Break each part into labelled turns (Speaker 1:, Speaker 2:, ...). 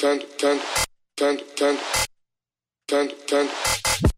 Speaker 1: Can't, can't, can't, can't, can't, can't.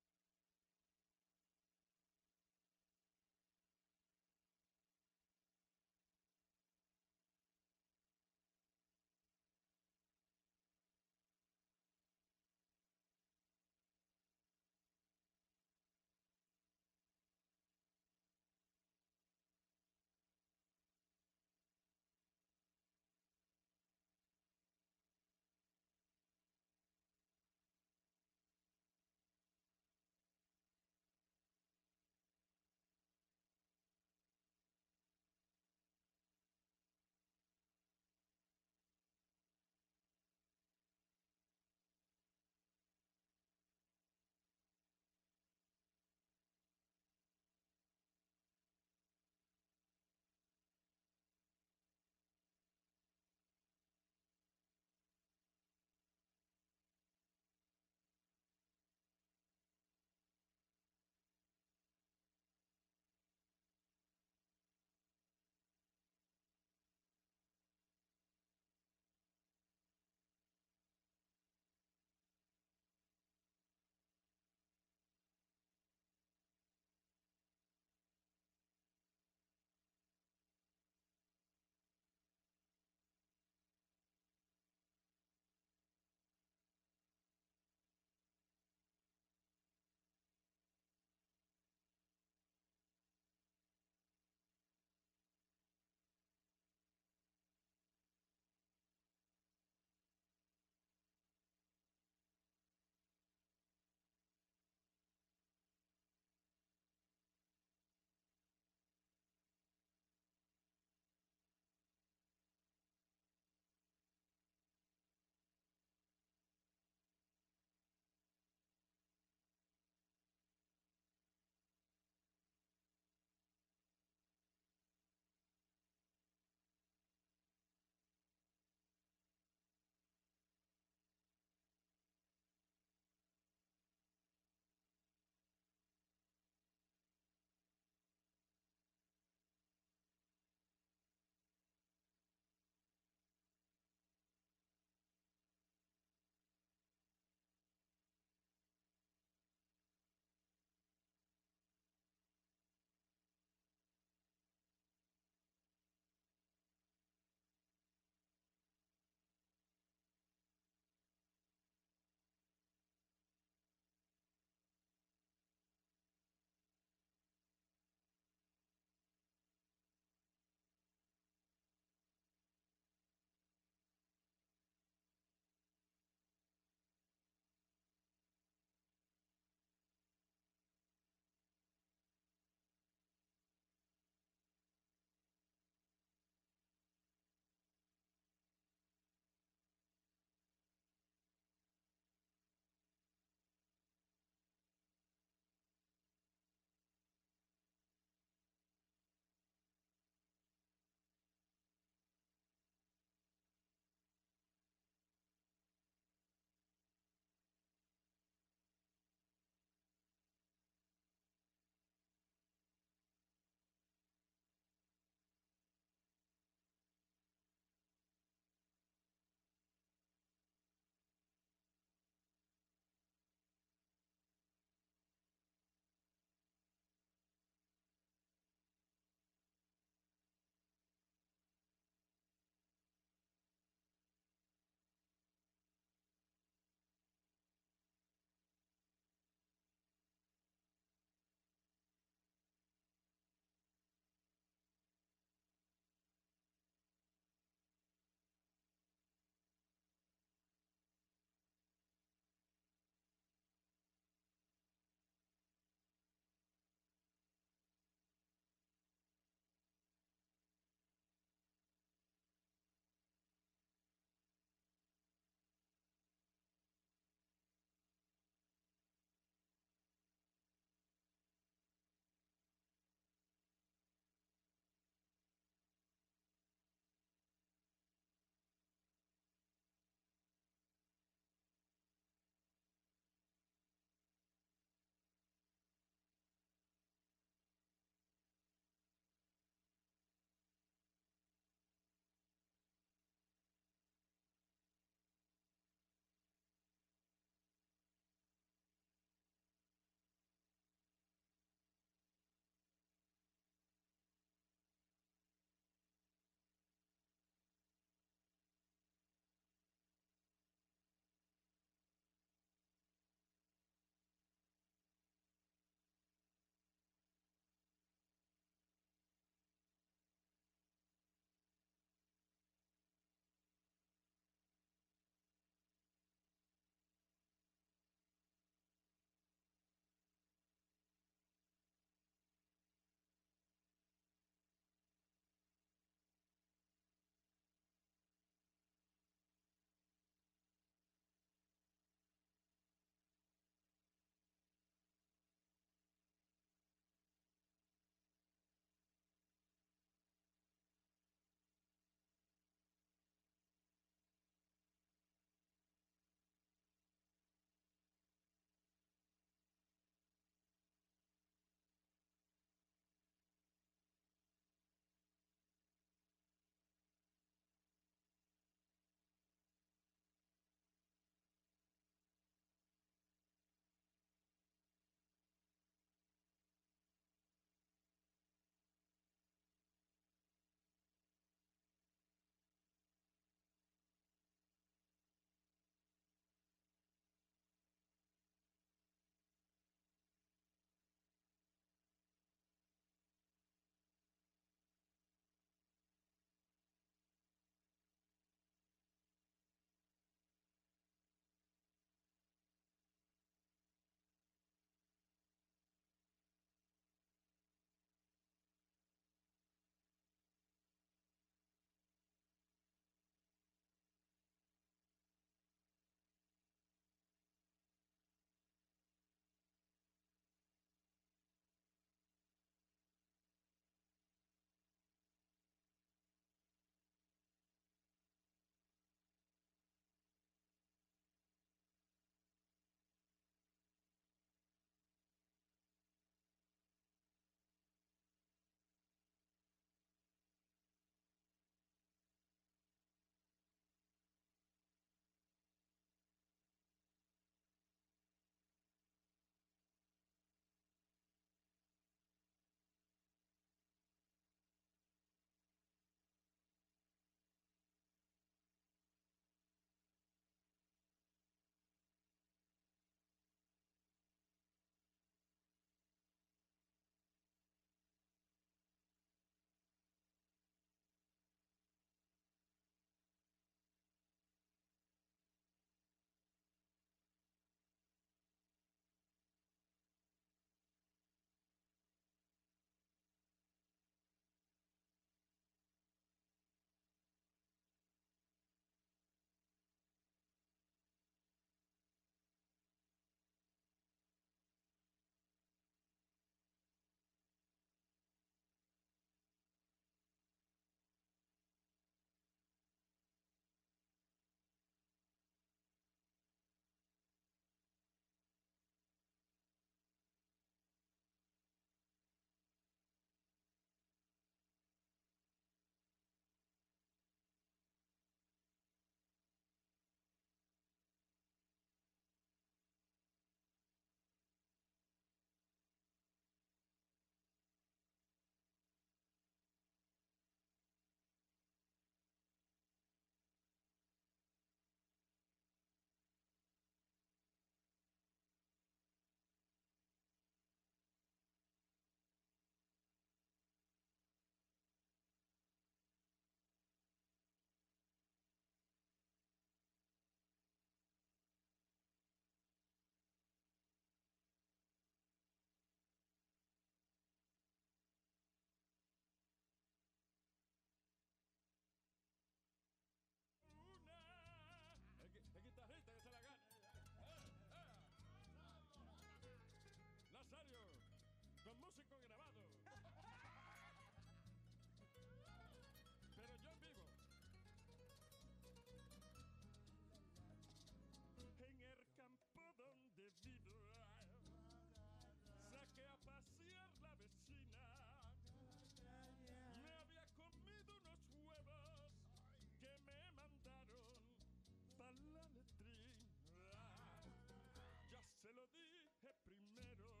Speaker 1: primero.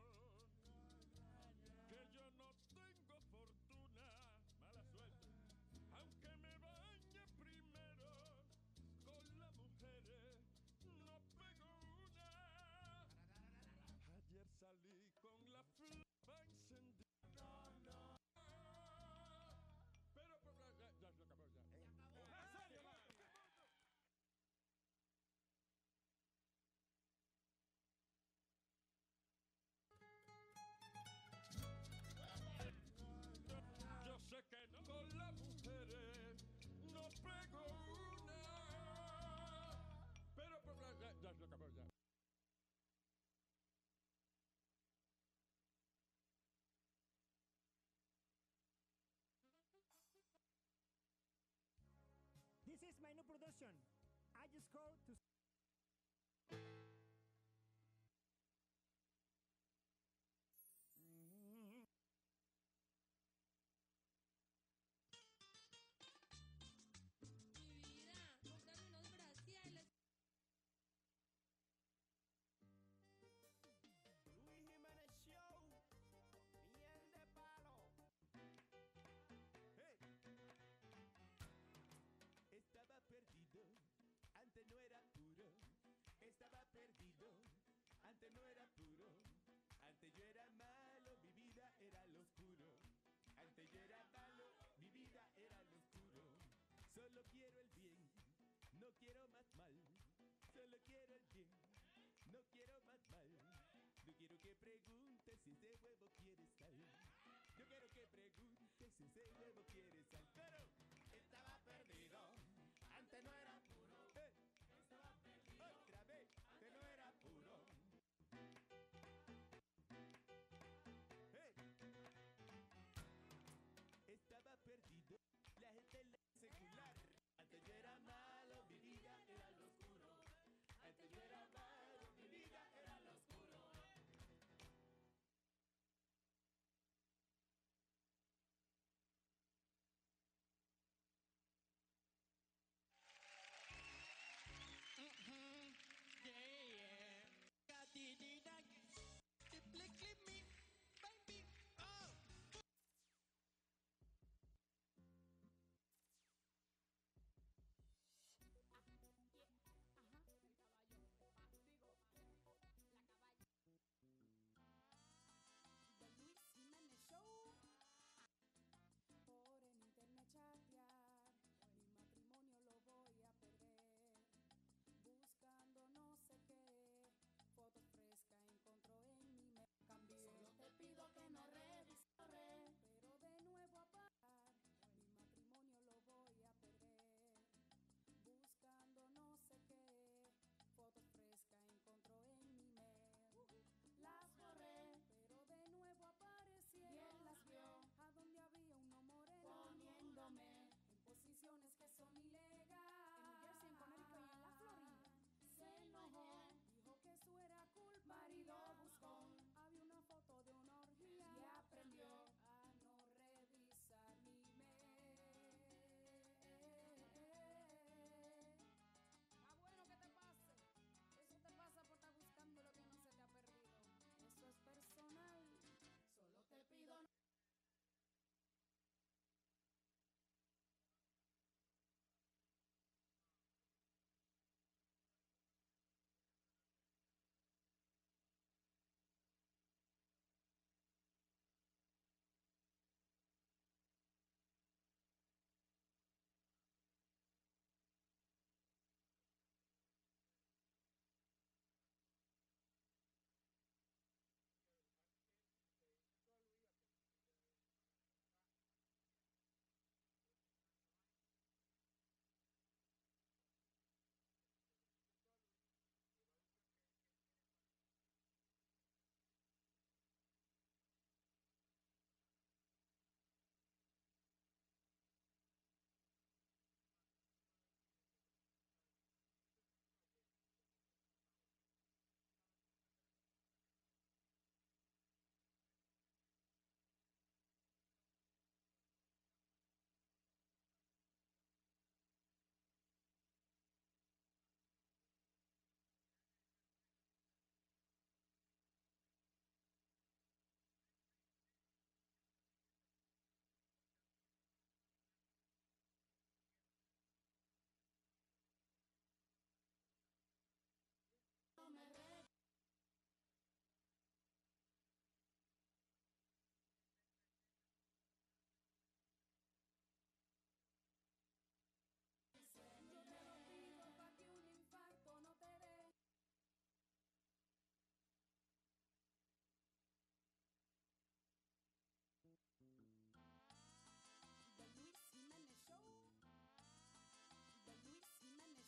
Speaker 2: This is my new production. I just called to
Speaker 3: Solo quiero el bien, no quiero más mal. Solo quiero el bien, no quiero más mal. No quiero que preguntes si ese huevo quiere sal. Yo quiero que preguntes si ese huevo quiere sal.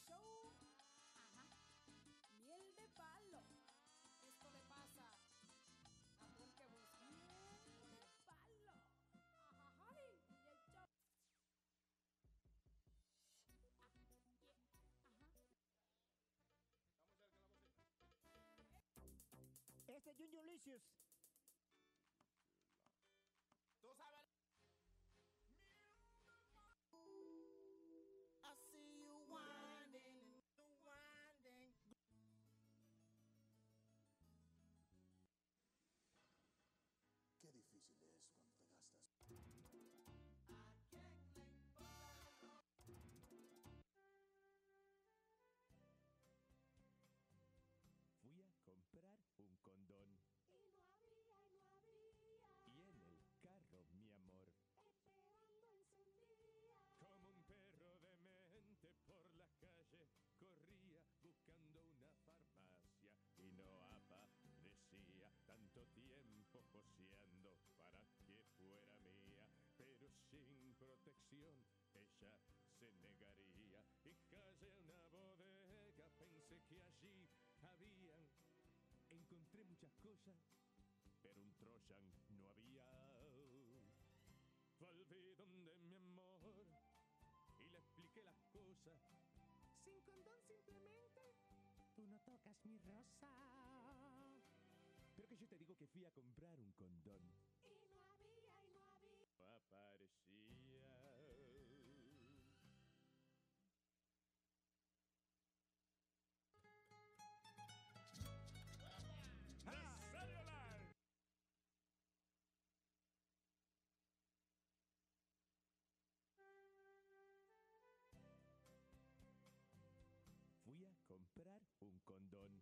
Speaker 4: Show. Ajá. Miel de palo. Esto le pasa a todo el que busca miel de palo. Ajá. ay, y el show.
Speaker 5: Este es Junior Licious.
Speaker 6: Sin protección ella se negaría. Y callé una bodega, pensé que allí habían. Encontré muchas cosas, pero un Trojan no había. Volví donde mi amor y le expliqué las cosas. Sin condón simplemente, tú no tocas mi rosa. Pero que yo te digo que fui a comprar un condón. Aparecía. Fui a comprar un condón.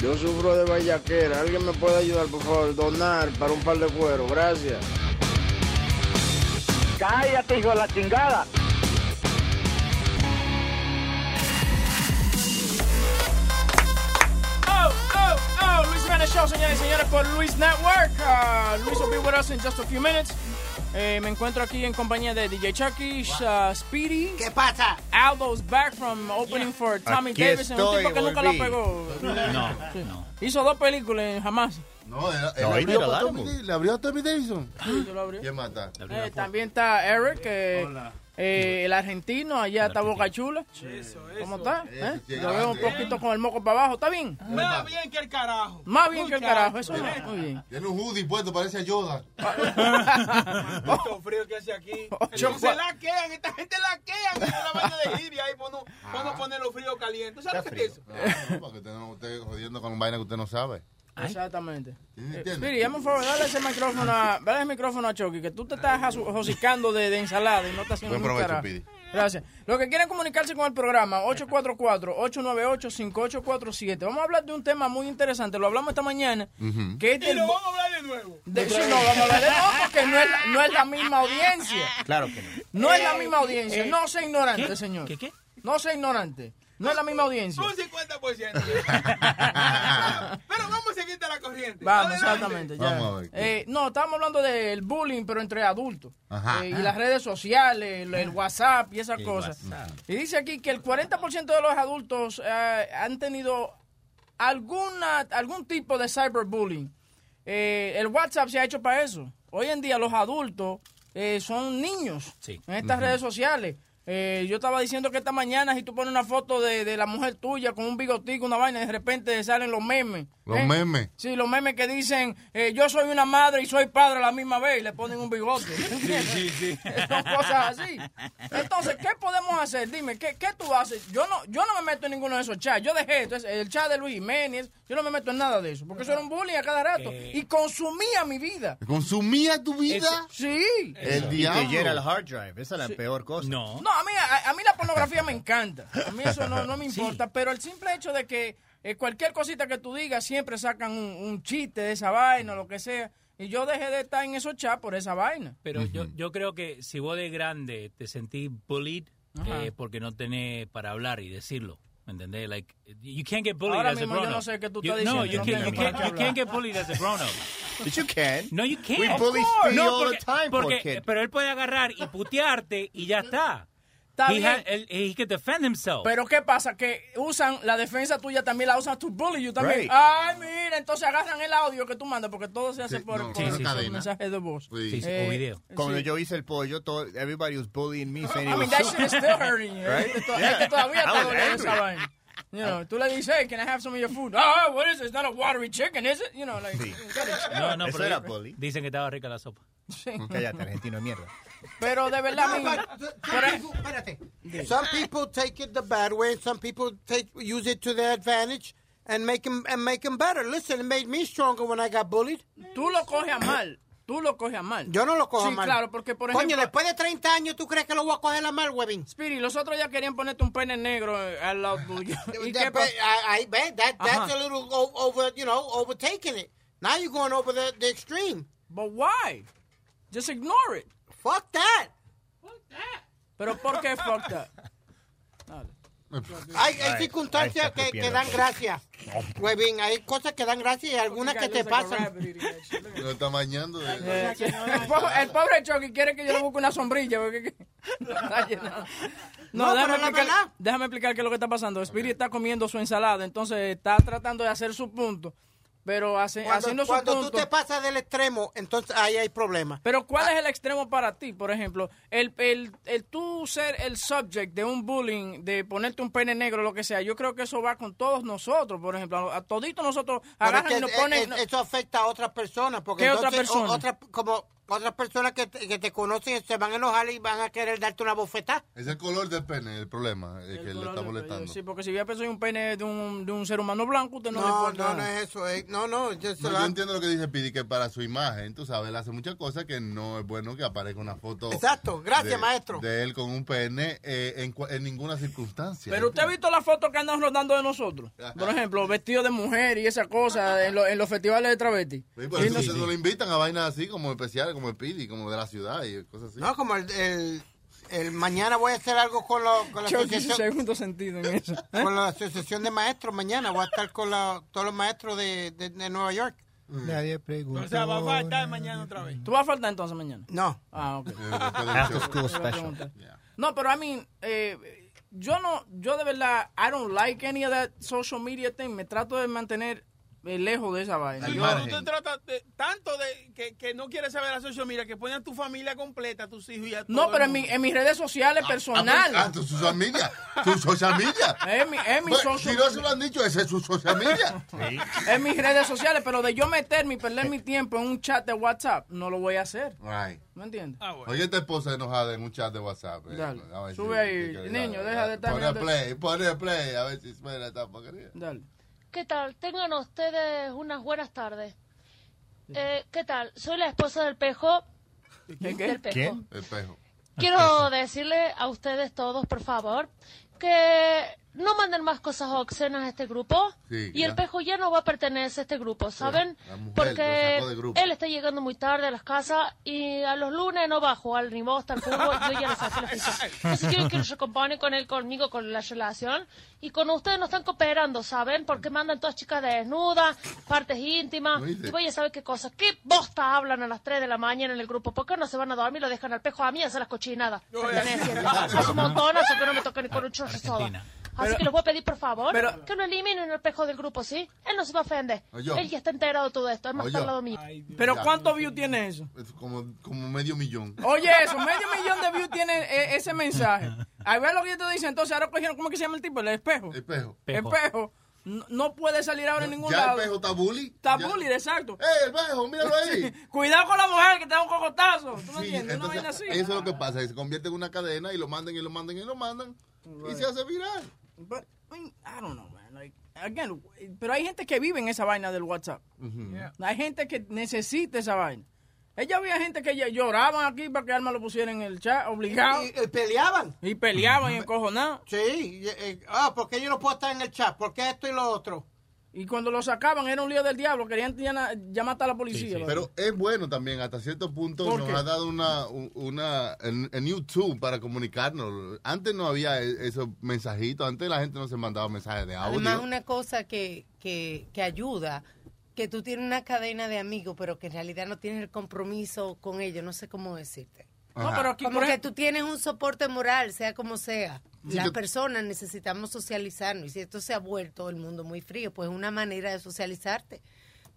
Speaker 7: Yo sufro de vallaquera. ¿Alguien me puede ayudar, por favor? Donar para un par de cuero. Gracias.
Speaker 5: Cállate, hijo de la chingada.
Speaker 8: Oh, oh, oh, Luis Jiménez Show, señores y señores, por Luis Network. Uh, Luis will be with us in just a few minutes. Eh, me encuentro aquí en compañía de DJ Chucky, uh, Speedy. ¿Qué pasa? Aldo's back from opening for Tommy
Speaker 9: Aquí
Speaker 8: Davidson, un tipo que nunca la pegó.
Speaker 9: No,
Speaker 8: Sí. Hizo dos películas jamás.
Speaker 9: No, él, él
Speaker 8: No,
Speaker 9: abrió
Speaker 8: dan,
Speaker 9: Tommy. ¿Le abrió a Tommy Davidson? ¿Quién mata?
Speaker 8: Eh, también está Eric, eh, eh, el argentino, allá está Boca Chula. ¿Cómo está? ¿Eh? Lo veo un poquito con el moco para abajo. ¿Está bien?
Speaker 10: Más bien que el carajo.
Speaker 8: Más bien que el carajo, eso no. Muy bien.
Speaker 9: Tiene un hoodie puesto, parece a Yoda.
Speaker 10: Mucho frío que hace aquí. Se laquean, esta gente laquean. Es la vaina de ir y ahí para no, pa' no poner los fríos calientes. ¿Sabes qué es eso?
Speaker 9: Ah, no, para que usted no esté jodiendo con vaina que usted no sabe.
Speaker 8: Exactamente.
Speaker 9: entiendes?
Speaker 8: Spiri, hazme un favor, dale ese micrófono a, dale el micrófono a Chucky, que tú te estás josicando de, de ensalada y no estás haciendo
Speaker 9: Buen provecho.
Speaker 8: Gracias. Los que quieren comunicarse con el programa, 844-898-5847. Vamos a hablar de un tema muy interesante. Lo hablamos esta mañana. Que es
Speaker 10: Y
Speaker 8: del
Speaker 10: lo vamos a hablar de nuevo.
Speaker 8: de- sí, no, vamos a hablar de no, porque no es, la- no es la misma audiencia.
Speaker 11: Claro que no.
Speaker 8: No es la misma audiencia.
Speaker 10: eh,
Speaker 8: No sea ignorante,
Speaker 10: ¿qué?
Speaker 8: señor.
Speaker 10: ¿Qué, qué?
Speaker 8: No sea ignorante. No es la misma audiencia.
Speaker 10: Un 50%. Pero vamos a seguirte a la corriente.
Speaker 8: Vamos,
Speaker 10: Adelante.
Speaker 8: exactamente. ya.
Speaker 9: Vamos a ver.
Speaker 8: Eh, no, estamos hablando del bullying, pero entre adultos.
Speaker 9: Ajá.
Speaker 8: Eh, y las redes sociales, el, el WhatsApp y esas
Speaker 11: El
Speaker 8: cosas.
Speaker 11: WhatsApp.
Speaker 8: Y dice aquí que el 40% de los adultos eh, han tenido alguna, algún tipo de cyberbullying. Eh, el WhatsApp se ha hecho para eso. Hoy en día los adultos eh, son niños
Speaker 11: Sí.
Speaker 8: en estas redes sociales. Eh, yo estaba diciendo que esta mañana si tú pones una foto de, de la mujer tuya con un bigotico, una vaina, de repente salen los memes.
Speaker 9: Los
Speaker 8: ¿eh?
Speaker 9: memes.
Speaker 8: Sí, los memes que dicen, eh, yo soy una madre y soy padre a la misma vez y le ponen un bigote. Sí, sí, Son cosas así. Entonces, ¿qué podemos hacer? Dime, ¿qué, qué tú haces? Yo no, yo no me meto en ninguno de esos chats. Yo dejé el chat de Luis Jiménez. Yo no me meto en nada de eso, porque eso era un bullying a cada rato. Y consumía mi vida.
Speaker 9: ¿Consumía tu vida?
Speaker 8: Sí.
Speaker 9: El
Speaker 11: Y te
Speaker 9: diablo.
Speaker 11: llena el hard drive. Esa es la peor cosa.
Speaker 12: No.
Speaker 8: No, a mí, a, a mí la pornografía me encanta. A mí eso no, no me importa. Pero el simple hecho de que eh, cualquier cosita que tú digas, siempre sacan un, un chiste de esa vaina o lo que sea. Y yo dejé de estar en esos chats por esa vaina.
Speaker 12: Pero yo, yo creo que si vos de grande te sentís bullied eh, porque no tenés para hablar y decirlo. ¿Me entendés? Like, you can't get bullied
Speaker 8: Ahora
Speaker 12: as a
Speaker 8: mismo yo
Speaker 12: grown
Speaker 8: no
Speaker 12: up.
Speaker 8: sé qué tú
Speaker 12: You-
Speaker 8: estás
Speaker 12: No,
Speaker 8: diciendo,
Speaker 12: you
Speaker 8: no
Speaker 12: can't, you can't, you can't get bullied as a grown up.
Speaker 11: But you can.
Speaker 12: No, you can't.
Speaker 11: We bully
Speaker 12: No,
Speaker 11: all the time,
Speaker 12: porque-
Speaker 11: kid.
Speaker 12: Pero él puede agarrar y putearte y ya está.
Speaker 8: Está
Speaker 12: he,
Speaker 8: bien.
Speaker 12: ha- él- he can defend himself.
Speaker 8: Pero ¿qué pasa? Que usan la defensa tuya también, la usan to bully you también.
Speaker 12: Right.
Speaker 8: Ay, mira, entonces agarran el audio que tú mandas porque todo se hace
Speaker 9: Sí,
Speaker 8: por,
Speaker 9: no,
Speaker 8: por-
Speaker 9: sí,
Speaker 8: por
Speaker 9: sí, cadena.
Speaker 8: mensaje de voz.
Speaker 9: Sí.
Speaker 8: Eh,
Speaker 11: Cuando
Speaker 8: sí.
Speaker 11: yo hice el pollo, todo, everybody was bullying me saying
Speaker 8: I mean, that shit is still hurting. you.
Speaker 11: Right?
Speaker 8: Es que to-
Speaker 11: Yeah.
Speaker 8: es que todavía está doliendo esa vaina. You know, tú le dices, hey, can I have some of your food? Ah, what is it? It's not a watery chicken, is it? You know, like, it.
Speaker 12: no, no, pero
Speaker 11: era
Speaker 12: dicen que estaba rica la sopa.
Speaker 8: Sí.
Speaker 11: Cállate, argentino de mierda.
Speaker 8: Pero de verdad,
Speaker 13: No,
Speaker 8: mi-
Speaker 13: but
Speaker 8: por
Speaker 13: some people, espérate. Some people take it the bad way, and some people take use it to their advantage and make them and make 'em better. Listen, it made me stronger when I got bullied.
Speaker 8: tú lo coges a mal. Tú lo coges a mal.
Speaker 13: Yo no lo cojo
Speaker 8: sí,
Speaker 13: mal.
Speaker 8: claro, porque por
Speaker 13: Coño,
Speaker 8: ejemplo...
Speaker 13: después de 30 años, ¿tú crees que lo voy a coger a mal, Webin?
Speaker 8: Spirit, los otros ya querían ponerte un pene negro eh, al lado tuyo. ¿Y qué pasa?
Speaker 13: I, I bet that that's a little over, you know, overtaking it. Now you're going over the, the extreme.
Speaker 8: But why? Just ignore it.
Speaker 13: Fuck that.
Speaker 8: Pero ¿por qué fuck that?
Speaker 13: Hay, hay
Speaker 11: Ay,
Speaker 13: circunstancias que, dan gracia. Webin, hay cosas que dan gracia y algunas que te pasan.
Speaker 9: Lo está mañando. de-
Speaker 8: Eh, el, pobre, el pobre Chucky quiere que yo le busque una sombrilla. Porque, que- no, déjame, explicar, déjame explicar qué es lo que está pasando. Spirit está comiendo su ensalada, entonces está tratando de hacer su punto. Pero hace-
Speaker 13: Cuando,
Speaker 8: haciendo su
Speaker 13: cuando
Speaker 8: punto.
Speaker 13: tú te pasas del extremo, entonces ahí hay problemas.
Speaker 8: Pero ¿cuál es el extremo para ti? Por ejemplo, el, el, el tú ser el subject de un bullying, de ponerte un pene negro, lo que sea, yo creo que eso va con todos nosotros, por ejemplo. A toditos nosotros agarran
Speaker 13: es
Speaker 8: y nos ponen...
Speaker 13: eso afecta a otras personas. Porque
Speaker 8: ¿Qué otra persona?
Speaker 13: otra- como otras personas que te, que te conocen se van a enojar y van a querer darte una bofetada.
Speaker 9: Es el color del pene el problema eh, que le está molestando.
Speaker 8: Sí, porque si pensó en un pene de un, de un ser humano blanco, usted no, le
Speaker 13: No,
Speaker 8: importa.
Speaker 13: no, no es eso. eh, no, no. yo
Speaker 9: No,
Speaker 13: la-
Speaker 9: yo entiendo lo que dice Pidi, que para su imagen, tú sabes, él hace muchas cosas que no es bueno que aparezca una foto.
Speaker 13: Exacto, gracias,
Speaker 9: de-
Speaker 13: maestro.
Speaker 9: De él con un pene eh, en, en ninguna circunstancia.
Speaker 8: Pero usted ha visto las fotos que andan rodando de nosotros. Por ejemplo, vestidos de mujer y esa cosa en, lo- en los festivales de travesti.
Speaker 9: Sí, por
Speaker 8: Y
Speaker 9: eso
Speaker 8: no-
Speaker 9: le invitan a vainas así como especiales, como el Pidi, como de la ciudad y cosas así.
Speaker 13: No, como el, el, el mañana voy a hacer algo con, lo- con la asociación.
Speaker 8: segundo sentido en eso. ¿eh?
Speaker 13: Con la asociación de maestros mañana. Voy a estar con la- todos los maestros de, de- de Nueva York.
Speaker 11: Nadie pregunta.
Speaker 10: O sea, va a faltar mañana otra vez.
Speaker 8: ¿Tú vas a faltar entonces mañana?
Speaker 13: No.
Speaker 8: Ah, ok.
Speaker 11: After school special.
Speaker 8: No, pero I mean, eh, yo no, yo de verdad, I don't like any of that social media thing. Me trato de mantener eh, lejos de esa vaina.
Speaker 10: Sí,
Speaker 8: Yo-
Speaker 10: te tratas de- tanto de que, que no quieres saber la social media, que ponen a tu familia completa, a tus hijos y a todo
Speaker 8: no, pero en, mi, en mis redes sociales personales.
Speaker 9: Ah, tu social media. Tu social media.
Speaker 8: Es mi, es mi
Speaker 9: Bueno,
Speaker 8: social-
Speaker 9: si no se lo han dicho, ese es su social media.
Speaker 8: en mis redes sociales, pero de yo meterme y perder mi tiempo en un chat de WhatsApp, no lo voy a hacer.
Speaker 9: Right.
Speaker 8: ¿Me entiendes?
Speaker 9: Oye, esta esposa enojada en un chat de WhatsApp. eh.
Speaker 8: Dale.
Speaker 9: A
Speaker 8: Sube
Speaker 9: si-
Speaker 8: ahí, niño, deja de estar
Speaker 9: Pone play, pone play, a ver si suena esta porquería.
Speaker 8: Dale.
Speaker 14: ¿Qué tal? Tengan ustedes unas buenas tardes. Eh, ¿Qué tal? Soy la esposa del pejo. Del pejo.
Speaker 9: El pejo.
Speaker 14: Quiero decirle a ustedes todos, por favor, que no manden más cosas obscenas a este grupo.
Speaker 9: Sí,
Speaker 14: y el pejo ya no va a pertenecer a este grupo, ¿saben?
Speaker 9: mujer
Speaker 14: Porque él está llegando muy tarde a las casas y a los lunes no va a jugar ni bosta al fútbol. Yo ya le saqué la. Entonces quiero que se compone con él, conmigo, con la relación. Y con ustedes no están cooperando, ¿saben? Porque mandan todas chicas desnudas, partes íntimas. Y voy a saber qué cosas. ¿Qué bosta hablan a las 3 de la mañana en el grupo? ¿Por qué no se van a dormir y lo dejan al pejo a mí a hacer las cochinadas? Hace un montonazo que no me toca ni con un chorro. Así
Speaker 8: Pero-
Speaker 14: que les voy a pedir, por favor,
Speaker 8: pero-
Speaker 14: que lo eliminen el pejo del grupo, ¿sí? Él no se va a ofender.
Speaker 9: Oye.
Speaker 14: Él ya está enterado de todo esto. Él más
Speaker 9: Oye.
Speaker 14: está al lado mío.
Speaker 8: Pero
Speaker 9: Ya.
Speaker 8: ¿cuántos views tiene eso?
Speaker 9: Es como, como medio millón.
Speaker 8: Oye, eso, medio millón de views tiene eh, ese mensaje. Ahí ves lo que yo te dice. Entonces, ahora cogieron, ¿cómo es que se llama el tipo? El espejo.
Speaker 9: El pejo.
Speaker 8: Espejo. No, no puede salir ahora en ningún
Speaker 9: Ya el
Speaker 8: lado.
Speaker 9: pejo está bully.
Speaker 8: Está
Speaker 9: Ya-
Speaker 8: bully, exacto.
Speaker 9: ¡Eh, el pejo! Míralo ahí.
Speaker 8: Cuidado con la mujer que te da un cocotazo. ¿Tú me
Speaker 9: Sí,
Speaker 8: entiendes? Una
Speaker 9: entonces,
Speaker 8: vaina así.
Speaker 9: eso es lo que pasa, que se convierte en una cadena y lo mandan y lo mandan y lo mandan y se hace viral.
Speaker 8: But, I, mean, I don't know, man. Like, again, pero hay gente que vive en esa vaina del WhatsApp. Hay gente que necesita esa vaina. Ella había gente que ya- lloraban aquí para que Alma lo pusiera en el chat, obligado.
Speaker 13: Y, y peleaban.
Speaker 8: Y peleaban y encojonados.
Speaker 13: Sí. y- y- ah, ¿por qué yo no puedo estar en el chat? ¿Por qué esto y lo otro?
Speaker 8: Y cuando lo sacaban era un lío del diablo. Querían llama- llamar hasta la policía.
Speaker 9: Pero es bueno también, hasta cierto punto
Speaker 8: ¿Por
Speaker 9: nos
Speaker 8: qué?
Speaker 9: ha dado una, un- una en, en YouTube para comunicarnos. Antes no había e- esos mensajitos, antes la gente no se mandaba mensajes de audio.
Speaker 15: Además, una cosa que, que, que ayuda, que tú tienes una cadena de amigos, pero que en realidad no tienes el compromiso con ellos, no sé cómo decirte.
Speaker 8: No, pero aquí,
Speaker 15: como
Speaker 8: por
Speaker 15: que tú tienes un soporte moral, sea como sea. Las personas necesitamos socializarnos y si esto se ha vuelto el mundo muy frío, pues es una manera de socializarte.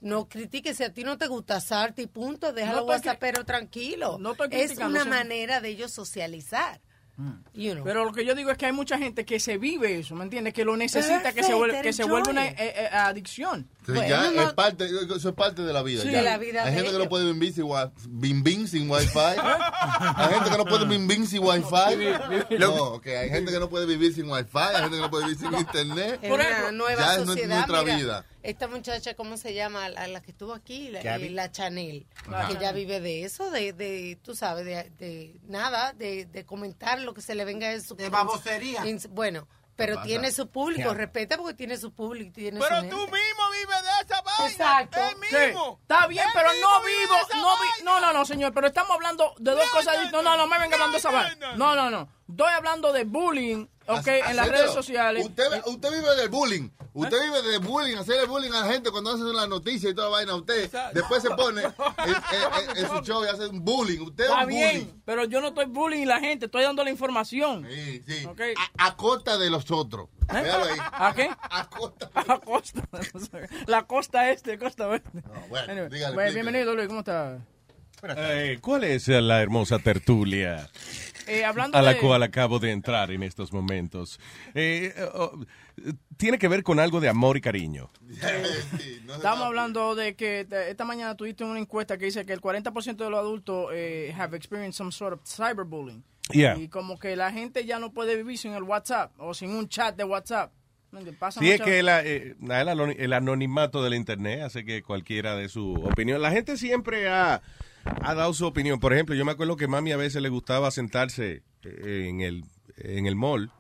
Speaker 15: No critiques si a ti no te gusta Sarti, punto, déjalo
Speaker 8: No
Speaker 15: pero tranquilo.
Speaker 8: No
Speaker 15: es una manera de ellos socializar. You know.
Speaker 8: Pero lo que yo digo es que hay mucha gente que se vive eso, ¿me entiendes? Que lo necesita, que se vuelve, que se vuelve una eh, eh, adicción.
Speaker 9: Sí, ya es parte, eso es parte de la vida.
Speaker 8: Sí,
Speaker 9: ya.
Speaker 8: de la vida
Speaker 9: Hay
Speaker 8: de
Speaker 9: gente que no puede vivir sin, bim, sin wifi. hay gente que no puede vivir sin wifi. No, ok, hay gente que no puede vivir sin wifi. Hay gente que no puede vivir sin internet.
Speaker 15: Es una nueva
Speaker 9: ya es
Speaker 15: sociedad.
Speaker 9: nuestra
Speaker 15: mira,
Speaker 9: vida.
Speaker 15: Esta muchacha, ¿cómo se llama? La, la que estuvo aquí, la, eh, la Chanel.
Speaker 9: Ajá.
Speaker 15: Que ya vive de eso, de, de tú sabes, de, de nada, de, de comentar lo que se le venga en su...
Speaker 13: De babosería.
Speaker 15: en- bueno, pero tiene su público, respeta porque tiene su público. Tiene
Speaker 8: Pero
Speaker 15: su
Speaker 8: tú
Speaker 15: gente.
Speaker 8: mismo vives de esa vaina.
Speaker 15: Exacto.
Speaker 8: Sí, Está bien, pero no vivo, no vi- no, no, no, señor, pero estamos hablando de dos cosas. No, no, no me venga hablando de esa vaina. No, no, no. Estoy hablando de bullying, ok, en las redes sociales.
Speaker 9: Usted, usted vive del bullying. Usted vive del bullying, hacerle bullying a la gente cuando hacen las noticias y toda vaina. Usted después se pone en, en- en- en su show y hace un bullying. Usted es
Speaker 8: Está
Speaker 9: un
Speaker 8: bien,
Speaker 9: bullying.
Speaker 8: pero yo no estoy bullying a la gente, estoy dando la información.
Speaker 9: Sí, sí.
Speaker 8: Ok.
Speaker 9: A, a costa de los otros.
Speaker 8: ¿Eh?
Speaker 9: Ahí.
Speaker 8: ¿A qué?
Speaker 9: A costa.
Speaker 8: A costa. La costa este, costa oeste.
Speaker 9: bueno,
Speaker 8: Anyway,
Speaker 9: dígale,
Speaker 8: bueno,
Speaker 9: explíquele.
Speaker 8: bienvenido, Luis, ¿cómo estás?
Speaker 16: Eh, ¿Cuál es la hermosa tertulia
Speaker 8: Eh, hablando
Speaker 16: a la
Speaker 8: de...
Speaker 16: cual acabo de entrar en estos momentos? Eh, oh, tiene que ver con algo de amor y cariño.
Speaker 8: Estamos hablando de que esta mañana tuviste una encuesta que dice que el 40% de los adultos eh, have experienced some sort of cyberbullying.
Speaker 16: Yeah.
Speaker 8: Y como que la gente ya no puede vivir sin el WhatsApp o sin un chat de WhatsApp. Pasa
Speaker 16: Sí, es que la- eh, el anonimato del Internet hace que cualquiera de su opinión. La gente siempre ha, ha dado su opinión. Por ejemplo, yo me acuerdo que mami a veces le gustaba sentarse eh, en el, en el mall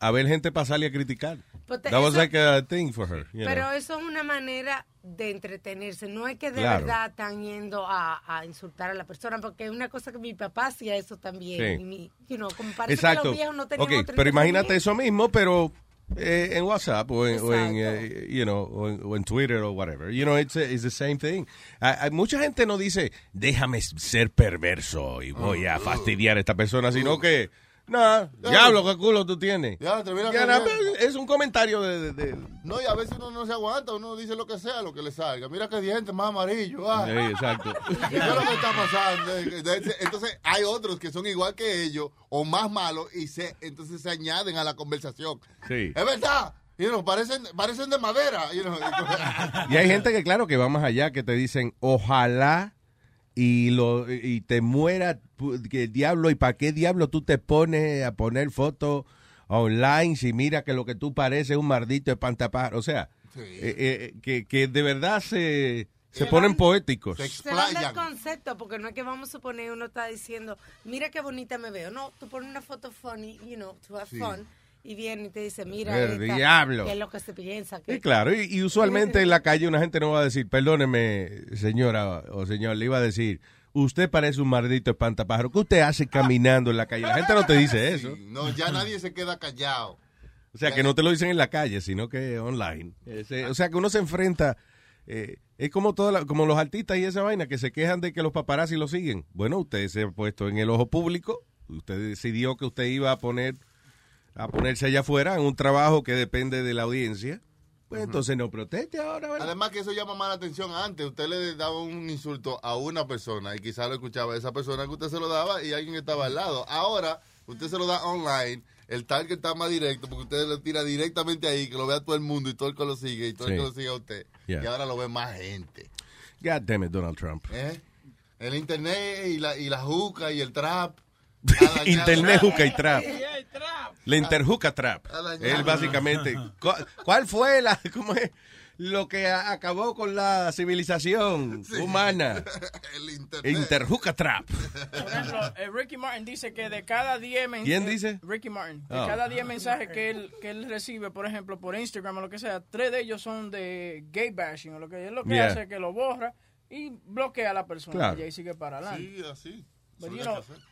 Speaker 16: a ver gente pasarle a criticar.
Speaker 15: Pues te-
Speaker 16: That was
Speaker 15: eso-
Speaker 16: like a thing for her. you
Speaker 15: Pero
Speaker 16: know.
Speaker 15: eso es una manera de entretenerse. No es que de
Speaker 16: Claro.
Speaker 15: verdad están yendo a, a insultar a la persona, porque es una cosa que mi papá hacía eso también.
Speaker 16: Sí.
Speaker 15: Y mi, you know, como parece que
Speaker 16: Exacto.
Speaker 15: los viejos no tenían
Speaker 16: Ok,
Speaker 15: otro
Speaker 16: pero imagínate eso mismo, pero eh, en WhatsApp o en, o en,
Speaker 15: Exacto.
Speaker 16: eh, you know, o en, o en Twitter o whatever. You know, it's, it's the same thing. Mucha gente no dice, déjame ser perverso y voy a fastidiar a esta persona, sino que, no, diablo, qué culo tú tienes.
Speaker 9: Ya, te
Speaker 16: Ya, es un comentario de... de- de-
Speaker 9: No, y a veces uno no se aguanta, uno dice lo que sea, lo que le salga. Mira qué diente más amarillo. ah.
Speaker 16: Sí, exacto.
Speaker 9: ¿Y qué es lo que está pasando? Entonces, entonces, hay otros que son igual que ellos o más malos y se entonces se añaden a la conversación.
Speaker 16: Sí.
Speaker 9: Es verdad. You know, parecen, parecen de madera. you know.
Speaker 16: Y hay gente que, claro, que va más allá, que te dicen, ojalá y lo y te muera que el diablo, ¿y para qué diablo tú te pones a poner fotos online si mira que lo que tú pareces es un maldito espantapájaro? O sea, eh, eh, que, que de verdad se, se ponen poéticos.
Speaker 15: Se van del concepto, porque no es que vamos a suponer uno está diciendo, mira qué bonita me veo. No, tú pones una foto funny, you know, to have
Speaker 16: Sí.
Speaker 15: fun, y viene y te dice, mira,
Speaker 16: El
Speaker 15: esta,
Speaker 16: diablo.
Speaker 15: que es lo que se piensa. Que
Speaker 16: Sí, claro, y, y usualmente en la calle una gente no va a decir, perdóneme, señora o señor, le iba a decir, usted parece un maldito espantapájaro. ¿Qué usted hace caminando en la calle? La gente no te dice eso.
Speaker 9: No, ya nadie se queda callado.
Speaker 16: O sea, que no te lo dicen en la calle, sino que online. Ese- o sea, que uno se enfrenta. eh, es como toda la- como los artistas y esa vaina que se quejan de que los paparazzi lo siguen. Bueno, usted se ha puesto en el ojo público. Usted decidió que usted iba a poner a ponerse allá afuera en un trabajo que depende de la audiencia. Pues entonces no proteste ahora, ¿verdad?
Speaker 9: Además que eso llama más la atención antes. Usted le daba un insulto a una persona y quizás lo escuchaba esa persona que usted se lo daba y alguien estaba al lado. Ahora, usted se lo da online, el target está más directo porque usted lo tira directamente ahí, que lo vea todo el mundo y todo el que lo sigue y todo el que lo sigue a usted.
Speaker 16: Yeah.
Speaker 9: Y ahora lo ve más gente.
Speaker 16: God damn it, Donald Trump.
Speaker 9: ¿eh? El internet y la, y la juca y el trap.
Speaker 16: Internet, juca y trap. La interjuca trap. Él básicamente. ¿cu- ¿Cuál fue la, cómo es? lo que acabó con la civilización humana?
Speaker 9: El internet.
Speaker 16: Interjuca trap.
Speaker 8: Por ejemplo, eh, Ricky Martin dice que de cada 10 mensajes...
Speaker 16: ¿Quién dice?
Speaker 8: Ricky Martin. De
Speaker 16: Oh.
Speaker 8: cada 10 mensajes que él, que él recibe, por ejemplo, por Instagram o lo que sea, tres de ellos son de gay bashing o lo que es lo que
Speaker 16: Yeah.
Speaker 8: hace es que lo borra y bloquea a la persona
Speaker 16: Claro.
Speaker 8: y ahí sigue para adelante.
Speaker 9: Sí, así.
Speaker 8: But,
Speaker 9: Eso
Speaker 8: you
Speaker 9: es
Speaker 8: know,
Speaker 9: lo que hace.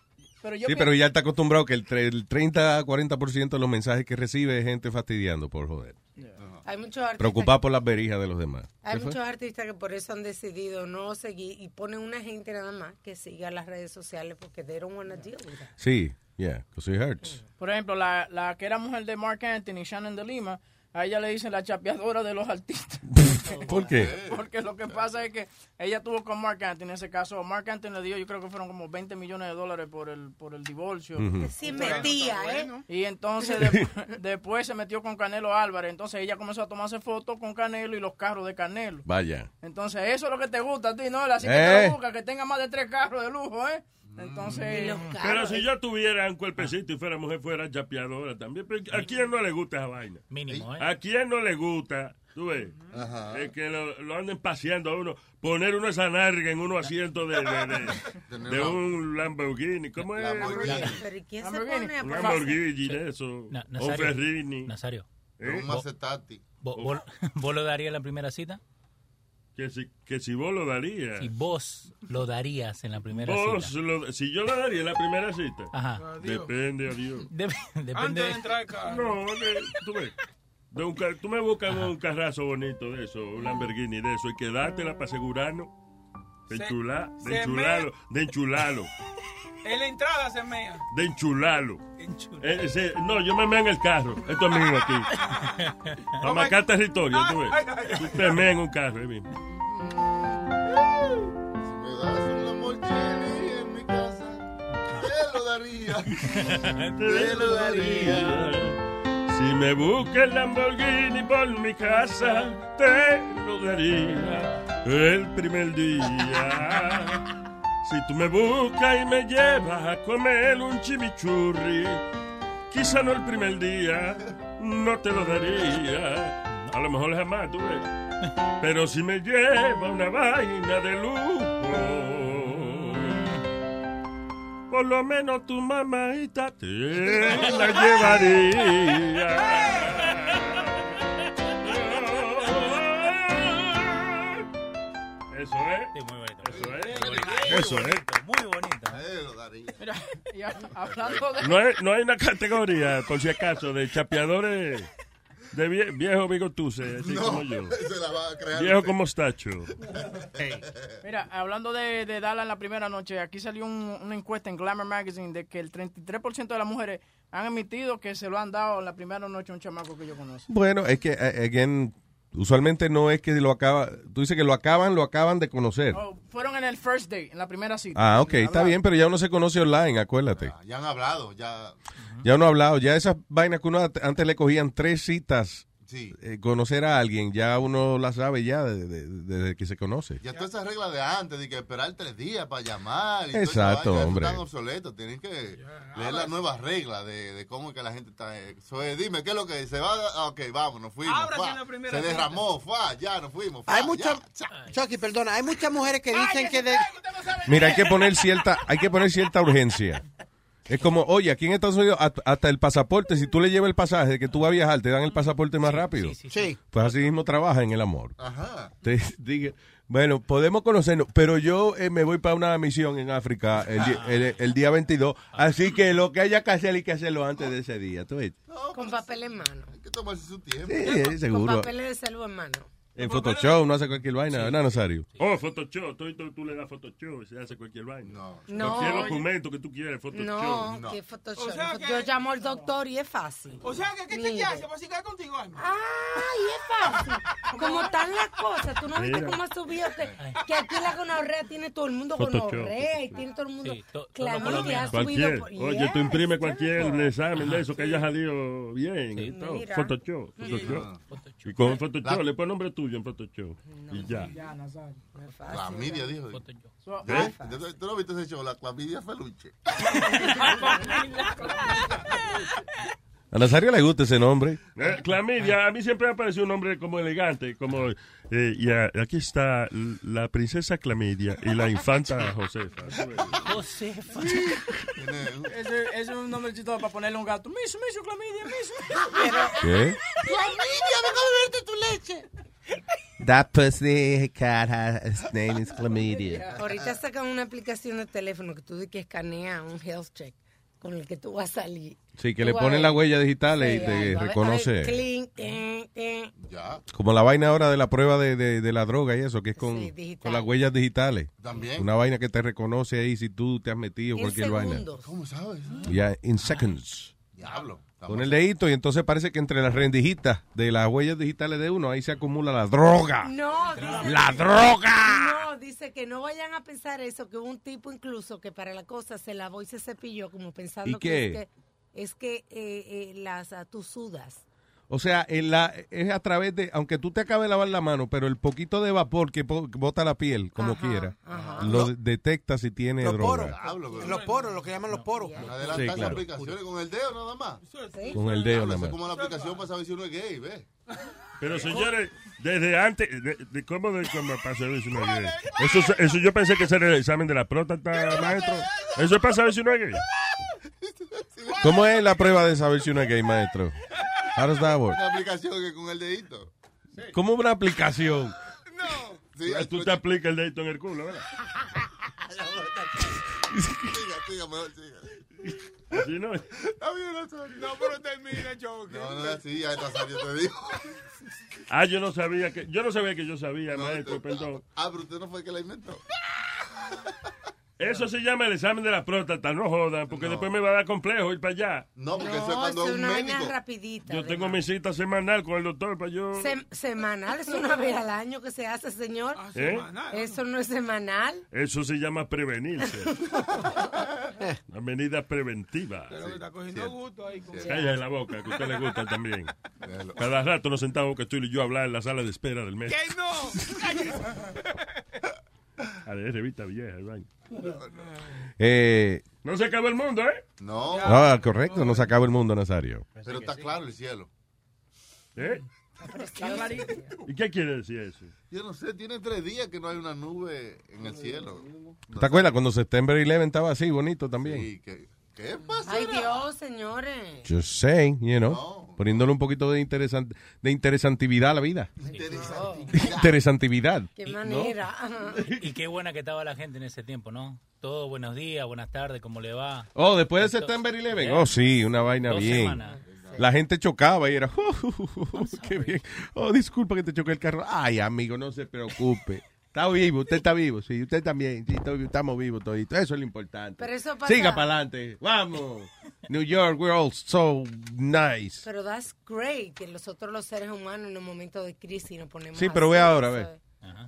Speaker 8: Pero yo
Speaker 16: Sí, pero ya está acostumbrado que el, el 30 a 40% de los mensajes que recibe es gente fastidiando por joder.
Speaker 15: Hay muchos artistas,
Speaker 16: Preocupado por las berijas de los demás.
Speaker 15: hay
Speaker 16: ¿Qué fue?
Speaker 15: muchos artistas que por eso han decidido no seguir y ponen una gente nada más que siga las redes sociales porque they don't want to deal with that.
Speaker 16: Sí, yeah, because it hurts.
Speaker 8: Por ejemplo, la, la que era mujer de Mark Anthony, Shannon de Lima, a ella le dicen la chapeadora de los artistas.
Speaker 16: ¿Por qué?
Speaker 8: Porque lo que pasa es que ella tuvo con Mark Anthony, en ese caso, Mark Anthony le dio, yo creo que fueron como 20 millones de dólares por el, por el divorcio.
Speaker 15: Sí, metía, ¿eh?
Speaker 8: Y entonces de- después se metió con Canelo Álvarez. Entonces ella comenzó a tomarse fotos con Canelo y los carros de Canelo.
Speaker 16: Vaya.
Speaker 8: Entonces eso es lo que te gusta a ti, ¿no? Así que
Speaker 16: Eh.
Speaker 8: te busca, que tenga más de tres carros de lujo, ¿eh? Entonces...
Speaker 1: Pero si yo tuviera un cuerpecito y fuera mujer, fuera chapeadora también. Pero ¿A quién no le gusta esa vaina? Mínimo, ¿eh?
Speaker 16: Ah,
Speaker 1: ¿A quién no le gusta? Tú ves. Es que lo, lo anden paseando a uno. Poner uno esa narga en unos asientos de, de, de- de un Lamborghini. ¿Cómo es?
Speaker 15: Pero ¿y quién se
Speaker 8: Lamborghini.
Speaker 15: pone a
Speaker 1: Lamborghini eso. Un Nazario. Ferrini. Nazario. ¿Eh?
Speaker 9: Un Maserati.
Speaker 1: Oh. ¿Vos, vos- vos lo darías la primera cita? Que si, que si vos lo darías. Si vos lo darías en la primera Vos cita. lo- si yo lo daría en la primera cita. Ajá. Depende, adiós. Dep- depende de... No, de- tú ves. De un tú me buscas un carrazo bonito de eso, un Lamborghini de eso, y quedártela para asegurarnos. De enchular, de enchularlo, de enchularlo,
Speaker 2: En la entrada se mea.
Speaker 1: de enchularlo. Eh, ese- no, yo me meo en el carro. Esto es mío aquí. Para marcar territorio, tú ves.
Speaker 2: Ay, ay, ay.
Speaker 1: Tú te meas en un carro, ahí mismo.
Speaker 9: Me das un Lamborghini en mi casa. Te lo daría.
Speaker 1: Te lo daría. Si me busca el Lamborghini por mi casa, te lo daría el primer día. Si tú me buscas y me llevas a comer un chimichurri, quizá no el primer día, no te lo daría. A lo mejor jamás, tú ves. Pero si me lleva una vaina de lujo, por lo menos tu mamita te la llevaría. Eso es. Muy bonito. Eso es. Eso es. Muy bonito.
Speaker 8: Mira, y hablando de...
Speaker 1: No hay, no hay una categoría, por si acaso, de chapeadores de vie- viejo bigotuce, así
Speaker 9: No,
Speaker 1: como yo.
Speaker 9: se la va a crear
Speaker 1: Viejo como Stacho.
Speaker 8: Mira, hablando de, de Dallas en la primera noche, aquí salió un- una encuesta en Glamour Magazine de que el 33% de las mujeres han admitido que se lo han dado en la primera noche a un chamaco que yo conozco.
Speaker 16: Bueno, es que, eh, again, usualmente no es que lo acaba. Tú dices que lo acaban, lo acaban de conocer.
Speaker 8: Oh, fueron en el first date, en la primera cita.
Speaker 16: Ah, ok, está bien, pero ya uno se conoce online, acuérdate.
Speaker 9: Ya han hablado, ya.
Speaker 16: Ya uno ha hablado, ya esas vainas que uno antes le cogían tres citas eh, conocer a alguien, ya uno la sabe ya de- de- desde que se conoce.
Speaker 9: Ya todas esas reglas de antes, de que esperar tres días para llamar. Y
Speaker 16: Exacto,
Speaker 9: todo
Speaker 16: hombre.
Speaker 9: Están obsoletos. Tienen que leer las nuevas reglas de, de cómo es que la gente está. eh, so, eh, dime, ¿qué es lo que se va? a- Ok, vamos, nos fuimos.
Speaker 13: La
Speaker 9: se derramó, fue, ya nos fuimos.
Speaker 13: Hay muchas, Chucky, perdona, hay muchas mujeres que dicen que de,
Speaker 16: Mira, hay que poner cierta, hay que poner cierta urgencia. Es como, oye, aquí en Estados Unidos hasta el pasaporte, si tú le llevas el pasaje de que tú vas a viajar, te dan el pasaporte más rápido.
Speaker 13: sí.
Speaker 16: Pues así mismo trabaja en el amor.
Speaker 9: Ajá.
Speaker 16: Te diga, bueno, podemos conocernos, pero yo eh, me voy para una misión en África el, el- el día 22, así que lo que haya que hacer hay que hacerlo antes de ese día. ¿tú ves?
Speaker 15: Con papel en mano.
Speaker 9: Hay que tomarse su tiempo.
Speaker 16: Sí,
Speaker 15: Con
Speaker 16: seguro.
Speaker 15: papeles de salvo en mano.
Speaker 16: En Photoshop no hace cualquier vaina, ¿verdad, Nazario?
Speaker 1: Oh, Photoshop. Tú, tú, tú le das Photoshop y se hace cualquier vaina.
Speaker 9: No.
Speaker 15: No.
Speaker 1: Cualquier documento que tú quieras, Photoshop.
Speaker 15: No, que Photoshop. Yo llamo al doctor y es fácil.
Speaker 13: O sea, que ¿qué te hace? ¿Vas a quedar contigo, Alma?
Speaker 15: Ay, es fácil. Como están las cosas, tú no viste cómo ha subido. Que, que aquí la gonorrea tiene todo el mundo gonorrea y tiene todo el mundo.
Speaker 1: Sí, to-
Speaker 15: clamidia ha subido.
Speaker 1: Cualquier.
Speaker 15: por-
Speaker 1: Oye, tú imprimes
Speaker 15: es
Speaker 1: cualquier examen de eso que haya salido bien. Photoshop.
Speaker 15: Sí.
Speaker 1: Photoshop. Y con Photoshop
Speaker 9: La-
Speaker 1: le pones nombre tuyo en Photoshop. y ya.
Speaker 9: Clamidia, dijo.
Speaker 1: ¿Eh?
Speaker 9: ¿Eh? ¿Tú no viste ese show? La clamidia feluche.
Speaker 16: A Nazario le gusta ese nombre.
Speaker 1: Eh, Clamidia, a mí siempre me ha parecido un nombre como elegante, como eh, y a- aquí está la princesa Clamidia y la infanta Josefa.
Speaker 8: Josefa. Ese, ese es un nombre chistoso para ponerle a un gato. Miso, miso, clamidia, miso.
Speaker 16: ¿Qué?
Speaker 13: Clamidia, vengo a beberte tu leche.
Speaker 16: That pussy cat has, his name is Chlamydia.
Speaker 15: Ahorita sacan una aplicación de teléfono que tú de que escanea un health check con el que tú vas a salir.
Speaker 16: Sí, que
Speaker 15: Tú
Speaker 16: le ponen
Speaker 15: ver.
Speaker 16: las huellas digitales y
Speaker 15: Sí,
Speaker 16: te
Speaker 15: va
Speaker 16: reconoce.
Speaker 15: ver, clink, tin, tin.
Speaker 9: Ya.
Speaker 16: Como la vaina ahora de la prueba de, de- de la droga y eso, que es con,
Speaker 15: Sí, digital.
Speaker 16: con las huellas digitales.
Speaker 9: También.
Speaker 16: Una vaina que te reconoce ahí si tú te has metido
Speaker 15: En
Speaker 16: cualquier vaina.
Speaker 15: segundos.
Speaker 9: ¿Cómo sabes?
Speaker 16: Ya, in seconds.
Speaker 9: Diablo.
Speaker 16: Con el dedito y entonces parece que entre las rendijitas de las huellas digitales de uno, ahí se acumula la droga.
Speaker 15: No, dice,
Speaker 16: ¡La droga!
Speaker 15: No, dice que no vayan a pensar eso, que hubo un tipo incluso que para la cosa se lavó y se cepilló como pensando
Speaker 16: ¿Y qué?
Speaker 15: que es que, es que eh, eh, las ah, tú sudas.
Speaker 16: O sea, en la, es a través de, aunque tú te acabes de lavar la mano, pero el poquito de vapor que po- bota la piel, como quiera, lo de- detecta si tiene
Speaker 13: Los poros.
Speaker 16: droga.
Speaker 13: Los poros, lo que llaman los poros.
Speaker 9: Adelantar
Speaker 16: Sí, claro.
Speaker 9: aplicaciones con el dedo nada más.
Speaker 16: Con el dedo
Speaker 9: Diablo,
Speaker 16: nada
Speaker 9: eso
Speaker 16: más.
Speaker 9: es como la aplicación para saber si uno es gay, ¿ves?
Speaker 1: Pero señores, desde antes, de, de- ¿cómo de cómo para saber si uno es gay? Eso, eso yo pensé que ese era el examen de la próstata, maestro. Eso es para saber si uno es gay.
Speaker 16: ¿Cómo es la prueba de saber si uno es gay, maestro? How does that work?
Speaker 9: Una aplicación que con el dedito.
Speaker 16: ¿Cómo una aplicación?
Speaker 9: Sí,
Speaker 1: Tú te aplicas el dedito en el culo, ¿verdad?
Speaker 9: siga, siga, mejor siga.
Speaker 1: Así no.
Speaker 9: Está bien, Nazario.
Speaker 13: No, pero termina, Chucky.
Speaker 9: No, no así, ya Nazario te dijo.
Speaker 1: Ah, yo no sabía que yo no sabía que yo sabía, maestro, perdón.
Speaker 9: Ah, pero usted no fue el que la inventó.
Speaker 1: Eso se llama el examen de la próstata, no jodan, porque después me va a dar complejo ir para allá.
Speaker 9: No, porque eso es
Speaker 15: No,
Speaker 9: cuando
Speaker 15: es
Speaker 9: es un
Speaker 15: una
Speaker 9: médico.
Speaker 15: rapidita.
Speaker 1: Yo tengo mi cita semanal con el doctor para yo.
Speaker 15: Sem- semanal, es una vez al año que se hace, señor.
Speaker 1: ¿Eh?
Speaker 15: Eso no es semanal.
Speaker 1: Eso se llama prevenirse. Una medida preventiva.
Speaker 13: Pero que está cogiendo gusto ahí. Con...
Speaker 1: Cállate la boca, que a usted le gusta también. Cada rato nos sentamos que estoy y yo a hablar en la sala de espera del mes.
Speaker 13: ¡Que no!
Speaker 1: A ver, revista vieja, el baño.
Speaker 16: Eh,
Speaker 1: No se acabó el mundo, ¿eh?
Speaker 9: No,
Speaker 16: ah, correcto, no se acaba el mundo, Nazario.
Speaker 9: pero está claro el cielo.
Speaker 1: ¿Eh? ¿Y qué quiere decir eso?
Speaker 9: Yo no sé, tiene tres días que no hay una nube en el cielo.
Speaker 16: ¿Te acuerdas cuando September 11 estaba así, bonito también?
Speaker 9: Sí, ¿qué, qué pasa?
Speaker 15: Ay, Dios, señores.
Speaker 16: Just saying, you know, poniéndole un poquito de, interesant, de interesantividad a la vida. Interesantividad.
Speaker 15: Qué manera.
Speaker 12: Y qué buena que estaba la gente en ese tiempo, ¿no? Todo buenos días, buenas tardes, ¿cómo le va?
Speaker 16: Oh, después de September 11.
Speaker 12: ¿Eh?
Speaker 16: Oh, sí, una vaina
Speaker 12: Dos
Speaker 16: bien.
Speaker 12: semanas.
Speaker 16: La gente chocaba y era, "Oh, qué bien. Oh, disculpa que te choqué el carro. Ay, amigo, no se preocupe. Está vivo, usted está vivo, sí, usted también, sí, estamos vivos toditos, eso es lo importante.
Speaker 15: Pero eso pasa-
Speaker 16: Siga para adelante, vamos. New York, we're all so nice.
Speaker 15: Pero that's great que nosotros los seres humanos en un momento de crisis nos ponemos
Speaker 16: Sí, pero ve ahora, ve.
Speaker 15: es-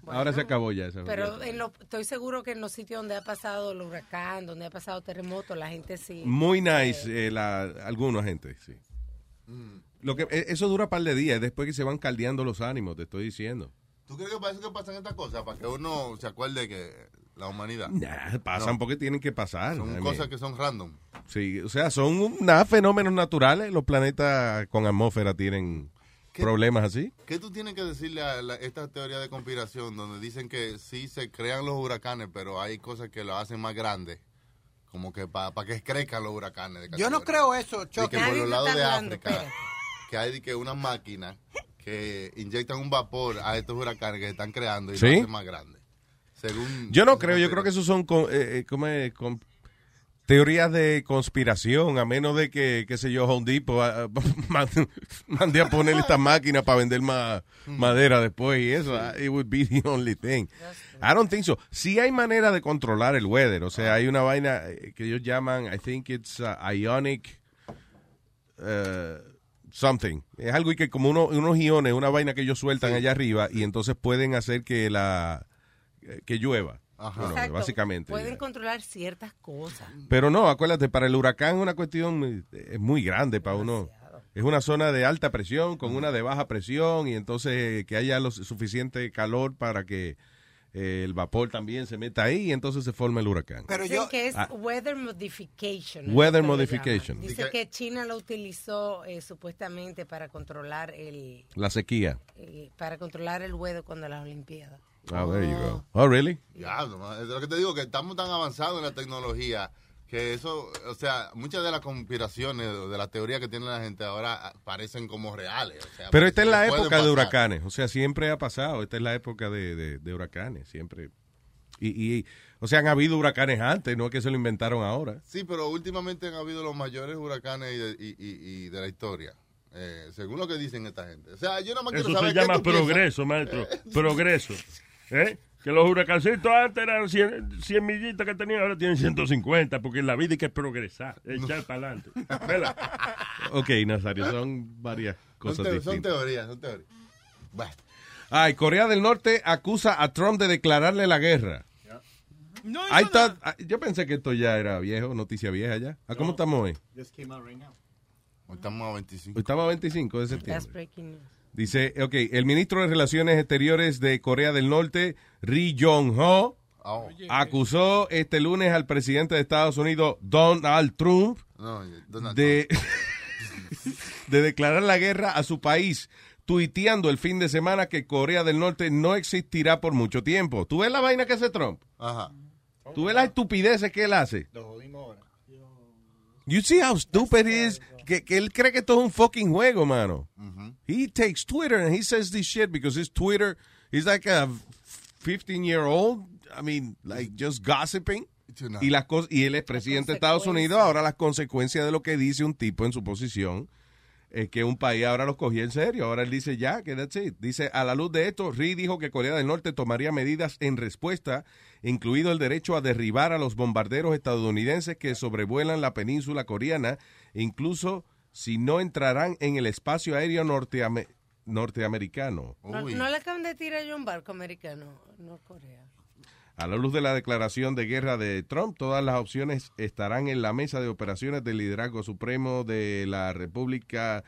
Speaker 16: Ahora se acabó ya esa.
Speaker 15: Pero en lo- estoy seguro que en los sitios donde ha pasado el huracán, donde ha pasado terremoto, la gente sí.
Speaker 16: Muy nice, eh, la, alguna gente, sí. Lo que, e- eso dura un par de días, después que se van caldeando los ánimos, te estoy diciendo.
Speaker 9: ¿Tú crees que parece que pasan estas cosas para que uno se acuerde que la humanidad?
Speaker 16: Nah, pasan
Speaker 9: No.
Speaker 16: porque tienen que pasar.
Speaker 9: Son cosas que son random.
Speaker 16: Sí, o sea, son fenómenos naturales. Los planetas con atmósfera tienen problemas así.
Speaker 9: ¿Qué tú tienes que decirle a la- esta teoría de conspiración donde dicen que sí se crean los huracanes, pero hay cosas que lo hacen más grandes? Como que para que crezcan los huracanes. de
Speaker 13: Yo no creo eso,
Speaker 9: Y
Speaker 13: Chuck.
Speaker 9: que por los lados de
Speaker 13: hablando,
Speaker 9: África, que hay que unas máquinas que inyectan un vapor a estos huracanes que se están creando y
Speaker 16: ¿Sí?
Speaker 9: lo hacen más grandes. Según
Speaker 16: Yo no creo, yo creo que eso son con- eh, eh. Con- teorías de conspiración, a menos de que, qué sé yo, Home Depot ah, mande, mande a poner esta máquina para vender más madera después y eso, ah, it would be the only thing. I don't think so. Sí hay manera de controlar el weather, o sea, hay una vaina eh, que ellos llaman, I think it's uh, ionic uh, something. Es algo que como uno- unos iones, una vaina que ellos sueltan allá arriba y entonces pueden hacer que la que llueva.
Speaker 15: Exacto.
Speaker 16: básicamente.
Speaker 15: Pueden controlar ciertas cosas.
Speaker 16: Pero no, acuérdate, para el huracán es una cuestión eh, es muy grande para uno. Es una zona de alta presión con una de baja presión y entonces eh, que haya lo suficiente calor para que eh, el vapor también se meta ahí y entonces se forma el huracán.
Speaker 15: Pero Dicen que es
Speaker 16: Ah.
Speaker 15: weather modification.
Speaker 16: Weather modification.
Speaker 15: Dice que China lo utilizó eh, supuestamente para controlar el
Speaker 16: La sequía.
Speaker 15: eh, para controlar el weather cuando las Olimpiadas.
Speaker 16: Ah, there you go. Oh, really?
Speaker 9: Ya, nomás, es lo que te digo, que estamos tan avanzados en la tecnología que eso, o sea, muchas de las conspiraciones, de las teorías que tiene la gente ahora ah, parecen como reales. o sea,
Speaker 16: Pero esta es la época de huracanes, o sea, siempre ha pasado, esta es la época de, de- de huracanes, siempre. Y, y, o sea, han habido huracanes antes, no es que se lo inventaron ahora.
Speaker 9: Sí, pero últimamente han habido los mayores huracanes y de, y- y- y de la historia. eh, según lo que dicen esta gente. O sea, yo nada más quiero
Speaker 1: Eso
Speaker 9: saber
Speaker 1: se
Speaker 9: qué
Speaker 1: llama
Speaker 9: tú piensas.
Speaker 1: progreso, maestro. Progreso. ¿Eh? Que los huracancitos antes eran 100, 100 millitas que tenían, ahora tienen 150, porque la vida hay que progresar, echar para adelante.
Speaker 16: Ok, Nazario, son varias
Speaker 9: Son,
Speaker 16: cosas
Speaker 9: son
Speaker 16: distintas.
Speaker 9: teorías, son teorías. Bueno.
Speaker 16: Ay, Corea del Norte acusa a Trump de declararle la guerra.
Speaker 8: No
Speaker 16: I thought- ah, yo pensé que esto ya era viejo, noticia vieja ya. ¿A cómo estamos hoy?
Speaker 17: Just came out right now.
Speaker 9: Hoy estamos a 25.
Speaker 16: Hoy estamos a 25 de
Speaker 15: That's
Speaker 16: septiembre.
Speaker 15: breaking news.
Speaker 16: Dice, ok, el ministro de Relaciones Exteriores de Corea del Norte, Ri Jong-ho,
Speaker 9: Oh.
Speaker 16: acusó este lunes al presidente de Estados Unidos, Donald Trump,
Speaker 9: No, Donald
Speaker 16: de, de declarar la guerra a su país, tuiteando el fin de semana que Corea del Norte no existirá por mucho tiempo. ¿Tú ves la vaina que hace Trump?
Speaker 9: Ajá.
Speaker 16: ¿Tú ves las estupideces que él hace?
Speaker 17: Lo jodimos ahora.
Speaker 16: You see how stupid he is? Que, que él cree que esto es un fucking juego, mano. He takes Twitter and he says this shit because his Twitter is like a 15 year old. I mean, like just gossiping. Y, las y él es presidente de Estados Unidos. Ahora las consecuencias de lo que dice un tipo en su posición es que un país ahora los cogía en serio. Ahora él dice ya, que that's it. Dice, a la luz de esto, Ri dijo que Corea del Norte tomaría medidas en respuesta, incluido el derecho a derribar a los bombarderos estadounidenses que sobrevuelan la península coreana, incluso si no entrarán en el espacio aéreo norteame- norteamericano.
Speaker 15: No, no le acaban de tirar yo un barco americano, no Corea.
Speaker 16: A la luz de la declaración de guerra de Trump, todas las opciones estarán en la mesa de operaciones del liderazgo supremo de la República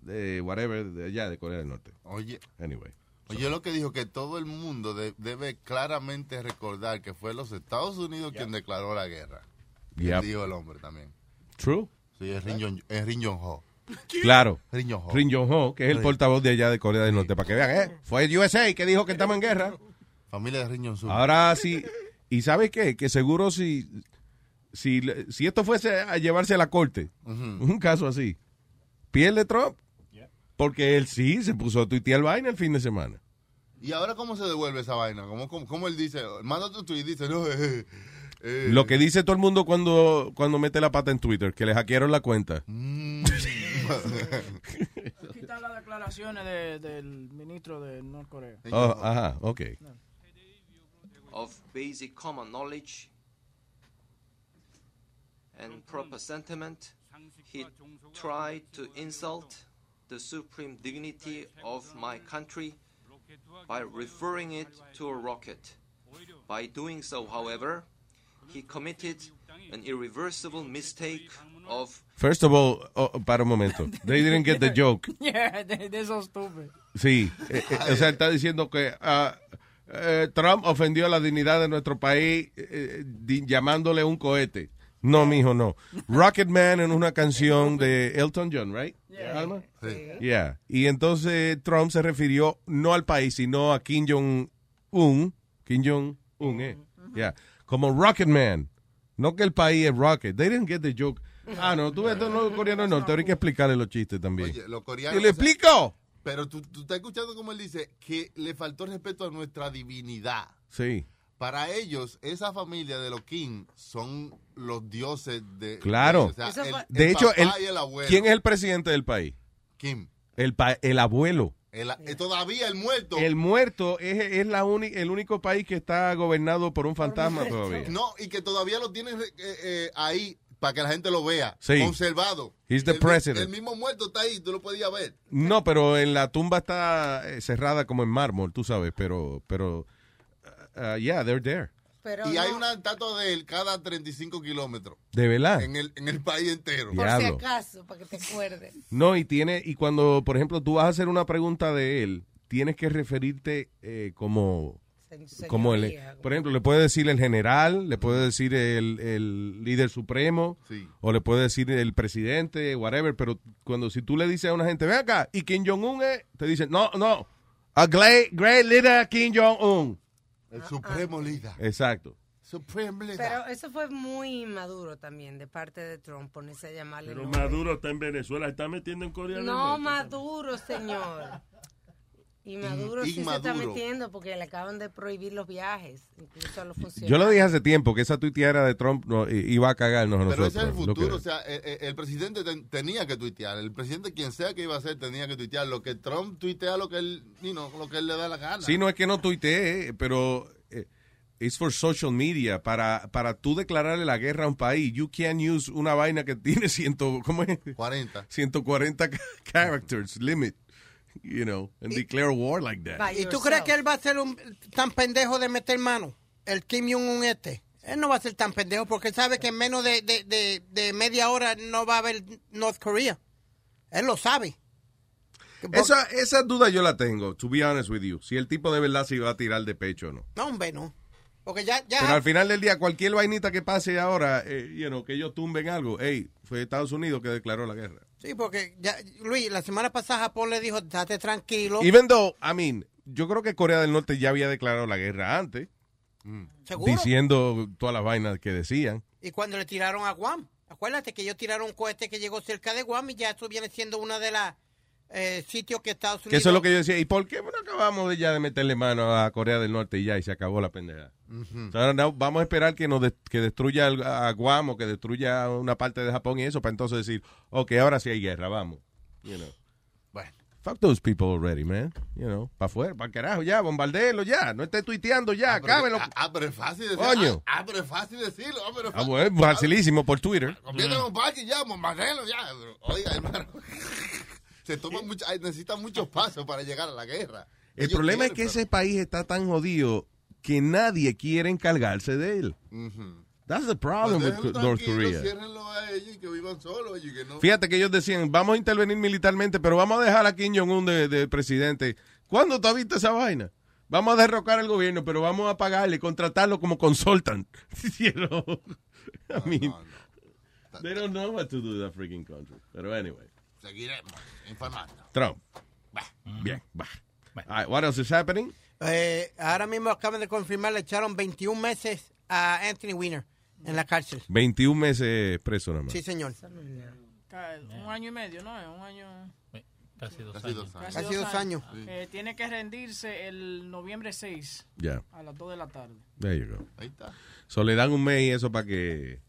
Speaker 16: de whatever de allá de Corea del Norte.
Speaker 9: Oye,
Speaker 16: Anyway.
Speaker 9: Oye, lo que dijo que todo el mundo de- debe claramente recordar que fue los Estados Unidos quien declaró la guerra.
Speaker 16: Yep.
Speaker 9: Dijo el hombre también.
Speaker 16: True.
Speaker 9: Sí, es Rin Jong- es Rin Jong-ho.
Speaker 16: Claro.
Speaker 9: Rin Jong-ho.
Speaker 16: Rin Jong-ho, que es el portavoz de allá de Corea del Norte, para que vean, ¿eh? Fue el USA que dijo que estamos en guerra.
Speaker 9: Familia de Rin Jong-soo.
Speaker 16: Ahora sí. ¿Y sabes qué? Que seguro si, si, si esto fuese a llevarse a la corte, un caso así, pierde Trump. Porque él sí se puso a tuitear vaina el fin de semana.
Speaker 9: ¿Y ahora cómo se devuelve esa vaina? ¿Cómo, cómo, cómo él dice? Manda tu tweet y dice, no, eh, eh,
Speaker 16: Lo que dice todo el mundo cuando, cuando mete la pata en Twitter, que le hackearon la cuenta.
Speaker 9: Mm.
Speaker 8: Aquí están las declaraciones de- del ministro de Norcorea.
Speaker 16: Oh, ajá, ok.
Speaker 18: of basic common knowledge and proper sentiment, he tried to insult the supreme dignity of my country by referring it to a rocket. By doing so, however, he committed an irreversible mistake of
Speaker 16: First of all, oh, para un momento. They didn't get the joke.
Speaker 8: Yeah, they- they're so stupid.
Speaker 16: Sí, eh, eh, o sea, está diciendo que ah, eh, Trump ofendió la dignidad de nuestro país eh, llamándole un cohete. No, mijo, no. Rocket Man en una canción de Elton John, right? Alma? Yeah. Y entonces Trump se refirió no al país, sino a Kim Jong-un. Kim Jong-un, eh. Yeah. Como Rocket Man. No que el país es Rocket. They didn't get the joke. Ah, no, tú ves, estos no coreanos norte, ahora hay que explicarle los chistes también.
Speaker 9: Oye, los coreanos.
Speaker 16: ¿Y le
Speaker 9: o sea,
Speaker 16: explico?
Speaker 9: Pero tú, tú estás escuchando como él dice que le faltó respeto a nuestra divinidad.
Speaker 16: Sí.
Speaker 9: Para ellos, esa familia de los King son los dioses de.
Speaker 16: Claro.
Speaker 9: de- o sea,
Speaker 15: Eso
Speaker 9: el-
Speaker 16: De
Speaker 9: el
Speaker 16: hecho, el-
Speaker 9: y el abuelo.
Speaker 16: ¿quién es el presidente del país?
Speaker 9: Kim.
Speaker 16: El, pa- el abuelo.
Speaker 9: El- eh, todavía el muerto.
Speaker 16: El muerto es, es la uni- el único país que está gobernado por un fantasma todavía.
Speaker 9: No, y que todavía lo tienen eh, eh, ahí para que la gente lo vea.
Speaker 16: Sí.
Speaker 9: Conservado.
Speaker 16: He's the
Speaker 9: el,
Speaker 16: president.
Speaker 9: El mismo muerto está ahí, tú lo podías ver.
Speaker 16: No, pero en la tumba está eh, cerrada como en mármol, tú sabes, pero, pero, uh, uh, yeah, they're there.
Speaker 15: Pero
Speaker 9: y hay
Speaker 15: no,
Speaker 9: una estatua de él cada 35 kilómetros.
Speaker 16: De verdad.
Speaker 9: En el, en el país entero.
Speaker 15: por si acaso, para que te acuerdes.
Speaker 16: No, y tiene, y cuando, por ejemplo, tú vas a hacer una pregunta de él, tienes que referirte eh, como, como el, por ejemplo, le puede decir el general, le puede decir el, el líder supremo,
Speaker 9: Sí.
Speaker 16: o le puede decir el presidente, whatever, pero cuando si tú le dices a una gente, ven acá, y Kim Jong-un es, te dicen, no, no, a great, great leader Kim Jong-un.
Speaker 9: El supremo líder.
Speaker 16: Exacto.
Speaker 9: Supreme líder.
Speaker 15: Pero eso fue muy maduro también de parte de Trump, ponerse a llamarle.
Speaker 1: Pero. Maduro está en Venezuela, está metiendo en Corea del
Speaker 15: No. Maduro, señor. Y Maduro sí se está metiendo porque le acaban de prohibir los viajes, incluso a los funcionarios.
Speaker 16: Yo lo dije hace tiempo que esa tuiteara de Trump no, iba a cagarnos a
Speaker 9: Pero
Speaker 16: nosotros.
Speaker 9: ese es el futuro. O sea, el, el- el presidente ten- tenía que tuitear. El presidente, quien sea que iba a ser, tenía que tuitear. Lo que Trump tuitea, lo que él, you know, lo que él le da la gana.
Speaker 16: Sí, no es que no tuitee, pero eh, it's for social media. Para, para tú declararle la guerra a un país, you can't use una vaina que tiene ciento, ¿cómo es?
Speaker 9: 40.
Speaker 16: 140 ca- characters limit, you know, and declare war like that.
Speaker 13: ¿Y tú crees que él va a ser un, tan pendejo de meter mano? El Kim Jong-un este. Él no va a ser tan pendejo porque él sabe que en menos de, de, de, de media hora no va a haber North Korea. Él lo sabe.
Speaker 16: Esa, esa duda yo la tengo, to be honest with you. Si el tipo de verdad se iba a tirar de pecho o no.
Speaker 13: No, hombre, no. Porque ya, ya.
Speaker 16: Pero al final del día, cualquier vainita que pase ahora, eh, you know, que ellos tumben algo, hey, fue Estados Unidos que declaró la guerra.
Speaker 13: Sí, porque ya, Luis, la semana pasada Japón le dijo, date tranquilo.
Speaker 16: Even though, I mean, yo creo que Corea del Norte ya había declarado la guerra antes,
Speaker 13: ¿Seguro?
Speaker 16: diciendo todas las vainas que decían.
Speaker 13: Y cuando le tiraron a Guam. Acuérdate que ellos tiraron un cohete que llegó cerca de Guam y ya eso viene siendo una de las eh, sitios que Estados Unidos...
Speaker 16: Que eso es lo que yo decía. ¿Y por qué no acabamos de ya de meterle mano a Corea del Norte y ya y se acabó la pendeja? No, vamos a esperar que nos de- que destruya a Guam o que destruya una parte de Japón y eso para entonces decir, ok, ahora sí hay guerra, vamos. You know.
Speaker 9: Bueno.
Speaker 16: Fuck those people already, man. You know, para afuera, para carajo, ya, bombardeenlo ya. No esté tuiteando ya,
Speaker 9: Ah, pero,
Speaker 16: acábenlo.
Speaker 9: ah, ah, pero es fácil decirlo.
Speaker 16: Coño.
Speaker 9: Ah, ah, pero es fácil decirlo. Ah, pero es
Speaker 16: Ah,
Speaker 9: fácil.
Speaker 16: bueno, facilísimo por Twitter.
Speaker 9: Conviértelo en un parque ya, bombardelo ya. Oiga, hermano. Se toma mucho, necesita muchos pasos para llegar a la guerra.
Speaker 16: El
Speaker 9: Ellos
Speaker 16: problema es que ese país está tan jodido que nadie quiere encargarse de él. That's the
Speaker 9: Pues
Speaker 16: problem with North Korea.
Speaker 9: ciérrenlo a ellos y que vivan solos ellos y que no.
Speaker 16: Fíjate que ellos decían, vamos a intervenir militarmente, pero vamos a dejar a Kim Jong-un de, de presidente. ¿Cuándo tú has visto esa vaina? Vamos a derrocar al gobierno, pero vamos a pagarle, contratarlo como consultant. You know? I mean, they don't know what to do in that freaking country. Pero anyway,
Speaker 9: Seguiremos informando.
Speaker 16: Trump. Bien, va. All right, what else is happening?
Speaker 13: Eh, ahora mismo acaban de confirmar, le echaron 21 meses a Anthony Weiner en la cárcel.
Speaker 16: 21 meses preso nada más.
Speaker 13: Sí, señor.
Speaker 8: Un año y medio, ¿no? Un año.
Speaker 12: Casi dos
Speaker 9: Casi
Speaker 12: años.
Speaker 9: dos años.
Speaker 13: Casi dos años.
Speaker 8: Eh, tiene que rendirse el noviembre 6
Speaker 16: Ya,
Speaker 8: a las 2 de la tarde.
Speaker 16: there you go.
Speaker 9: Ahí está.
Speaker 16: So le dan un mes y eso para que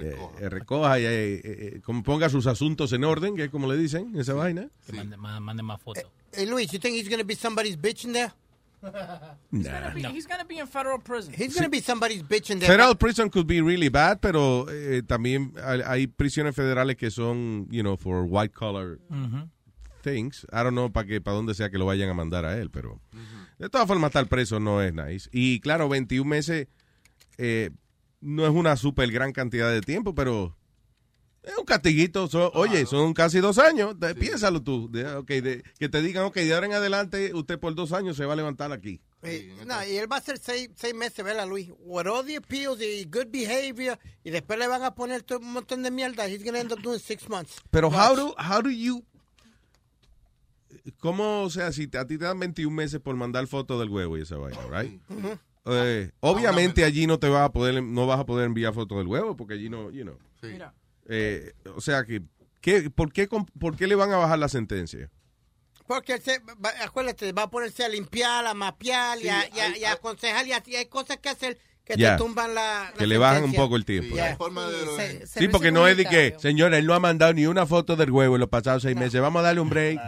Speaker 16: eh, eh, recoja y eh, eh, como ponga sus asuntos en orden, que es como le dicen, esa vaina.
Speaker 12: Que mande, más, mande más fotos.
Speaker 13: Hey, Luis, you think he's going to be somebody's bitch in there?
Speaker 8: He's
Speaker 16: Nah.
Speaker 8: gonna be, he's gonna be in federal prison.
Speaker 13: He's going to be somebody's bitch in there.
Speaker 16: Federal prison could be really bad, pero eh, también hay, hay prisiones federales que son, you know, for white collar things. I don't know para que para dónde sea que lo vayan a mandar a él, pero de todas formas estar preso no es nice. Y claro, 21 meses eh, no es una super gran cantidad de tiempo, pero Es un castiguito. son- Oye, son casi dos años. de- Piénsalo tú. de- ok, de- que te digan, ok, de ahora en adelante usted por dos años se va a levantar aquí.
Speaker 13: Eh, no, y él va a hacer seis, seis meses, ¿verdad, Luis? With all the appeals y good behavior, y después le van a poner todo un montón de mierda. He's gonna end up doing six months.
Speaker 16: Pero
Speaker 13: Watch.
Speaker 16: how do, how do you... ¿Cómo, o sea, si te- a ti te dan 21 meses por mandar fotos del huevo y esa vaina, right?
Speaker 13: Ujú.
Speaker 16: Eh, obviamente allí no te vas a poder, no vas a poder enviar fotos del huevo porque allí no, you know. Eh, o sea que, ¿qué, por, qué, ¿por qué le van a bajar la sentencia?
Speaker 13: Porque él se, va- acuérdate, va a ponerse a limpiar, a mapear, y, a,
Speaker 9: Sí,
Speaker 13: y a-
Speaker 9: hay-
Speaker 13: y a aconsejar, y, a- y hay cosas que hacer que
Speaker 16: Ya.
Speaker 13: te tumban la,
Speaker 16: Que
Speaker 13: la
Speaker 16: le bajan un poco el tiempo.
Speaker 13: Yeah.
Speaker 9: De...
Speaker 16: Sí, porque no es de que, señora, él no ha mandado ni una foto del huevo en los pasados seis meses. Vamos a darle un break.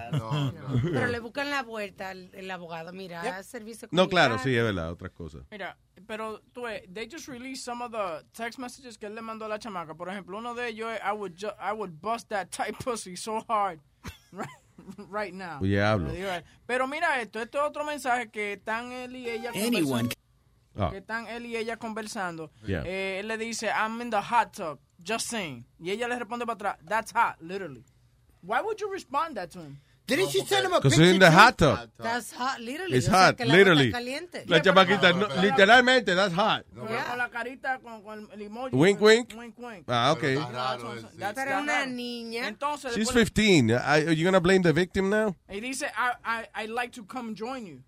Speaker 15: Pero le buscan la vuelta al el abogado. Mira, servicio
Speaker 16: No, claro, sí, es verdad, otras cosas.
Speaker 8: mira, pero tú ves, they just released some of the text messages que él le mandó a la chamaca. Por ejemplo, uno de ellos es, I would, ju- I would bust that tight pussy so hard right, right now.
Speaker 16: Diablo.
Speaker 8: Pero mira esto, este es otro mensaje que están él y ella
Speaker 12: Anyone
Speaker 8: conversando.
Speaker 16: Ah.
Speaker 8: Que están él y ella conversando.
Speaker 16: Yeah.
Speaker 8: Eh, él le dice, I'm in the hot tub, just saying. Y ella le responde para atrás, that's hot, literally. Why would you respond that to him?
Speaker 13: Didn't she send him a
Speaker 16: Because in the hot tub.
Speaker 15: That's hot, literally.
Speaker 16: It's
Speaker 15: o sea,
Speaker 16: hot,
Speaker 15: que el agua
Speaker 16: literally.
Speaker 15: está caliente.
Speaker 16: La chamaquita, no, literalmente, that's hot.
Speaker 8: Con, con la carita, con, con el emoji.
Speaker 16: Wink, wink.
Speaker 8: Wink, wink.
Speaker 16: Ah, ok.
Speaker 8: That's-
Speaker 15: Pero
Speaker 8: that's
Speaker 15: una
Speaker 8: raro.
Speaker 15: niña.
Speaker 8: Entonces,
Speaker 16: She's
Speaker 8: después-
Speaker 16: 15. Are you gonna blame the victim now?
Speaker 8: Y dice, I, I, I'd like to come join you.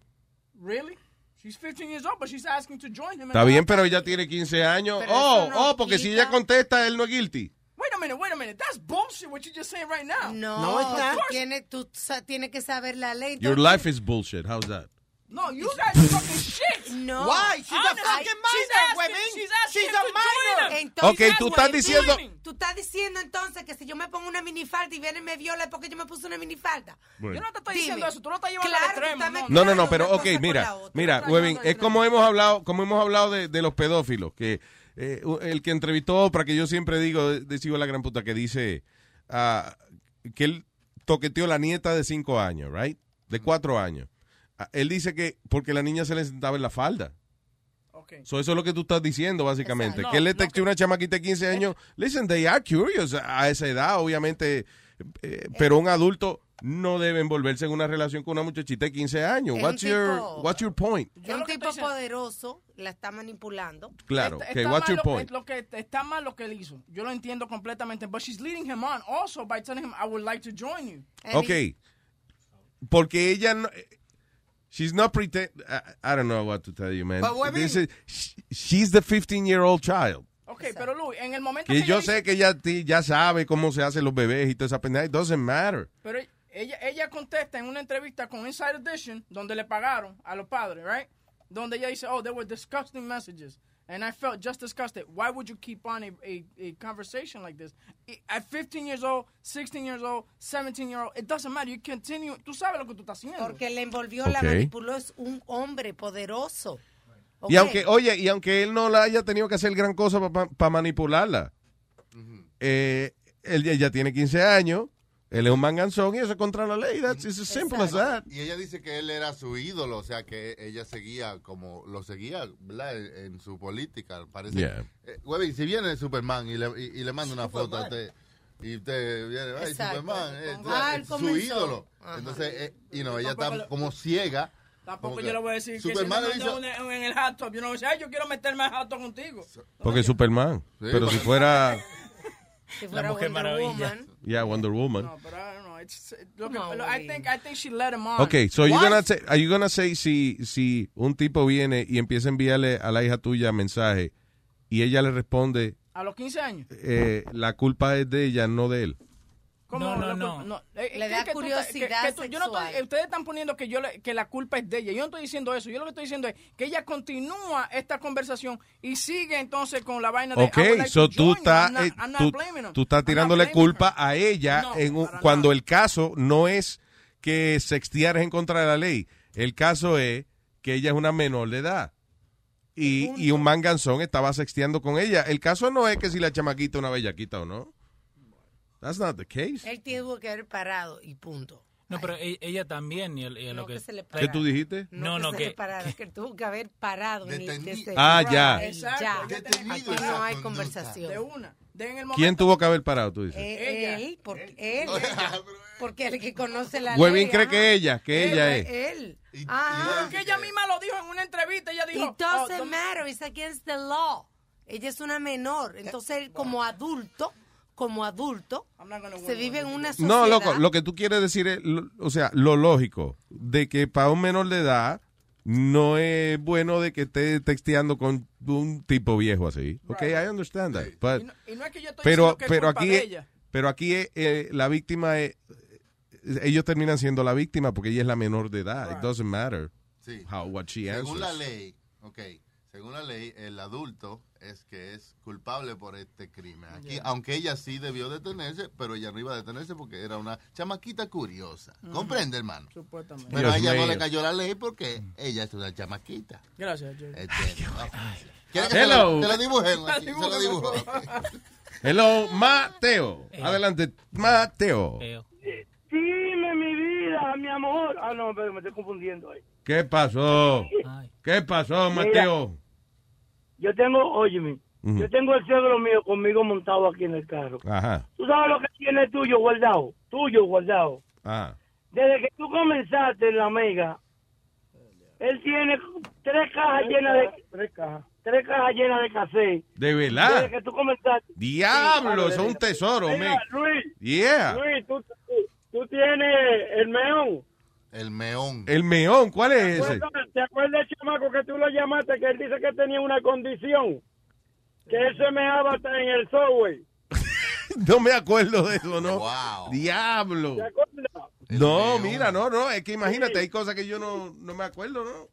Speaker 8: Really? She's 15 years old, but she's asking to join him.
Speaker 16: Está bien, pero ella tiene 15 años.
Speaker 8: Pero
Speaker 16: Oh,
Speaker 8: no
Speaker 16: oh, porque si ella contesta, él no es guilty.
Speaker 8: Wait a minute, wait a minute. That's bullshit what you're just saying right now.
Speaker 15: No,
Speaker 8: Of course.
Speaker 15: tiene, tú tienes que saber la ley.
Speaker 16: Your life is bullshit. How's that?
Speaker 8: No, you guys are fucking shit.
Speaker 15: No.
Speaker 13: Why? She's a fucking
Speaker 8: she's
Speaker 13: minor,
Speaker 8: she's asking
Speaker 13: She's
Speaker 8: him
Speaker 13: a
Speaker 8: to join him.
Speaker 15: Entonces,
Speaker 16: Ok, tú estás diciendo-
Speaker 15: Tú estás diciendo entonces que si yo me pongo una minifalda y viene y me viola es porque yo me puse una minifalda.
Speaker 16: Bueno.
Speaker 8: Yo no te estoy
Speaker 15: Dime.
Speaker 8: diciendo eso, tú lo estás llevando
Speaker 15: Claro,
Speaker 8: al extremo. no.
Speaker 16: No, no, no, pero ok, mira, mira, Webin, es como hemos hablado, como hemos hablado de, de los pedófilos, que eh, el que entrevistó a Oprah, que yo siempre digo, de sigo la gran puta, que dice ah, que él toqueteó la nieta de cinco años, right? De cuatro años. Ah, él dice que porque la niña se le sentaba en la falda. So, eso es lo que tú estás diciendo, básicamente.
Speaker 8: Exacto.
Speaker 16: que él le
Speaker 8: No,
Speaker 16: texteó a una chamaquita de 15 años. Listen, they are curious a esa edad, obviamente. eh, pero un adulto no debe envolverse en una relación con una muchachita de 15 años. What's your,
Speaker 15: tipo-
Speaker 16: what's your point?
Speaker 15: Es un tipo poderoso, la está manipulando.
Speaker 16: Claro.
Speaker 8: Está-
Speaker 16: Okay,
Speaker 8: está
Speaker 16: what's
Speaker 8: mal
Speaker 16: your
Speaker 8: lo-
Speaker 16: point?
Speaker 8: Lo que, está mal lo que él hizo. Yo lo entiendo completamente. But she's leading him on also by telling him, I would like to join you.
Speaker 16: Ok. Porque ella no. She's not pretend. I, I don't know what to tell you, man.
Speaker 8: But what
Speaker 16: This is- sh- she's the 15 year old child.
Speaker 8: Ok, pero Luis, en el momento
Speaker 16: Que
Speaker 8: que
Speaker 16: yo sé que ella ya sabe cómo se hacen los bebés y toda esa pendeja. It doesn't matter.
Speaker 8: Pero ella, ella contesta en una entrevista con Inside Edition, donde le pagaron a los padres, right? Donde ella dice, oh, there were disgusting messages. And I felt just disgusted. Why would you keep on a, a, a conversation like this? At 15 years old, 16 years old, 17 years old, it doesn't matter. You continue. Tú sabes lo que tú estás haciendo.
Speaker 15: Porque le envolvió, la
Speaker 16: Ok.
Speaker 15: manipuló, es un hombre poderoso.
Speaker 16: Y
Speaker 15: Ok.
Speaker 16: aunque, oye, y aunque él no la haya tenido que hacer gran cosa para manipularla, eh, él, ella tiene 15 años, él es un manganzón y eso es contra la ley. That's it's as simple as that.
Speaker 9: Y ella dice que él era su ídolo, o sea, que ella seguía como lo seguía, ¿verdad? En, en su política, parece.
Speaker 16: Yeah.
Speaker 9: Eh, Webby, si viene Superman y le, y, y le manda una foto a usted y usted viene, ay,
Speaker 15: Exacto.
Speaker 9: Superman, eh,
Speaker 15: Ah,
Speaker 9: es su
Speaker 15: comenzó.
Speaker 9: ídolo.
Speaker 15: Ajá.
Speaker 9: Entonces, eh, you know, ella está
Speaker 8: lo-
Speaker 9: como ciega.
Speaker 8: Tampoco yo le voy a decir
Speaker 9: Superman
Speaker 8: que
Speaker 9: le
Speaker 8: si me
Speaker 9: hizo-
Speaker 8: en el hot yo no voy a decir, ay, yo quiero meterme al hot tub contigo.
Speaker 16: Porque es Superman. Pero si fuera,
Speaker 15: Si
Speaker 12: La
Speaker 15: fuera
Speaker 12: Mujer
Speaker 15: Wonder
Speaker 12: Maravilla.
Speaker 15: Woman.
Speaker 16: Yeah, Wonder Woman.
Speaker 8: No, but I don't know. It's,
Speaker 15: No,
Speaker 8: lo- I think I think she let him on.
Speaker 16: Okay, so you
Speaker 8: Why?
Speaker 16: gonna say, are you gonna say si, si un tipo viene y empieza a enviarle a la hija tuya mensaje y ella le responde,
Speaker 8: A los 15 años.
Speaker 16: eh, la culpa es de ella, no de él?
Speaker 8: ¿Cómo
Speaker 12: No, no, no.
Speaker 8: eh,
Speaker 15: Le
Speaker 8: eh,
Speaker 15: da
Speaker 8: que tú te-
Speaker 15: curiosidad
Speaker 8: que- que tú- yo no estoy- ustedes están poniendo que yo le- que la culpa es de ella. Yo no estoy diciendo eso. Yo lo que estoy diciendo es que ella continúa esta conversación y sigue entonces con la vaina de
Speaker 16: Ok,
Speaker 8: like
Speaker 16: so tú estás, eh, tú, estás tirándole culpa
Speaker 8: her.
Speaker 16: a ella
Speaker 8: No,
Speaker 16: en un- cuando el caso no es que sextear es en contra de la ley. El caso es que ella es una menor de edad. Y, y un manganzón estaba sexteando con ella. El caso no es que si la chamaquita es una bellaquita o no. That's not the case.
Speaker 15: Él tuvo que haber parado y punto.
Speaker 12: No, pero e- ella también, y, el- y lo
Speaker 15: No
Speaker 12: que...
Speaker 15: que se le
Speaker 16: ¿Qué tú dijiste?
Speaker 12: No, no,
Speaker 15: que,
Speaker 12: que-
Speaker 15: se le parara, que tuvo que haber parado. el-
Speaker 16: Ah, ya.
Speaker 8: Exacto,
Speaker 15: ya.
Speaker 9: Detenido
Speaker 15: Aquí no hay
Speaker 9: conducta.
Speaker 15: conversación.
Speaker 8: De una. de en el momento.
Speaker 16: ¿Quién tuvo que haber parado, tú dices?
Speaker 15: Eh, Él, porque él, porque él que conoce la
Speaker 16: Huevín
Speaker 15: ley.
Speaker 16: cree
Speaker 15: ajá.
Speaker 16: que ella, que
Speaker 15: Él,
Speaker 16: ella es.
Speaker 15: Él.
Speaker 8: Ah,
Speaker 15: Ajá.
Speaker 8: que ella misma lo dijo en una entrevista. Ella dijo.
Speaker 15: It doesn't
Speaker 8: oh,
Speaker 15: matter, it's against the law. Ella es una menor, entonces él como adulto, como adulto, se vive en una sociedad.
Speaker 16: No, loco, lo que tú quieres decir es, lo- o sea, lo lógico, de que para un menor de edad no es bueno de que esté texteando con un tipo viejo así. Ok, I understand that. but-
Speaker 8: Y no, y no es que yo estoy
Speaker 16: pero
Speaker 8: que es
Speaker 16: pero
Speaker 8: culpa
Speaker 16: aquí
Speaker 8: de
Speaker 16: es-
Speaker 8: ella.
Speaker 16: pero aquí es, eh, la víctima es ellos terminan siendo la víctima porque ella es la menor de edad. It doesn't matter
Speaker 9: Sí.
Speaker 16: how what she
Speaker 9: Según la ley, ok, según la ley, el adulto es que es culpable por este crimen. Aquí,
Speaker 16: Yeah.
Speaker 9: aunque ella sí debió detenerse, pero ella no iba a detenerse porque era una chamaquita curiosa.
Speaker 8: Ujú.
Speaker 9: ¿Comprende, hermano?
Speaker 8: Supuestamente.
Speaker 9: Pero a ella no le cayó la ley porque ella es una chamaquita.
Speaker 8: Gracias, Jerry.
Speaker 9: Entiendo. ¿Quieres que
Speaker 16: Hello.
Speaker 9: te lo? Se lo dibujo.
Speaker 16: Hello, Mateo. Adelante, Mateo.
Speaker 19: Dime mi vida, mi amor. Ah, no, pero me estoy confundiendo ahí.
Speaker 16: ¿Qué pasó? ¿Qué pasó, Mateo?
Speaker 19: Yo tengo, óyeme,
Speaker 16: Ujú.
Speaker 19: yo tengo el suegro mío conmigo montado aquí en el carro.
Speaker 16: Ajá.
Speaker 19: ¿Tú sabes lo que tiene tuyo guardado? Tuyo guardado.
Speaker 16: Ah.
Speaker 19: Desde que tú comenzaste en la mega, él tiene tres cajas llenas de... Tres cajas. Tres cajas llenas de café.
Speaker 16: ¿De
Speaker 19: Desde
Speaker 16: verdad?
Speaker 19: que tú comenzaste.
Speaker 16: Diablo,
Speaker 19: Sí,
Speaker 16: es un tesoro,
Speaker 19: Mira. Luis,
Speaker 16: Yeah.
Speaker 19: Luis, tú, tú- tú tienes el meón.
Speaker 9: El meón.
Speaker 16: El meón, ¿cuál es ese?
Speaker 19: ¿Te acuerdas del chamaco que tú lo llamaste que él dice que tenía una condición? Que él se meaba hasta en el subway.
Speaker 16: No me acuerdo de eso, ¿no? Diablo.
Speaker 19: ¿Te acuerdas?
Speaker 16: No, mira, no, no, es que imagínate, hay cosas que yo no, no me acuerdo, ¿no?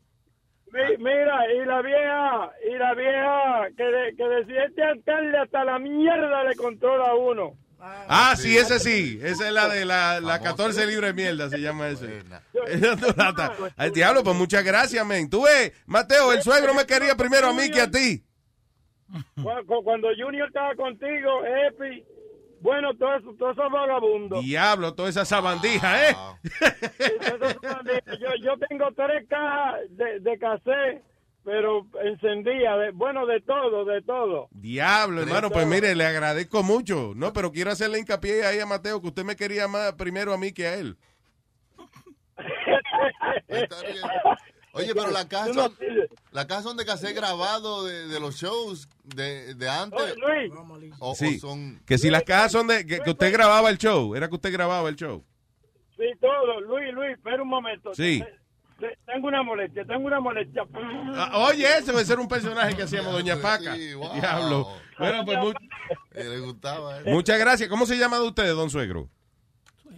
Speaker 19: Mi- Mira, y la vieja, y la vieja que, de- que decía este alcalde hasta la mierda le controla a uno.
Speaker 16: Ah, sí, ese sí. Esa es la de la, la 14 libres de mierda, se llama. Esa ta- Ay, diablo, pues muchas gracias, men. Tú ves, Mateo, el suegro me quería primero a mí que a ti.
Speaker 19: Cu- cu- Cuando Junior estaba contigo, Epi, bueno, todo eso, todos esos vagabundos.
Speaker 16: Diablo, toda esa sabandija, ¿eh?
Speaker 19: Yo, yo tengo tres cajas de, de cassette, pero encendía, de, bueno, de todo, de todo.
Speaker 16: Diablo, hermano, pues mire, le agradezco mucho. No, pero quiero hacerle hincapié ahí a Mateo que usted me quería más primero a mí que a él.
Speaker 9: Oye, pero la casa, la casa son de cassette grabado de, de los shows de, de antes. O, o
Speaker 16: Sí,
Speaker 9: son...
Speaker 16: que si las cajas son de que, que usted grababa el show, era que usted grababa el show.
Speaker 19: Sí, todo. Luis, Luis, espera un momento.
Speaker 16: Sí.
Speaker 19: Te- te- Tengo una molestia, tengo una molestia.
Speaker 16: Ah, Oye, ese a ser un personaje que hacíamos Doña Paca. Diablo. Bueno, pues
Speaker 9: le gustaba.
Speaker 16: muchas gracias. ¿Cómo se llama de ustedes, don suegro?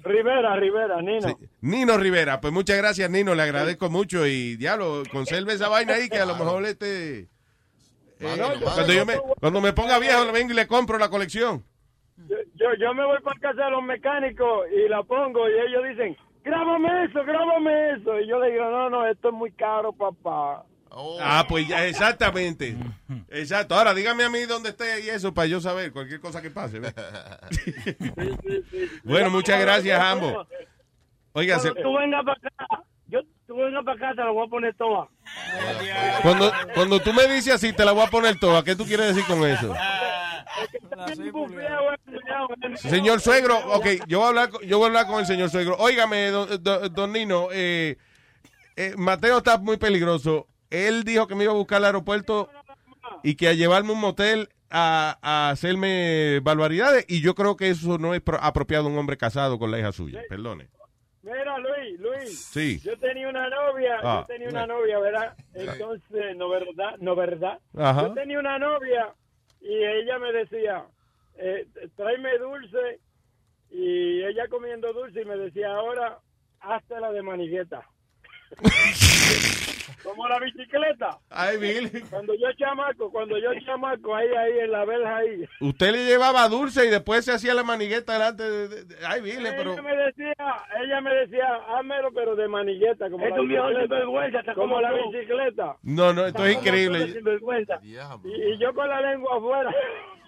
Speaker 19: Rivera, Rivera, Nino.
Speaker 16: Nino Rivera. Pues muchas gracias, Nino. Le agradezco mucho y diablo, conserve esa vaina ahí que a lo mejor este... eh, cuando, yo me, cuando me ponga viejo, le vengo y le compro la colección.
Speaker 19: Yo, yo, yo me voy para casa de los mecánicos y la pongo y ellos dicen, grábame eso, grábame eso. Y yo le digo, no, no, esto es muy caro, papá.
Speaker 16: Ah, pues ya, exactamente. Exacto. Ahora dígame a mí dónde esté y eso para yo saber cualquier cosa que pase. bueno, muchas gracias, ambos. Oiga,
Speaker 19: Cuando
Speaker 16: se-
Speaker 19: tú vengas para acá, yo, tú vengas para acá, te lo voy a poner toda.
Speaker 16: cuando, cuando tú me dices así, te la voy a poner toda. ¿Qué tú quieres decir con eso? Señor suegro, ok, yo voy a hablar, con- yo voy a hablar con el señor suegro. Óigame, don, don- don Nino, eh, eh, Mateo está muy peligroso. Él dijo que me iba a buscar al aeropuerto y que a llevarme a un motel a, a hacerme barbaridades y yo creo que eso no es pro- apropiado de un hombre casado con la hija suya. Perdone.
Speaker 19: Mira, Luis, Luis.
Speaker 16: Sí.
Speaker 19: Yo tenía una novia,
Speaker 16: Ah,
Speaker 19: yo tenía una novia, ¿verdad? Entonces, no verdad, no verdad.
Speaker 16: Ajá.
Speaker 19: Yo tenía una novia y ella me decía, eh, tráeme dulce y ella comiendo dulce y me decía, ahora hazte la de manigueta. Como la bicicleta.
Speaker 16: Ay, Bill.
Speaker 19: Cuando yo chamaco, cuando yo chamaco, ahí, ahí, en la verja ahí.
Speaker 16: Usted le llevaba dulce y después se hacía la manigueta delante de... de- de- ay, pero...
Speaker 19: Ella me decía, ella me decía, házmelo pero de manigueta, como Es la bicicleta. como como la bicicleta.
Speaker 16: No, no, esto es increíble.
Speaker 19: Y, y yo con la lengua afuera.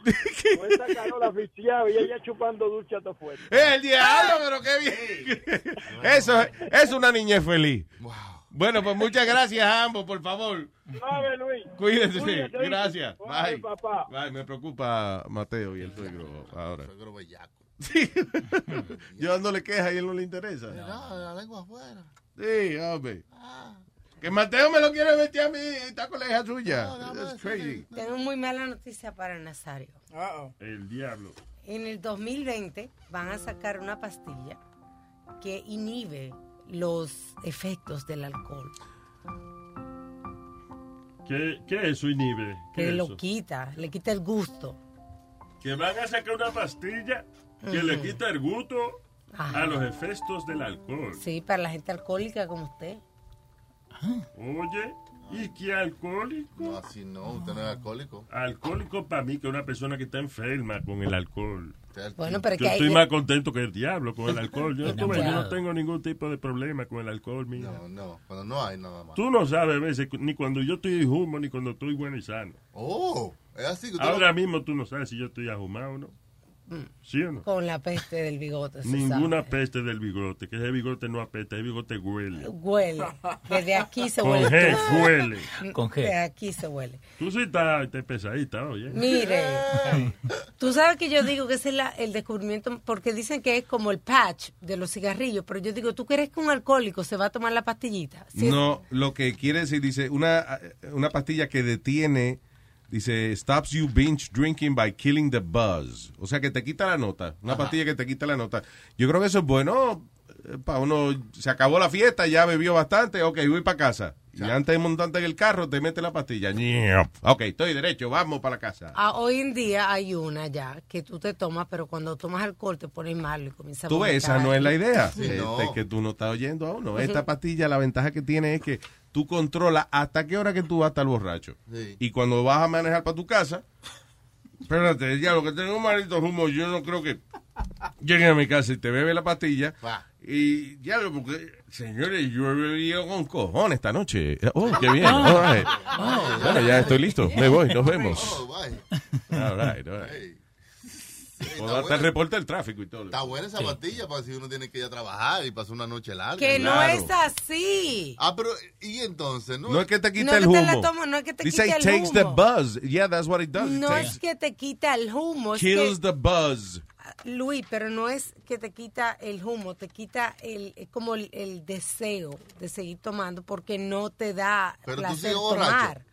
Speaker 19: con esta carola asfixiada y ella chupando dulce hasta afuera.
Speaker 16: ¡El diablo, pero qué bien! Eso es, es una niñez feliz. Bueno, pues muchas gracias a ambos, por favor.
Speaker 19: Suave, Luis.
Speaker 16: Cuídense,
Speaker 19: Cuídate,
Speaker 16: gracias. Bye.
Speaker 19: papá.
Speaker 16: Bye, me preocupa Mateo y el suegro ahora.
Speaker 9: Suegro bellaco.
Speaker 16: Sí. Yo dándole queja y él no le interesa.
Speaker 9: No, la lengua afuera.
Speaker 16: Sí, hombre. Que Mateo me lo quiere meter a mí y está con la hija suya. That's crazy.
Speaker 15: Tengo muy mala noticia para Nazario.
Speaker 1: El diablo.
Speaker 15: En el 2020 van a sacar una pastilla que inhibe los efectos del alcohol.
Speaker 1: ¿Qué, qué es eso inhibe? ¿Qué
Speaker 15: Que
Speaker 1: es
Speaker 15: lo
Speaker 1: eso?
Speaker 15: quita, le quita el gusto.
Speaker 1: Que van a sacar una pastilla que le quita el gusto
Speaker 15: Ajá.
Speaker 1: a los efectos del alcohol.
Speaker 15: Sí, para la gente alcohólica como usted.
Speaker 1: Oye, ¿y qué alcohólico?
Speaker 9: No, así no, usted no es alcohólico.
Speaker 1: Alcohólico para mí que es una persona que está enferma con el alcohol.
Speaker 15: Bueno, pero
Speaker 1: yo
Speaker 15: que hay-
Speaker 1: estoy más contento que el diablo con el alcohol. Yo, tú ves, yo no tengo ningún tipo de problema con el alcohol, mira.
Speaker 9: No, no, cuando no hay nada más.
Speaker 1: Tú no sabes a veces ni cuando yo estoy humo ni cuando estoy bueno y sano.
Speaker 9: Oh, es así que
Speaker 1: Ahora
Speaker 9: lo-
Speaker 1: mismo tú no sabes si yo estoy ahumado o no. ¿Sí o no?
Speaker 15: Con la peste del bigote. se
Speaker 1: Ninguna
Speaker 15: sabe.
Speaker 1: peste del bigote, que ese bigote no apesta, ese bigote huele.
Speaker 15: Huele. Desde aquí se
Speaker 1: Con
Speaker 15: huele.
Speaker 1: G, huele.
Speaker 12: Con G.
Speaker 15: De aquí se huele.
Speaker 1: Tú sí estás, estás pesadita, oye.
Speaker 15: Mire, tú sabes que yo digo que ese es la- el descubrimiento, porque dicen que es como el patch de los cigarrillos, pero yo digo, ¿tú crees que un alcohólico se va a tomar la pastillita?
Speaker 16: No, lo que quiere decir, dice, una, una pastilla que detiene, dice, stops you binge drinking by killing the buzz. O sea, que te quita la nota. Una pastilla que te quita la nota. Yo creo que eso es bueno. Para uno, se acabó la fiesta, ya bebió bastante, ok, voy para casa. Y antes de montarte en el carro, te mete la pastilla. Ok, estoy derecho, vamos para la casa.
Speaker 15: Ah, hoy en día hay una ya que tú te tomas, pero cuando tomas alcohol te pones malo y comienzas a
Speaker 16: Tú ves, esa no es la idea.
Speaker 15: Sí,
Speaker 16: Este,
Speaker 15: no.
Speaker 16: que tú no estás oyendo a uno. Esta pastilla, la ventaja que tiene es que tú controlas hasta qué hora que tú vas a estar borracho.
Speaker 9: Sí.
Speaker 16: Y cuando vas a manejar para tu casa, espérate, ya lo que tengo un maldito humo, yo no creo que llegue a mi casa y te bebe la pastilla. Y ya lo, porque, señores, yo he bebido con cojones esta noche. Oh, qué bien. All right. Bueno, ya estoy listo. Me voy, nos vemos.
Speaker 9: Oh, bye.
Speaker 16: All right, all right. Hasta el reporte del tráfico y todo.
Speaker 9: Está buena esa
Speaker 16: Sí.
Speaker 9: pastilla para si uno tiene que ir a trabajar y pasar una noche larga.
Speaker 15: Que no
Speaker 9: Claro.
Speaker 15: es así.
Speaker 9: Ah, pero, ¿y entonces? No,
Speaker 16: No es que te quite
Speaker 15: No es
Speaker 16: el
Speaker 15: que te
Speaker 16: humo.
Speaker 15: la tomo, no es que te
Speaker 16: Dice
Speaker 15: quite
Speaker 16: it
Speaker 15: el
Speaker 16: takes the
Speaker 15: humo.
Speaker 16: buzz. Yeah, that's what it does. It
Speaker 15: No
Speaker 16: takes-
Speaker 15: es que te quita el humo, es
Speaker 16: kills
Speaker 15: que,
Speaker 16: the buzz.
Speaker 15: Luis, pero no es que te quita el humo, te quita el, es como el, el deseo de seguir tomando porque no te da
Speaker 16: Pero tú
Speaker 15: placer
Speaker 16: sigues borracho.
Speaker 15: tomar.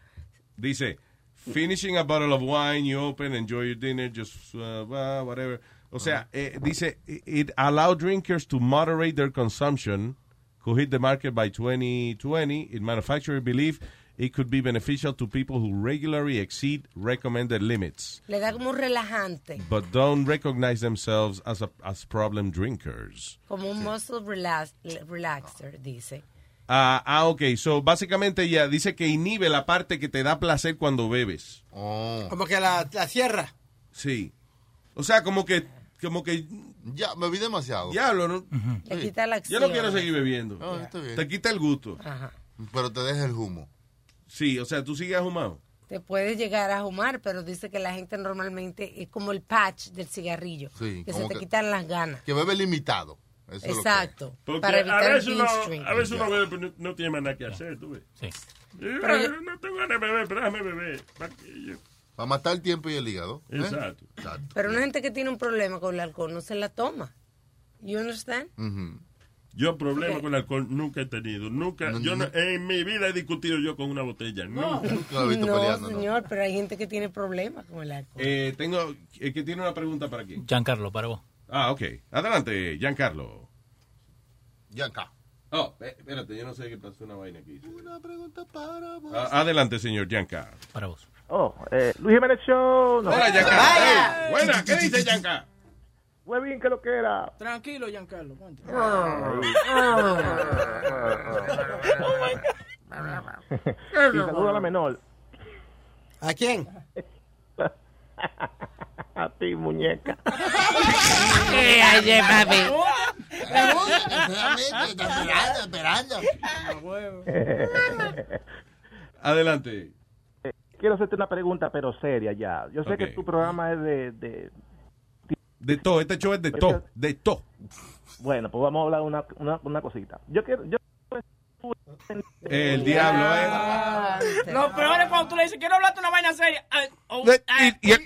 Speaker 16: Dice, finishing a bottle of wine, you open, enjoy your dinner, just uh, whatever. O sea, eh, dice, it allow drinkers to moderate their consumption, could hit the market by 2020. It manufacturers believe it could be beneficial to people who regularly exceed recommended limits,
Speaker 15: Le da como un relajante,
Speaker 16: but don't recognize themselves as, a, as problem drinkers.
Speaker 15: como un muscle relax- relaxer, dice.
Speaker 16: Ah, ah, ok. So, básicamente ya dice que inhibe la parte que te da placer cuando bebes.
Speaker 13: Como que la, la cierra.
Speaker 16: Sí. O sea, como que, como que.
Speaker 9: Ya, bebí demasiado.
Speaker 16: Diablo, ¿no?
Speaker 15: Quita la
Speaker 16: Yo no
Speaker 15: acción.
Speaker 16: quiero seguir bebiendo.
Speaker 9: No, está bien.
Speaker 16: Te quita el gusto.
Speaker 15: Ajá.
Speaker 9: Pero te deja el humo.
Speaker 16: Sí, o sea, tú sigues ahumado.
Speaker 15: Te puedes llegar a fumar, pero dice que la gente normalmente es como el patch del cigarrillo,
Speaker 9: Sí,
Speaker 15: que se te
Speaker 9: que-
Speaker 15: quitan las ganas.
Speaker 9: Que bebe limitado. Eso es lo que-
Speaker 15: Exacto.
Speaker 1: Porque
Speaker 15: para
Speaker 1: a
Speaker 15: evitar
Speaker 1: veces,
Speaker 15: el
Speaker 1: uno, a veces uno bebe, pero no, no tiene más nada que hacer, tú ves.
Speaker 12: Sí.
Speaker 1: Y,
Speaker 15: Pero
Speaker 1: "Ah,
Speaker 15: yo-
Speaker 1: no tengo ganas de beber, pero déjame beber. ¿Para qué yo?"
Speaker 9: Para matar el tiempo y el hígado. ¿eh?
Speaker 1: Exacto.
Speaker 15: Pero una gente que tiene un problema con el alcohol no se la toma. You understand?
Speaker 1: Yo problema con el alcohol nunca he tenido. Nunca, yo no- en mi vida he discutido yo con una botella. No.
Speaker 15: no, señor, pero hay gente que tiene problemas con el alcohol.
Speaker 16: Eh, tengo, eh, que tiene una pregunta para quién.
Speaker 12: Giancarlo, para vos.
Speaker 16: Ah, ok. Adelante, Giancarlo.
Speaker 9: Gianca.
Speaker 16: Oh, eh, espérate, yo no sé qué pasó una vaina aquí.
Speaker 9: Una pregunta para vos.
Speaker 16: Ah, adelante, señor Gianca.
Speaker 12: Para vos.
Speaker 20: Oh, eh, Luis Jiménez Show. No.
Speaker 16: Hola, Gianca. Hey, buena, ¿qué dice Gianca?
Speaker 20: Muy bien, que lo que era.
Speaker 8: Tranquilo, Giancarlo. ponte.
Speaker 20: y saludo a la menor.
Speaker 13: ¿A quién?
Speaker 20: a ti, muñeca.
Speaker 13: Oye, papi.
Speaker 9: esperando, esperando.
Speaker 16: Adelante.
Speaker 20: Quiero hacerte una pregunta, pero seria ya. Yo sé que tu programa es de, de...
Speaker 16: De todo, este show es de todo, de todo.
Speaker 20: Bueno, pues vamos a hablar una, una, una cosita. Yo quiero... Yo,
Speaker 16: El diablo, eh.
Speaker 8: Lo peor es cuando tú le dices, quiero hablarte una vaina seria. Ay, oh,
Speaker 16: Y, el,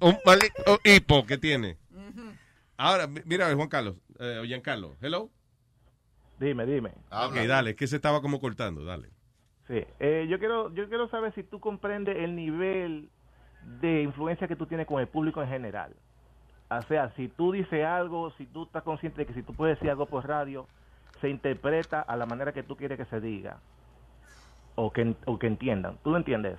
Speaker 16: oh, maldito hipo que tiene. Ahora, mi- mira, Juan Carlos, eh, Giancarlo, hello.
Speaker 20: Dime, dime.
Speaker 16: Ok, dale, que se estaba como cortando, dale.
Speaker 20: Sí, eh, yo quiero yo quiero saber si tú comprendes el nivel de influencia que tú tienes con el público en general. O sea, si tú dices algo, si tú estás consciente de que si tú puedes decir algo por radio, se interpreta a la manera que tú quieres que se diga o que, o que entiendan. ¿Tú lo entiendes?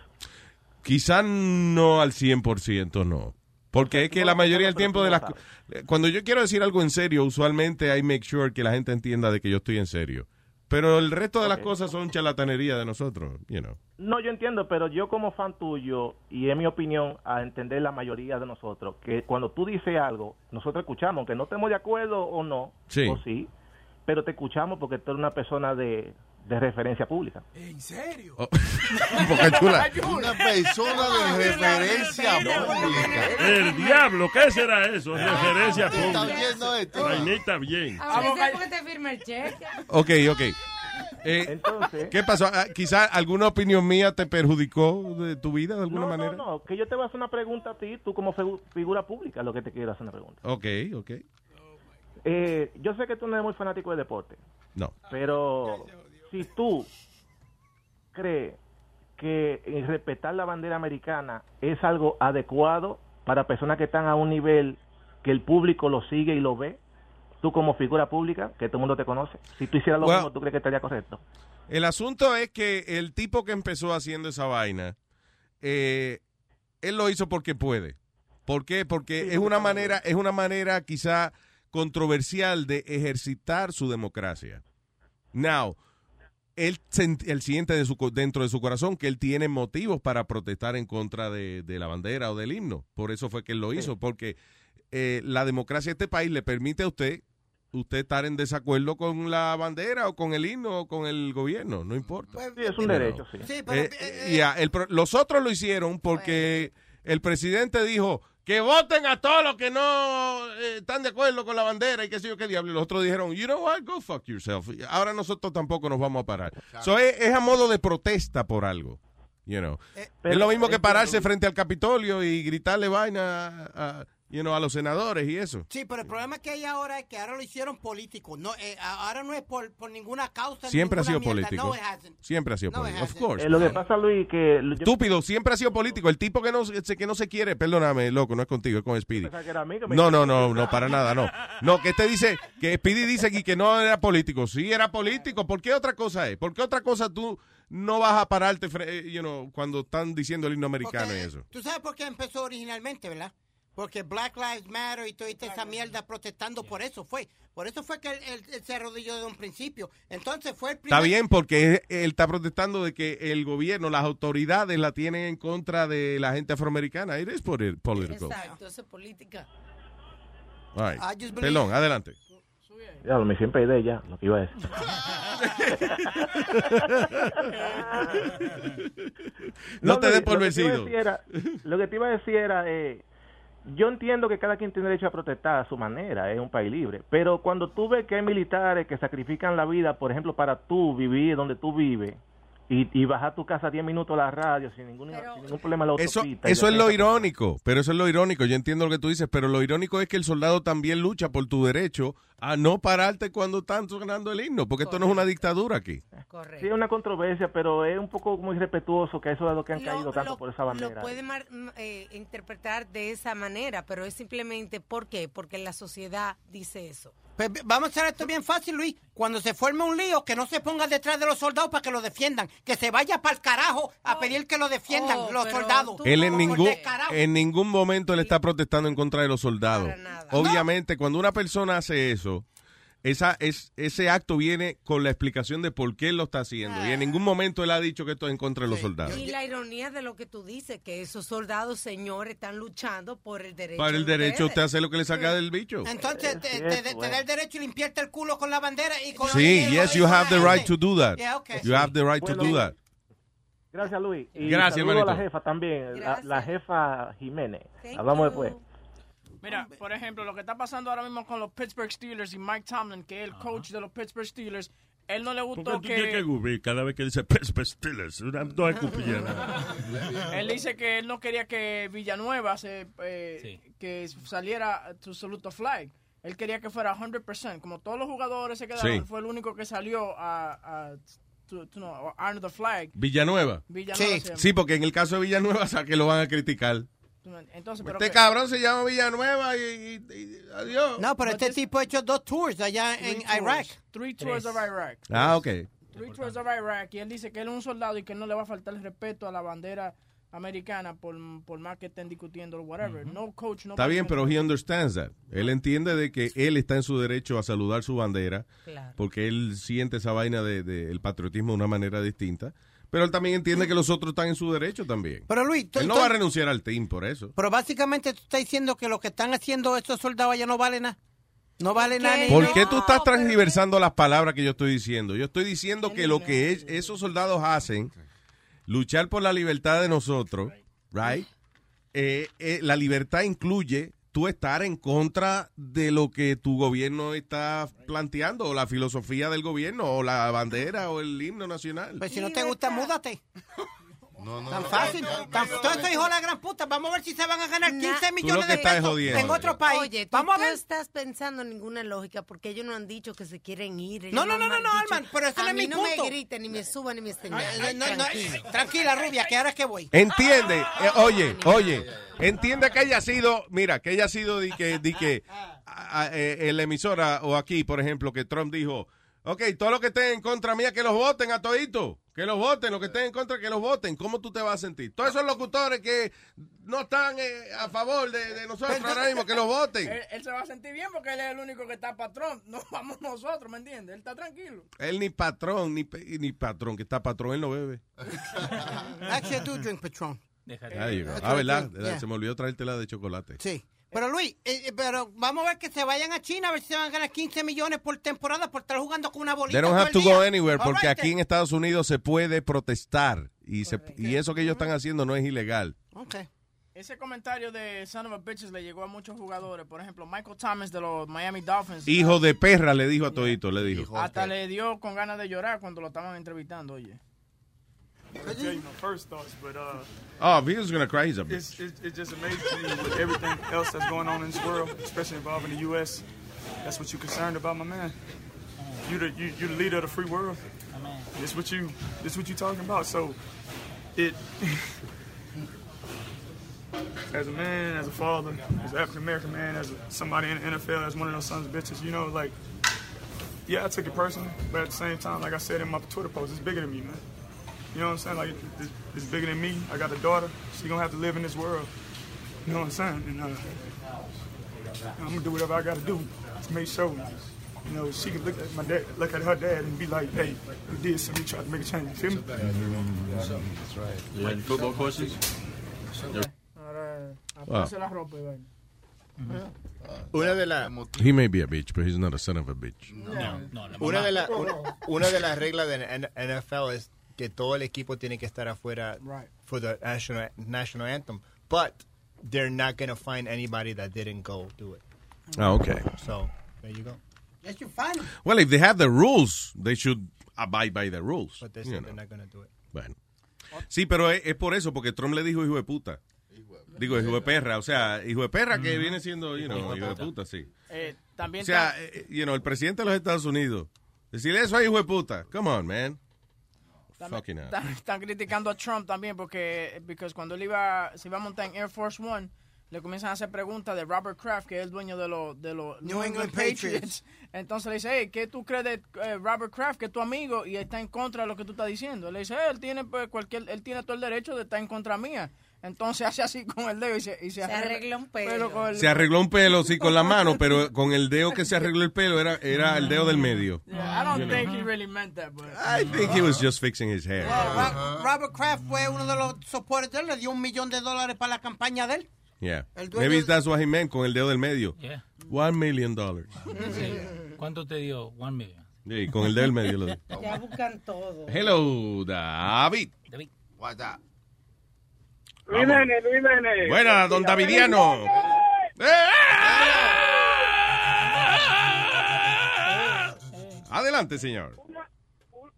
Speaker 16: Quizá no al 100%, no. Porque es que la mayoría del tiempo de las... eh, Cuando yo quiero decir algo en serio, usualmente I make sure que la gente entienda de que yo estoy en serio. Pero el resto de las cosas son charlatanería de nosotros, you know.
Speaker 20: No, yo entiendo, pero yo como fan tuyo, y es mi opinión a entender la mayoría de nosotros, que cuando tú dices algo, nosotros escuchamos, aunque no estemos de acuerdo o no,
Speaker 16: Sí.
Speaker 20: o sí, pero te escuchamos porque tú eres una persona de, de referencia pública.
Speaker 3: ¿En serio?
Speaker 16: Boca chula.
Speaker 9: Una persona de referencia pública.
Speaker 1: El diablo, ¿qué será eso? Referencia
Speaker 9: ¿Tú estás
Speaker 1: pública.
Speaker 9: viendo esto?
Speaker 1: Vainita bien.
Speaker 15: Sea porque te firma el cheque.
Speaker 16: Ok, ok. Eh,
Speaker 20: Entonces,
Speaker 16: ¿Qué pasó? Ah, Quizá alguna opinión mía te perjudicó de tu vida de alguna
Speaker 20: no,
Speaker 16: manera.
Speaker 20: no, no, que yo te voy a hacer una pregunta a ti, tú como figu- figura pública, lo que te quiero hacer una pregunta.
Speaker 16: Ok, ok.
Speaker 20: Eh, yo sé que tú no eres muy fanático del deporte,
Speaker 16: No.
Speaker 20: pero si tú crees que eh, respetar la bandera americana es algo adecuado para personas que están a un nivel que el público lo sigue y lo ve, tú como figura pública, que todo el mundo te conoce, si tú hicieras lo
Speaker 16: Well-
Speaker 20: mismo, ¿tú crees que estaría correcto?
Speaker 16: El asunto es que el tipo que empezó haciendo esa vaina, eh, él lo hizo porque puede. ¿Por qué? Porque es una manera, es una manera quizá controversial de ejercitar su democracia. Now, él, siente de su co- dentro de su corazón que él tiene motivos para protestar en contra de, de la bandera o del himno. Por eso fue que él lo hizo, porque eh, la democracia de este país le permite a usted usted estar en desacuerdo con la bandera o con el himno o con el gobierno, no importa.
Speaker 20: Sí, es un derecho, sí.
Speaker 13: Sí, pero
Speaker 16: Eh, eh, el los otros lo hicieron porque el presidente dijo que voten a todos los que no eh, están de acuerdo con la bandera y qué sé yo qué diablo. Y los otros dijeron, you know what, go fuck yourself. Ahora nosotros tampoco nos vamos a parar. So, es, es a modo de protesta por algo. You know. es lo mismo que pararse frente al Capitolio y gritarle vaina a, you know, a los senadores y eso.
Speaker 13: Sí, pero el problema que hay ahora es que ahora lo hicieron político. No, eh, ahora no es por, por ninguna causa.
Speaker 16: Siempre ha sido
Speaker 13: mierda.
Speaker 16: político.
Speaker 13: No, it hasn't.
Speaker 16: Siempre ha sido
Speaker 13: No,
Speaker 16: político. Of
Speaker 13: hasn't.
Speaker 16: course.
Speaker 20: Eh, lo que pasa, Luis, que...
Speaker 16: Estúpido, siempre ha sido político. El tipo que no, se- que no se quiere, perdóname, loco, no es contigo, es con Speedy. No, no, no, no, para nada, no. No, que este dice, que Speedy dice aquí que no era político. Sí, era político. ¿Por qué otra cosa es? ¿Por qué otra cosa tú no vas a pararte, eh, you know, cuando están diciendo el himno americano y eso?
Speaker 13: ¿Tú sabes por qué empezó originalmente, verdad? Porque Black Lives Matter y toda esa mierda protestando por eso fue. Por eso fue que él, él- él se arrodilló de un principio. Entonces fue el primer...
Speaker 16: Está bien, porque él está protestando de que el gobierno, las autoridades la tienen en contra de la gente afroamericana. It is poli- political.
Speaker 15: Exacto, eso es política.
Speaker 16: All right.
Speaker 15: I just believe-
Speaker 16: Perdón, adelante.
Speaker 20: Ya, me siempre idea ya, lo que iba a decir.
Speaker 16: No te des por
Speaker 20: lo
Speaker 16: vencido.
Speaker 20: lo que te iba a decir era, eh, yo entiendo que cada quien tiene derecho a protestar a su manera, es un país libre, pero cuando tú ves que hay militares que sacrifican la vida, por ejemplo, para tú vivir donde tú vives y, y bajar tu casa 10 minutos a la radio sin ningún, sin ningún problema la
Speaker 16: Eso, eso es lo irónico, pero eso es lo irónico. Yo entiendo lo que tú dices, pero lo irónico es que el soldado también lucha por tu derecho a no pararte cuando están sonando el himno, porque esto no es una dictadura aquí.
Speaker 20: Sí, es una controversia, pero es un poco muy respetuoso que eso es lo que han
Speaker 15: Lo-
Speaker 20: caído tanto
Speaker 15: lo-
Speaker 20: por esa
Speaker 15: Lo
Speaker 20: bandera.
Speaker 15: puede mar- m- eh, interpretar de esa manera, pero es simplemente ¿por qué? Porque la sociedad dice eso.
Speaker 13: Pues, vamos a hacer esto bien fácil, Luis. Cuando se forme un lío, que no se ponga detrás de los soldados para que lo defiendan. Que se vaya para el carajo a pedir que lo defiendan
Speaker 15: Oh,
Speaker 13: los soldados.
Speaker 16: Él en ningún, en ningún momento él está protestando en contra de los soldados. Obviamente, cuando una persona hace eso, esa, es, ese acto viene con la explicación de por qué él lo está haciendo. Y en ningún momento él ha dicho que esto es en contra de los soldados.
Speaker 15: Y la ironía de lo que tú dices, que esos soldados, señores, están luchando por el derecho.
Speaker 16: Para el
Speaker 15: de
Speaker 16: derecho usted hace lo que le saca del bicho.
Speaker 13: Entonces te, te- te da el derecho y limpiarte el culo con la bandera y con
Speaker 16: Sí, yes, you have the right to do that.
Speaker 13: Yeah, okay.
Speaker 16: You have the right to do that.
Speaker 20: Gracias, Luis. Y
Speaker 16: Gracias,
Speaker 20: saludo a la jefa también, la, la jefa Jiménez.
Speaker 15: Thank
Speaker 20: Hablamos
Speaker 15: you.
Speaker 20: después.
Speaker 8: Mira, por ejemplo, lo que está pasando ahora mismo con los Pittsburgh Steelers y Mike Tomlin, que es el coach de los Pittsburgh Steelers, él no le
Speaker 1: ¿Por qué
Speaker 8: gustó
Speaker 1: tienes que cada vez que dice pes, tiles? Una, dos.
Speaker 8: Él dice que él no quería que Villanueva se, eh, que saliera to salute the flag. Él quería que fuera 100%. Como todos los jugadores se quedaron,
Speaker 16: Sí.
Speaker 8: fue el único que salió a, a to, to, no, the flag.
Speaker 16: Villanueva.
Speaker 8: Llama.
Speaker 16: Sí, porque en el caso de Villanueva, o sea, que lo van a criticar.
Speaker 8: Entonces, pero
Speaker 16: Este
Speaker 8: que-
Speaker 16: cabrón se llama Villanueva y, y- y- adiós.
Speaker 13: No, pero este tipo ha hecho dos tours allá en
Speaker 8: Three tours.
Speaker 13: Irak.
Speaker 8: Three tours of Iraq.
Speaker 16: Ah, ok.
Speaker 8: Three tours of Iraq. Y él dice que él es un soldado y que no le va a faltar el respeto a la bandera americana por, por más que estén discutiendo o whatever. No coach, no
Speaker 16: Está bien, pero he understands that. Él entiende de que él está en su derecho a saludar su bandera
Speaker 15: Claro.
Speaker 16: porque él siente esa vaina del de, el patriotismo de una manera distinta. Pero él también entiende que los otros están en su derecho también.
Speaker 13: Pero Luis, tú-
Speaker 16: Él no
Speaker 13: tú-
Speaker 16: va a renunciar al team por eso.
Speaker 13: Pero básicamente tú estás diciendo que lo que están haciendo estos soldados allá no vale nada. No vale nada.
Speaker 16: ¿Por qué tú estás transgiversando las palabras que yo estoy diciendo? Yo estoy diciendo que lo que es- esos soldados hacen, luchar por la libertad de nosotros, right? Eh, eh, la libertad incluye tú estar en contra de lo que tu gobierno está planteando, o la filosofía del gobierno, o la bandera, o el himno nacional.
Speaker 13: Pues si no te gusta, múdate.
Speaker 9: No, no,
Speaker 13: Tan
Speaker 9: no.
Speaker 13: fácil. Tan, todo esto hijo de la gran puta. Vamos a ver si se van a ganar 15 millones de pesos en otro país.
Speaker 15: Oye, tú,
Speaker 13: Vamos a
Speaker 15: tú
Speaker 13: ver.
Speaker 15: estás pensando en ninguna lógica porque ellos no han dicho que se quieren ir.
Speaker 13: No, no, no, no, no, Alman, pero ese
Speaker 15: a
Speaker 13: no es mi
Speaker 15: no
Speaker 13: punto.
Speaker 15: me griten, ni me suban, ni me
Speaker 13: no, no,
Speaker 15: Tranquilo.
Speaker 13: Tranquila, rubia, que ahora es que voy.
Speaker 16: Entiende, eh, oye, oye, entiende que haya sido, mira, que haya sido de que, de que a- a- eh, en la emisora o aquí, por ejemplo, que Trump dijo, ok, todo lo que estén en contra mía, que los voten a todito, que los voten, lo que estén en contra, que los voten. ¿Cómo tú te vas a sentir? Todos esos locutores que no están eh, a favor de, de nosotros ahora mismo, que los voten.
Speaker 8: Él, él se va a sentir bien porque él es el único que está patrón. No vamos nosotros, ¿me entiendes? Él está tranquilo.
Speaker 16: Él ni patrón, ni, ni patrón, que está patrón, él no bebe.
Speaker 13: Actually, I do drink Patron.
Speaker 16: Ah, ¿verdad?
Speaker 13: yeah.
Speaker 16: Se me olvidó traerte la de chocolate.
Speaker 13: Sí. Pero Luis, eh, eh, pero vamos a ver que se vayan a China a ver si se van a ganar 15 millones por temporada por estar jugando con una bolita.
Speaker 16: They don't
Speaker 13: todo
Speaker 16: have
Speaker 13: el
Speaker 16: to
Speaker 13: día.
Speaker 16: go anywhere porque
Speaker 13: right,
Speaker 16: aquí en Estados Unidos se puede protestar y, se, y eso que ellos están haciendo no es ilegal.
Speaker 13: Okay.
Speaker 8: Ese comentario de Son of a Bitches le llegó a muchos jugadores. Por ejemplo, Michael Thomas de los Miami Dolphins.
Speaker 16: Hijo de perra le dijo a todito, le dijo.
Speaker 8: Hasta le dio con ganas de llorar cuando lo estaban entrevistando, oye.
Speaker 21: I tell you my first thoughts, but uh,
Speaker 16: Oh, if he was gonna cry, he's a bitch.
Speaker 21: it's, it, it just amazes me with everything else that's going on in this world, especially involving the U.S. That's what you're concerned about, my man. You the you you the leader of the free world. This what you this what you talking about. So, it as a man, as a father, as an African American man, as a, somebody in the NFL, as one of those sons of bitches, you know, like, yeah, I took it personally, but at the same time, like I said in my Twitter post, it's bigger than me, man. You know what I'm saying? Like, it's, it's bigger than me. I got a daughter. She gonna have to live in this world. You know what I'm saying? And uh, I'm gonna do whatever I gotta do to make sure, you know, she can look at my dad, look at her dad, and be like, "Hey, we did something. We tried to make a change." You feel me?
Speaker 22: That's right. You had football questions?
Speaker 8: Ahora,
Speaker 16: Wow.
Speaker 8: apace la ropa y vaina.
Speaker 11: Una de las
Speaker 16: He may be a bitch, but he's not a son of a bitch.
Speaker 11: una de la- una, una de las reglas de N- NFL es que todo el equipo tiene que estar afuera
Speaker 8: Right.
Speaker 11: for the national national anthem, but they're not going to find anybody that didn't go do it.
Speaker 16: Ah, okay.
Speaker 11: So there you go.
Speaker 13: Yes, you find.
Speaker 16: Well, if they have the rules, they should abide by the rules.
Speaker 11: But they said they're not going to do it.
Speaker 16: Bueno. Sí, pero es, es por eso, porque Trump le dijo hijo de puta. Digo, hijo de perra, o sea, hijo de perra que viene siendo, you know, hijo de puta, sí.
Speaker 8: Eh, también
Speaker 16: O sea, eh, you know, el presidente de los Estados Unidos, decirle eso a hijo de puta, come on, man. Fucking.
Speaker 8: Están, están criticando a Trump también porque because cuando él iba, se iba a montar en Air Force One, le comienzan a hacer preguntas de Robert Kraft, que es el dueño de los de los
Speaker 13: New England Patriots.
Speaker 8: Entonces le dice, hey, ¿qué tú crees de eh, Robert Kraft, que es tu amigo, y está en contra de lo que tú estás diciendo? Le dice, él tiene pues, cualquier, él tiene todo el derecho de estar en contra mía. Entonces hace así con el dedo y se, y se,
Speaker 15: arregla un pelo.
Speaker 8: con el-
Speaker 16: Se arregló un pelo, sí, con la mano, pero con el dedo que se arregló el pelo era, era el dedo del medio.
Speaker 8: Yeah, I don't
Speaker 16: You know.
Speaker 8: think he really meant that, but
Speaker 16: I think he was just fixing his hair.
Speaker 13: Ro- Robert Kraft fue uno de los soportes de él, le dio un millón de dólares para la campaña de él.
Speaker 16: Yeah. Maybe that's what he meant con el dedo del medio.
Speaker 12: Yeah.
Speaker 16: One million dollars.
Speaker 12: Sí. ¿Cuánto te dio? One million.
Speaker 16: Sí, con el dedo del medio lo.
Speaker 15: Ya buscan todo.
Speaker 16: Hello, David.
Speaker 12: David.
Speaker 16: What's up?
Speaker 23: Luis Nene, Luis Nene.
Speaker 16: Buena, don Davidiano. Adelante, señor.
Speaker 23: Una,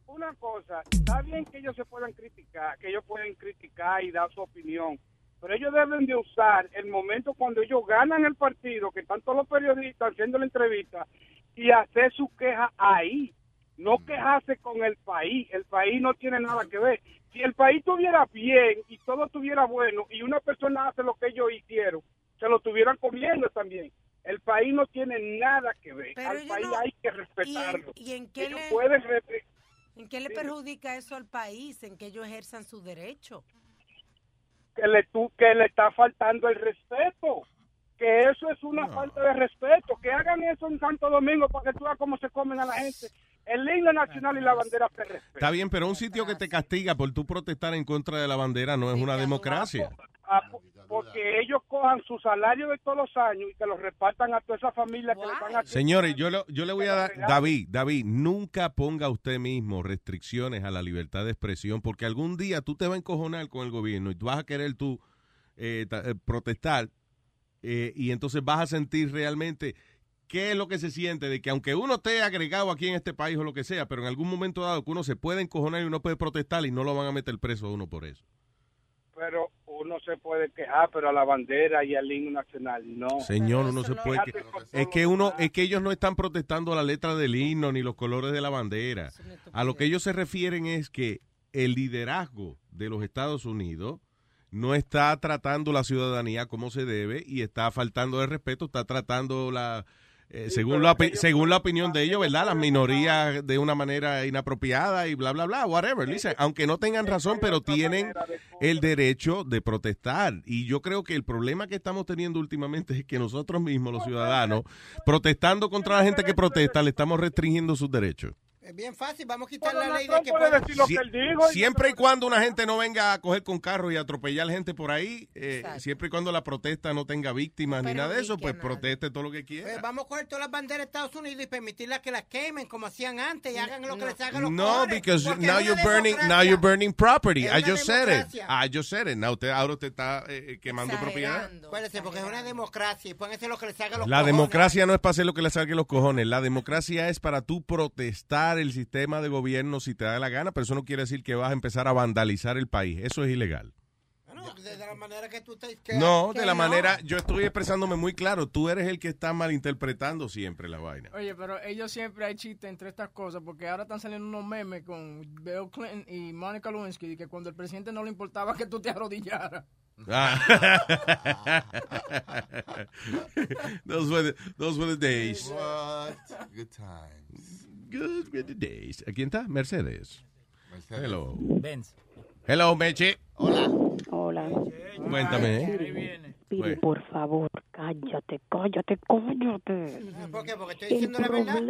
Speaker 23: una cosa, está bien que ellos se puedan criticar, que ellos pueden criticar y dar su opinión, pero ellos deben de usar el momento cuando ellos ganan el partido, que están todos los periodistas haciendo la entrevista, y hacer su queja ahí, no quejarse con el país, el país no tiene nada que ver. Si el país estuviera bien y todo estuviera bueno y una persona hace lo que ellos hicieron, se lo estuvieran comiendo también. El país no tiene nada que ver.
Speaker 15: Pero
Speaker 23: Al país
Speaker 15: no-
Speaker 23: hay que
Speaker 15: ¿Y en,
Speaker 23: respetarlo.
Speaker 15: y en qué
Speaker 23: Ellos
Speaker 15: le,
Speaker 23: pueden
Speaker 15: en qué le perjudica eso al país? ¿En que ellos ejerzan su derecho?
Speaker 23: que le, tu- que le está faltando el respeto. Que eso es una falta de respeto. Que hagan eso en Santo Domingo para que tú veas cómo se comen a la gente. El himno nacional y la bandera se respetan.
Speaker 16: Está bien, pero un sitio que te castiga por tú protestar en contra de la bandera no es una democracia.
Speaker 23: Ah, po- porque ellos cojan su salario de todos los años y que lo repartan a toda esa familia que le están haciendo.
Speaker 16: Señores, yo, lo- yo le voy a dar, David, David, nunca ponga usted mismo restricciones a la libertad de expresión, porque algún día tú te vas a encojonar con el gobierno y tú vas a querer tú eh, ta- eh, protestar eh, y entonces vas a sentir realmente qué es lo que se siente de que aunque uno esté agregado aquí en este país o lo que sea, pero en algún momento dado que uno se puede encojonar y uno puede protestar y no lo van a meter preso a uno por eso.
Speaker 23: Pero uno se puede quejar, pero a la bandera y al himno nacional no.
Speaker 16: Señor, uno se puede que, es que uno es que ellos no están protestando la letra del himno ni los colores de la bandera. A lo que ellos se refieren es que el liderazgo de los Estados Unidos no está tratando la ciudadanía como se debe y está faltando de respeto, está tratando la eh, según la según la opinión de ellos, ¿verdad? Las minorías de una manera inapropiada y bla bla bla, whatever. Listen, aunque no tengan razón, pero tienen el derecho de protestar. Y yo creo que el problema que estamos teniendo últimamente es que nosotros mismos, los ciudadanos, protestando contra la gente que protesta, le estamos restringiendo sus derechos.
Speaker 13: Es bien fácil, vamos a quitar la ley de que
Speaker 23: puede
Speaker 13: puede-
Speaker 23: decir lo que él dijo. y-
Speaker 16: Siempre y cuando una gente no venga a coger con carro y atropellar gente por ahí, eh, siempre y cuando la protesta no tenga víctimas ni nada de eso, pues proteste todo lo que quiera.
Speaker 13: Pues vamos a coger todas las banderas de Estados Unidos y permitirlas que las quemen como hacían antes y hagan lo que les haga los
Speaker 16: No,
Speaker 13: cojones,
Speaker 16: because
Speaker 13: porque
Speaker 16: now you're burning, now you're burning property.
Speaker 13: Es
Speaker 16: I just said it. I just said it. Now usted, ahora usted está eh, quemando propiedad.
Speaker 13: Acuérdense, porque es una democracia y pueden hacer lo que les haga los
Speaker 16: La
Speaker 13: cojones.
Speaker 16: democracia no es para hacer lo que le salga los cojones. La democracia es para tú protestar el sistema de gobierno si te da la gana, pero eso no quiere decir que vas a empezar a vandalizar el país. Eso es ilegal.
Speaker 13: Bueno, de, la manera que tú te... que-
Speaker 16: No,
Speaker 13: que
Speaker 16: de la
Speaker 13: no.
Speaker 16: manera, yo estoy expresándome muy claro. Tú eres el que está malinterpretando siempre la vaina.
Speaker 8: Oye, pero ellos siempre hay chistes entre estas cosas, porque ahora están saliendo unos memes con Bill Clinton y Monica Lewinsky, de que cuando el presidente no le importaba que tú te arrodillaras.
Speaker 16: Ah. those were the, those were the days.
Speaker 9: What? Good times.
Speaker 16: Good the days. ¿A quién está? Mercedes.
Speaker 9: Mercedes.
Speaker 16: Hello.
Speaker 12: Benz.
Speaker 16: Hello, Meche.
Speaker 24: Hola.
Speaker 16: Cuéntame. ¿eh?
Speaker 24: Pidi,
Speaker 16: Pues.
Speaker 24: por favor, cállate, cállate, cállate.
Speaker 13: ¿Por qué? Porque estoy diciendo la verdad.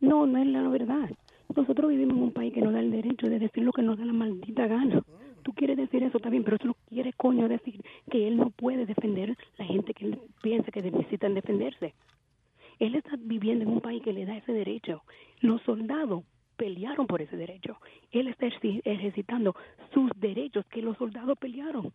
Speaker 24: No, no es la verdad. Nosotros vivimos en un país que nos da el derecho de decir lo que nos da la maldita gana. Tú quieres decir eso, está bien, pero eso no quiere, coño, decir que él no puede defender la gente que él piensa que necesitan defenderse. Él está viviendo en un país que le da ese derecho. Los soldados pelearon por ese derecho. Él está ejerci- ejercitando sus derechos que los soldados pelearon.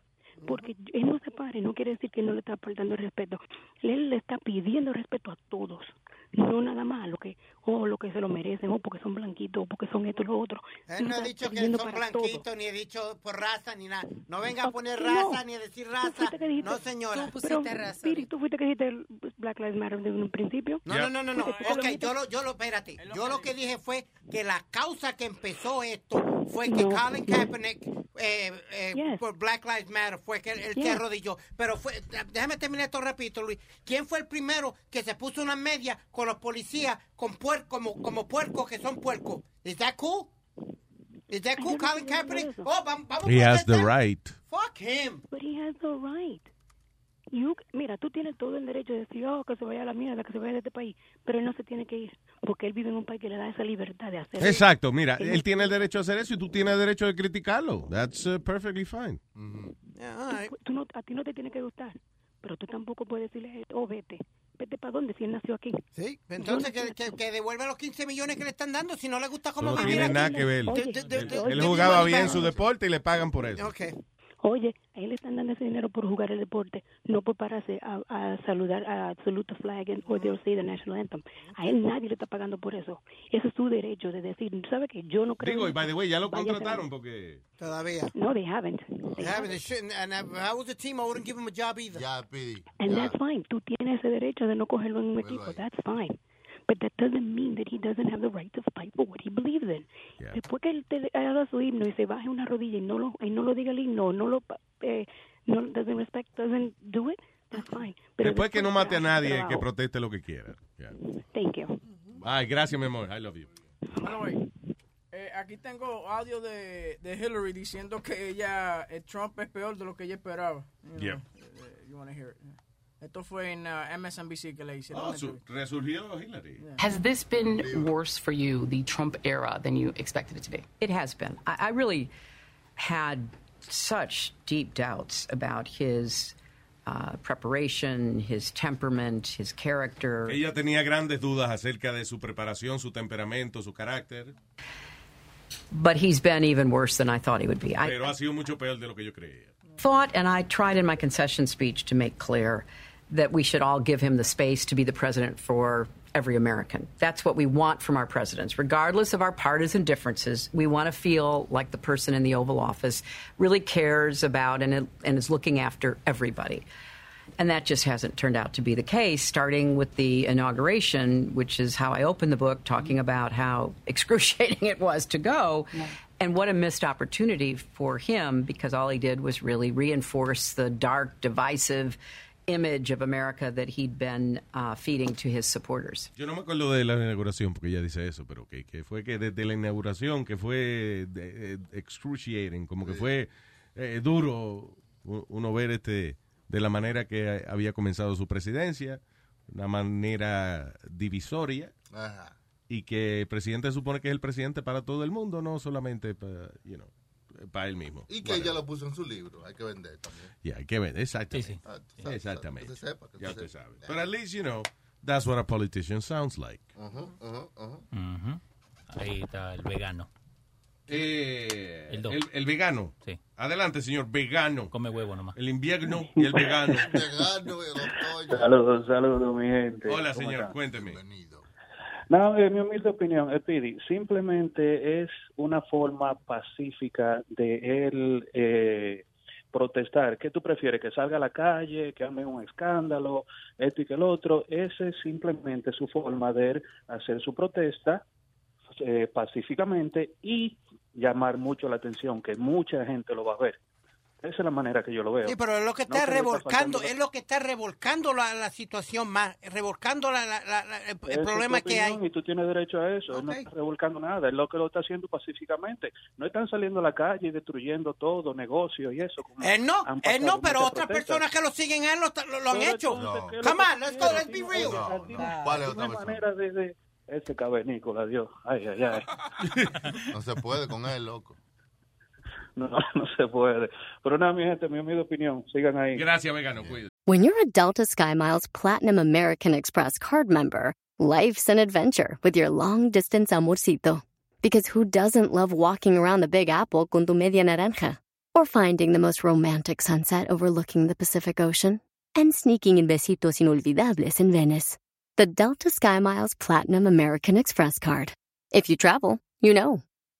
Speaker 24: Porque él no se pare, no quiere decir que no le está faltando el respeto. Él le está pidiendo respeto a todos. No nada más a lo que, o lo que se lo merecen, o porque son blanquitos, o porque son esto y lo otro.
Speaker 13: Él no ha
Speaker 24: está
Speaker 13: dicho que son blanquitos, ni he dicho por raza, ni nada. No venga a
Speaker 24: Oh,
Speaker 13: poner
Speaker 24: no.
Speaker 13: raza, ni a decir
Speaker 24: Tú
Speaker 13: raza.
Speaker 24: fuiste que dijiste-
Speaker 13: No, señora.
Speaker 24: Pero, Piri, tú fuiste que dijiste el Black Lives Matter desde un principio.
Speaker 13: No, no, no, no, no.
Speaker 24: Tú
Speaker 13: Ok, yo lo, yo lo, espérate. Yo lo que dije fue que la causa que empezó esto fue que
Speaker 24: No,
Speaker 13: Colin
Speaker 24: no.
Speaker 13: Kaepernick, eh, eh,
Speaker 24: Yes.
Speaker 13: por Black Lives Matter, fue que él, se
Speaker 24: Yes.
Speaker 13: arrodilló. Pero fue, déjame terminar esto rapidito, Luis. ¿Quién fue el primero que se puso una media con los policías con puer, como, como puercos que son puercos? ¿Is that cool? ¿Is that cool, Colin Kaepernick? Oh, vamos, vamos
Speaker 16: He
Speaker 13: a
Speaker 16: has the
Speaker 13: protestar.
Speaker 16: right.
Speaker 13: Fuck him.
Speaker 24: But he has the right. You- mira, tú tienes todo el derecho de decir, oh, que se vaya a la mierda, que se vaya de este país, pero él no se tiene que ir, porque él vive en un país que le da esa libertad de hacer
Speaker 16: Exacto, mira, él tiene el derecho a hacer eso y tú tienes el derecho de criticarlo. That's uh, perfectly fine.
Speaker 24: Tú- tú no- a ti no te tiene que gustar, pero tú tampoco puedes decirle, oh, vete. ¿Vete para dónde si él nació aquí?
Speaker 13: Sí, entonces que, que, que devuelva los 15 millones que le están dando si no le gusta cómo
Speaker 16: no
Speaker 13: vivir
Speaker 16: tiene
Speaker 13: aquí.
Speaker 16: nada que ver.
Speaker 13: De-
Speaker 16: Él,
Speaker 13: de-
Speaker 16: él jugaba bien su deporte y le pagan por eso.
Speaker 13: Ok.
Speaker 24: Oye, a él le están dando ese dinero por jugar el deporte, no por pararse a, a saludar, a salute the flag and, or they'll say the national anthem. A él nadie le está pagando por eso. Ese es su derecho de decir, ¿sabe que Yo no creo...
Speaker 16: Digo, y by the way, ya lo contrataron porque...
Speaker 13: Todavía.
Speaker 24: No, they haven't.
Speaker 13: They haven't. They shouldn't. And if I was a team, I wouldn't give him a job either.
Speaker 9: Yeah, Pidi.
Speaker 24: And that's fine. Tú tienes ese derecho de no cogerlo en un equipo. That's fine. But that doesn't mean that he doesn't have the right to fight for what he believes in. Después que él te haga su himno y se baje una rodilla y no lo, y no lo diga el himno, no lo, eh, no, doesn't respect, doesn't do it, that's fine. Pero
Speaker 16: Después que no mate a nadie, que proteste lo que quiera. Yeah.
Speaker 24: Thank you.
Speaker 16: Ay, gracias, mi amor. I love you.
Speaker 8: By the way, eh, aquí tengo audio de, de Hillary diciendo que ella, eh, Trump es peor de lo que ella esperaba. You know,
Speaker 16: Yeah.
Speaker 8: eh, you wanna hear it. Esto fue en uh, MSNBC que le hicieron.
Speaker 16: Oh, su- resurgió Hillary.
Speaker 25: Has this been worse for you, the Trump era, than you expected it to be?
Speaker 26: It has been. I, I really had such deep doubts about his uh, preparation, his temperament, his character.
Speaker 16: Ella tenía grandes dudas acerca de su preparación, su temperamento, su carácter,
Speaker 26: But he's been even worse than I thought he would be. I
Speaker 16: pero ha sido mucho peor de lo que yo creía.
Speaker 26: thought, and I tried in my concession speech to make clear that we should all give him the space to be the president for every American. That's what we want from our presidents. Regardless of our partisan differences, we want to feel like the person in the Oval Office really cares about and, and is looking after everybody. And that just hasn't turned out to be the case, starting with the inauguration, which is how I opened the book, talking mm-hmm. about how excruciating it was to go. And what a missed opportunity for him because all he did was really reinforce the dark, divisive image of America that he'd been uh, feeding to his supporters.
Speaker 16: Yo no me acuerdo de la inauguración porque ella dice eso, pero que, que fue que desde la inauguración que fue de- eh, excruciating, como que fue eh, duro uno ver este de la manera que había comenzado su presidencia, una manera divisoria
Speaker 9: Ajá.
Speaker 16: y que el presidente supone que es el presidente para todo el mundo, no solamente para, you know, para él mismo.
Speaker 9: Y que ella lo puso en su libro. Hay que vender también.
Speaker 16: Ya, hay que ver, exactamente.
Speaker 9: Ah,
Speaker 16: Exactamente.
Speaker 9: Que se sepa, que
Speaker 16: ya usted sabe. But at least, you know, that's what a politician sounds like.
Speaker 9: Ajá, ajá, ajá.
Speaker 12: Ujú. Ahí está el vegano.
Speaker 16: Eh,
Speaker 12: El dos.
Speaker 16: el, el vegano.
Speaker 12: Sí.
Speaker 16: Adelante, señor vegano.
Speaker 12: Come huevo nomás.
Speaker 16: El invierno y el vegano.
Speaker 9: Vegano, el otoño.
Speaker 27: Saludos, saludos, mi gente.
Speaker 16: Hola,
Speaker 27: ¿Cómo
Speaker 16: señor, cuénteme.
Speaker 27: No, en mi humilde opinión, Epidi, simplemente es una forma pacífica de él eh, protestar. ¿Qué tú prefieres? ¿Que salga a la calle, que arme un escándalo, esto y que el otro? Esa es simplemente su forma de hacer su protesta eh, pacíficamente y llamar mucho la atención, que mucha gente lo va a ver. Esa es la manera que yo lo veo.
Speaker 13: Sí, pero es lo que
Speaker 27: No
Speaker 13: está
Speaker 27: está
Speaker 13: revolcando, es lo que está revolcando la, la situación más, revolcando la, la- el,
Speaker 27: es tu
Speaker 13: problema que hay.
Speaker 27: Y tú tienes derecho a eso. Él no está revolcando nada. Es lo que lo está haciendo pacíficamente. No están saliendo a la calle y destruyendo todo, negocios y eso. como
Speaker 13: Él no,
Speaker 27: han
Speaker 13: él
Speaker 27: pasado
Speaker 13: no, pero otras
Speaker 27: protestas.
Speaker 13: personas que lo siguen a él lo, lo- lo han
Speaker 27: Pero
Speaker 13: hecho.
Speaker 27: entonces, ¿qué es
Speaker 13: Come on, let's go, let's be
Speaker 27: No,
Speaker 13: real.
Speaker 27: no, no.
Speaker 9: ¿Cuál es
Speaker 27: No
Speaker 9: otra
Speaker 27: manera de, de ese cavernícola, Dios. Ay, ay, ay.
Speaker 9: No se puede con él, loco.
Speaker 27: No, no se puede. Pero nada, mi gente, mi humilde opinión. Sigan ahí.
Speaker 16: Gracias, vegano. Cuídate.
Speaker 28: When you're a Delta SkyMiles Platinum American Express card member, life's an adventure with your long distance amorcito. Because who doesn't love walking around the Big Apple con tu media naranja? Or finding the most romantic sunset overlooking the Pacific Ocean? And sneaking in besitos inolvidables in Venice. The Delta SkyMiles Platinum American Express card. If you travel, you know.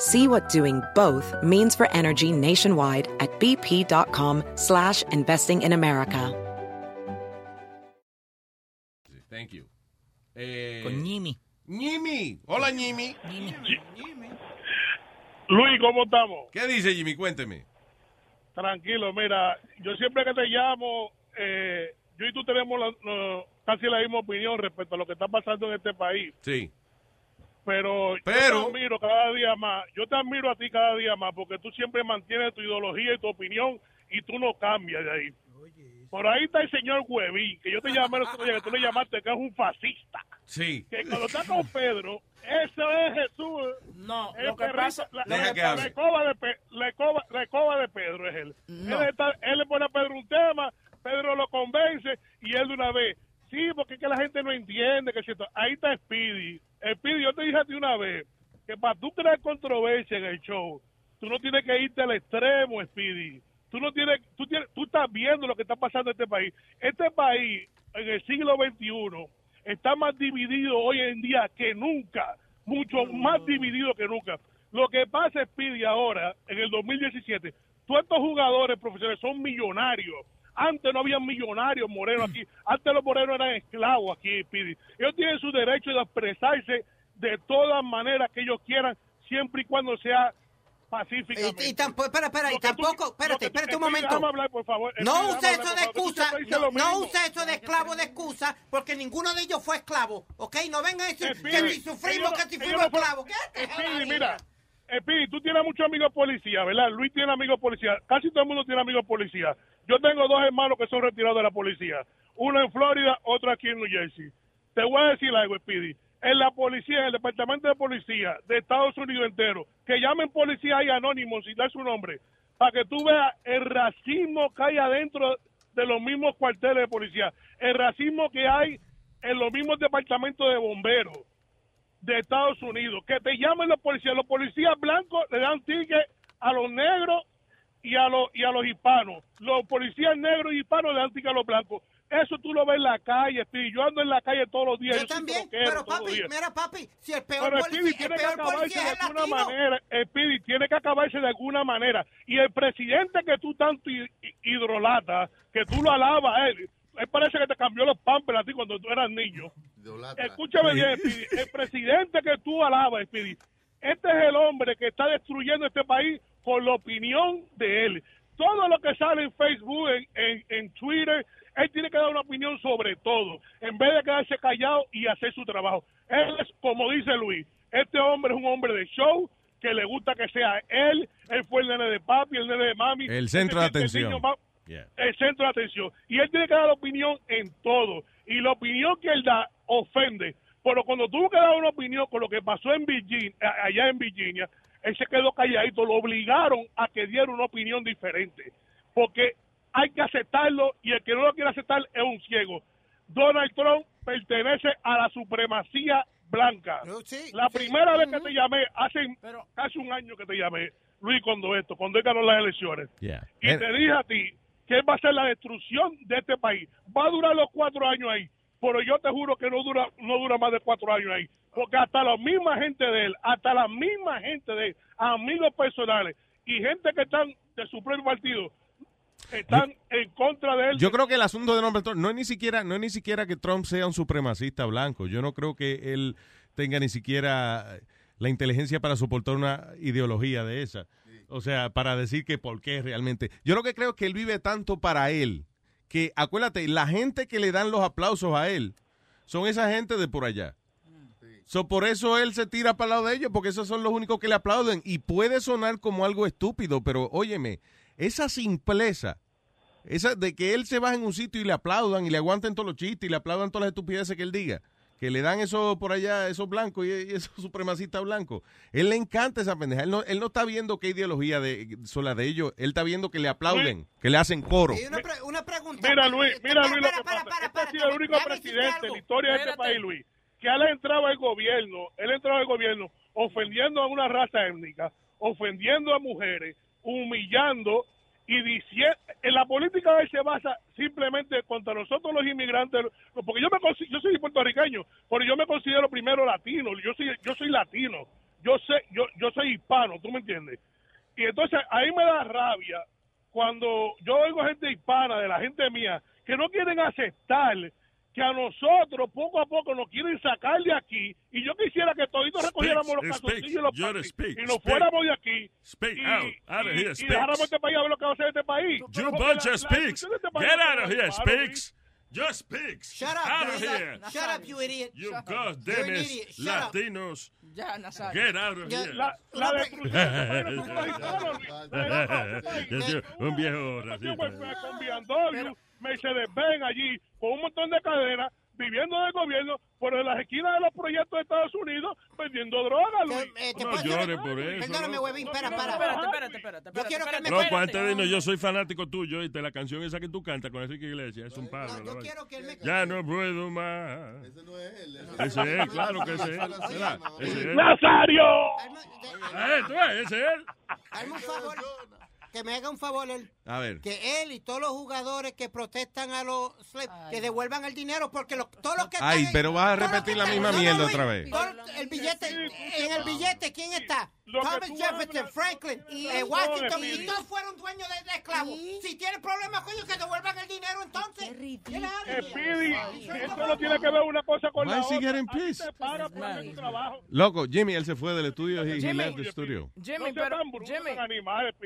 Speaker 29: See what doing both means for energy nationwide at bp.com slash investing in America.
Speaker 16: Thank you. Eh,
Speaker 12: Con Ñimi.
Speaker 16: Ñimi. Hola, Ñimi.
Speaker 30: Luis, ¿cómo estamos?
Speaker 16: ¿Qué dice Jimmy? Cuénteme.
Speaker 30: Tranquilo, mira, yo siempre que te llamo, eh, yo y tú tenemos la- no, casi la misma opinión respecto a lo que está pasando en este país.
Speaker 16: Sí.
Speaker 30: Pero,
Speaker 16: Pero-
Speaker 30: yo te admiro cada día más. Yo te admiro a ti cada día más porque tú siempre mantienes tu ideología y tu opinión y tú no cambias de ahí. Por ahí está el señor Huevín, que yo te llamé el otro día, que tú le llamaste que es un fascista.
Speaker 16: Sí.
Speaker 30: Que cuando está con Pedro, eso es Jesús.
Speaker 8: No,
Speaker 30: El
Speaker 8: lo que
Speaker 30: perrito,
Speaker 8: pasa-
Speaker 30: la,
Speaker 16: Deja
Speaker 30: la-
Speaker 16: que
Speaker 30: la
Speaker 16: hable.
Speaker 30: escoba de, Pe- la, escoba, la escoba de Pedro es él.
Speaker 8: No.
Speaker 30: Él, está- él le pone a Pedro un tema, Pedro lo convence y él de una vez, sí, porque es que la gente no entiende que es cierto. Ahí está Speedy. Speedy, yo te dije a ti una vez que para tú crear controversia en el show, tú no tienes que irte al extremo, Speedy. Tú no tienes, tú tienes, tú estás viendo lo que está pasando en este país. Este país, en el siglo XXI, está más dividido hoy en día que nunca, mucho más dividido que nunca. Lo que pasa, Speedy, ahora, en el 2017, todos estos jugadores profesionales son millonarios. Antes no había millonarios morenos aquí. Antes los morenos eran esclavos aquí, Speedy. Ellos tienen su derecho de expresarse de todas maneras que ellos quieran, siempre y cuando sea pacíficamente.
Speaker 13: Y, y tampoco, espera, espera, y
Speaker 30: tú-
Speaker 13: espérate, espérate un momento.
Speaker 30: hablar, por favor.
Speaker 13: No use eso de excusa, no, no use eso de esclavo de excusa, porque ninguno de ellos fue esclavo, ¿ok? No vengan a decir
Speaker 30: Speedy,
Speaker 13: que si sufrimos,
Speaker 30: ellos-
Speaker 13: que si fuimos
Speaker 30: no
Speaker 13: esclavos. ¿Qué te
Speaker 30: Speedy, mira, Speedy, tú tienes muchos amigos policías, ¿verdad? Luis tiene amigos policías. Casi todo el mundo tiene amigos policías. Yo tengo dos hermanos que son retirados de la policía. Uno en Florida, otro aquí en New Jersey. Te voy a decir algo, Speedy. En la policía, en el departamento de policía de Estados Unidos entero, que llamen policía ahí anónimos sin dar su nombre, para que tú veas el racismo que hay adentro de los mismos cuarteles de policía, el racismo que hay en los mismos departamentos de bomberos de Estados Unidos, que te llamen los policías, los policías blancos le dan ticket a los negros y a los y a los hispanos, los policías negros y hispanos le dan ticket a los blancos. Eso tú lo ves en la calle, Speedy. Yo ando en la calle todos los días.
Speaker 13: Yo también, pero papi, mira papi, si el peor
Speaker 30: Pero
Speaker 13: policía, el
Speaker 30: tiene que acabarse de alguna
Speaker 13: latino.
Speaker 30: manera. Speedy tiene que acabarse de alguna manera. Y el presidente que tú tanto hi- hi- hidrolatas, que tú lo alabas a él, él parece que te cambió los pampers a ti cuando tú eras niño. Escúchame bien, Speedy. El presidente que tú alabas, Speedy, este es el hombre que está destruyendo este país por la opinión de él. Todo lo que sale en Facebook, en, en, en Twitter, él tiene que dar una opinión sobre todo, en vez de quedarse callado y hacer su trabajo. Él es, como dice Luis, este hombre es un hombre de show, que le gusta que sea él, él fue el nene de papi, el nene de mami.
Speaker 16: El centro de
Speaker 30: el
Speaker 16: atención.
Speaker 30: niño
Speaker 16: Yeah.
Speaker 30: el centro de atención. Y él tiene que dar opinión en todo. Y la opinión que él da ofende. Pero cuando tuvo que dar una opinión con lo que pasó en Virginia, allá en Virginia, él se quedó calladito. Lo obligaron a que diera una opinión diferente. Porque hay que aceptarlo y el que no lo quiere aceptar es un ciego. Donald Trump pertenece a la supremacía blanca. la primera vez que te llamé, hace casi un año que te llamé, Luis, cuando esto, cuando él ganó las elecciones.
Speaker 16: Yeah.
Speaker 30: Y te dije a ti que va a ser la destrucción de este país. Va a durar los cuatro años ahí, pero yo te juro que no dura, no dura más de cuatro años ahí. Porque hasta la misma gente de él, hasta la misma gente de él, amigos personales y gente que están de su propio partido, están en contra de él.
Speaker 16: Yo creo que el asunto de Donald Trump no es ni siquiera no es ni siquiera que Trump sea un supremacista blanco. Yo no creo que él tenga ni siquiera la inteligencia para soportar una ideología de esa. O sea, para decir que por qué realmente. Yo lo que creo es que él vive tanto para él que acuérdate, la gente que le dan los aplausos a él son esa gente de por allá. So, por eso él se tira para el lado de ellos, porque esos son los únicos que le aplauden. Y puede sonar como algo estúpido, pero óyeme, esa simpleza, esa de que él se baja en un sitio y le aplaudan y le aguanten todos los chistes y le aplaudan todas las estupideces que él diga, que le dan eso por allá, esos blancos y, y esos supremacistas blancos. Él le encanta esa pendeja. Él no, él no está viendo qué ideología de, son las de ellos, él está viendo que le aplauden, que le hacen coro.
Speaker 13: Y una, pre- una pregunta.
Speaker 30: Mira, Luis, mira, Luis, lo que
Speaker 13: para,
Speaker 30: pasa.
Speaker 13: para,
Speaker 30: Este ha sido el único presidente en la historia de este país, Luis, que él entraba al gobierno, él entraba al gobierno ofendiendo a una raza étnica, ofendiendo a mujeres, humillando y en la política de él se basa simplemente contra nosotros los inmigrantes, porque yo me yo soy puertorriqueño, pero yo me considero primero latino, yo soy yo soy latino, yo sé yo yo soy hispano, ¿tú me entiendes? Y entonces ahí me da rabia cuando yo oigo gente hispana, de la gente mía, que no quieren aceptar que a nosotros poco a poco nos quieren sacar de aquí y yo quisiera que toditos recogiéramos los calzoncillos y los y nos
Speaker 1: speak.
Speaker 30: fuéramos de aquí
Speaker 1: Speak
Speaker 30: y,
Speaker 1: out, out of here,
Speaker 30: y
Speaker 1: speaks.
Speaker 30: dejáramos este país a ver lo que va a hacer este país.
Speaker 1: You bunch of speaks.
Speaker 30: este país
Speaker 1: Get out of here, speaks. Just pigs.
Speaker 13: Shut up,
Speaker 1: Out of here.
Speaker 13: Shut up, you idiot.
Speaker 1: You goddamn. Latinos.
Speaker 8: Ya, Nazario.
Speaker 1: Get out of here.
Speaker 30: La, la destrucción
Speaker 1: Yo soy un viejo racista.
Speaker 30: Con BMW, Mercedes-Benz allí, con un montón de cadenas, viviendo del gobierno, por en las esquinas de los proyectos de Estados Unidos, vendiendo droga, Luis.
Speaker 13: Eh, ¿te
Speaker 1: No
Speaker 13: puedo-
Speaker 1: llores por eso.
Speaker 13: Perdóname, huevín, espera, para.
Speaker 8: Espérate, espérate, espérate.
Speaker 13: Yo quiero que me
Speaker 1: Loco, antes de irnos, yo soy fanático tuyo y te la canción esa que tú cantas con Enrique Iglesias es un palo. la verdad.
Speaker 13: quiero que él me-
Speaker 1: Ya no puedo más. Ese no es él. Ese es él, claro que ese es. Ese es él.
Speaker 30: ¡Nazario!
Speaker 1: Eh, tú ves, ese es él.
Speaker 13: Hazme un favor. Que me haga un favor él.
Speaker 16: A ver.
Speaker 13: Que él y todos los jugadores que protestan a los slaves, que devuelvan el dinero porque los, todos los que
Speaker 16: Ay,
Speaker 13: están-
Speaker 16: pero vas a repetir la misma
Speaker 13: No, no,
Speaker 16: mierda otra vez.
Speaker 13: todo el billete, en el billete, ¿quién está? Thomas Jefferson,
Speaker 30: hablas-
Speaker 13: Franklin,
Speaker 30: Y-
Speaker 13: eh, Washington,
Speaker 30: No,
Speaker 13: y todos fueron dueños de, de esclavos. Si tienen problemas, coño, que devuelvan el dinero entonces.
Speaker 30: Speedy, esto no tiene que ver una cosa con
Speaker 16: Why
Speaker 30: la otra. te tu trabajo.
Speaker 16: Loco, Jimmy, él se fue del estudio. He, he left the studio.
Speaker 8: Jimmy, pero, Jimmy.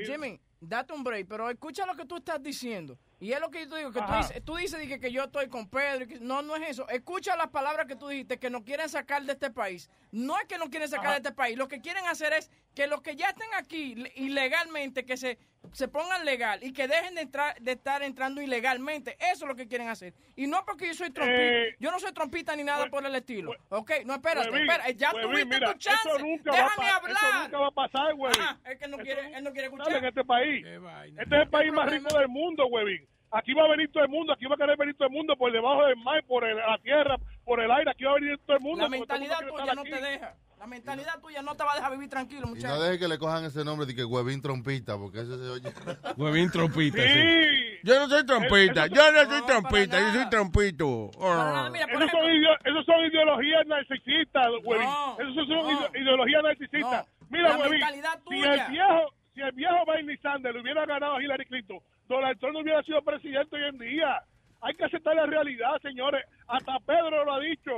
Speaker 8: Jimmy, date un break, pero escucha lo que tú estás diciendo. Y es lo que yo te digo, que tú dices, tú dices dije, que yo estoy con Pedro. y que- no, no es eso. Escucha las palabras que tú dijiste, que nos quieren sacar de este país. No es que nos quieren sacar
Speaker 30: Ajá.
Speaker 8: de este país. Lo que quieren hacer es que los que ya estén aquí le- ilegalmente, que se, se pongan legal y que dejen de, entrar, de estar entrando ilegalmente. Eso es lo que quieren hacer. Y no porque yo soy trompista.
Speaker 30: Eh,
Speaker 8: yo no soy trompista ni nada por el estilo. ok, no, espérate,
Speaker 30: Huevín,
Speaker 8: espera. Ya tuviste
Speaker 30: mira,
Speaker 8: tu chance.
Speaker 30: Va
Speaker 8: Déjame
Speaker 30: pa- eso
Speaker 8: hablar.
Speaker 30: nunca va a pasar.
Speaker 8: Ajá, es que no quiere, él no quiere escuchar.
Speaker 30: en este país. Este es el país más rico del mundo, huevín. Aquí va a venir todo el mundo, aquí va a querer venir todo el mundo por debajo del mar, por el- la tierra, por el aire, aquí va a venir todo el mundo.
Speaker 8: La mentalidad tuya no te deja. La mentalidad tuya no te va a dejar vivir tranquilo,
Speaker 9: Y no deje que le cojan ese nombre de que huevín trompita, porque eso se oye.
Speaker 16: Huevín trompita, sí.
Speaker 30: Sí.
Speaker 16: Yo no soy trompita, yo no soy trompita, yo soy trompito. Ah.
Speaker 30: esos, son esos son ideologías narcisistas, huevín.
Speaker 8: No,
Speaker 30: esos son
Speaker 8: no.
Speaker 30: ideologías narcisistas.
Speaker 8: No,
Speaker 30: Mira,
Speaker 8: la
Speaker 30: huevín,
Speaker 8: mentalidad
Speaker 30: si
Speaker 8: tuya.
Speaker 30: el viejo, si el viejo Bernie Sanders le hubiera ganado a Hillary Clinton, Donald Trump no hubiera sido presidente hoy en día. Hay que aceptar la realidad, señores. Hasta Pedro lo ha dicho.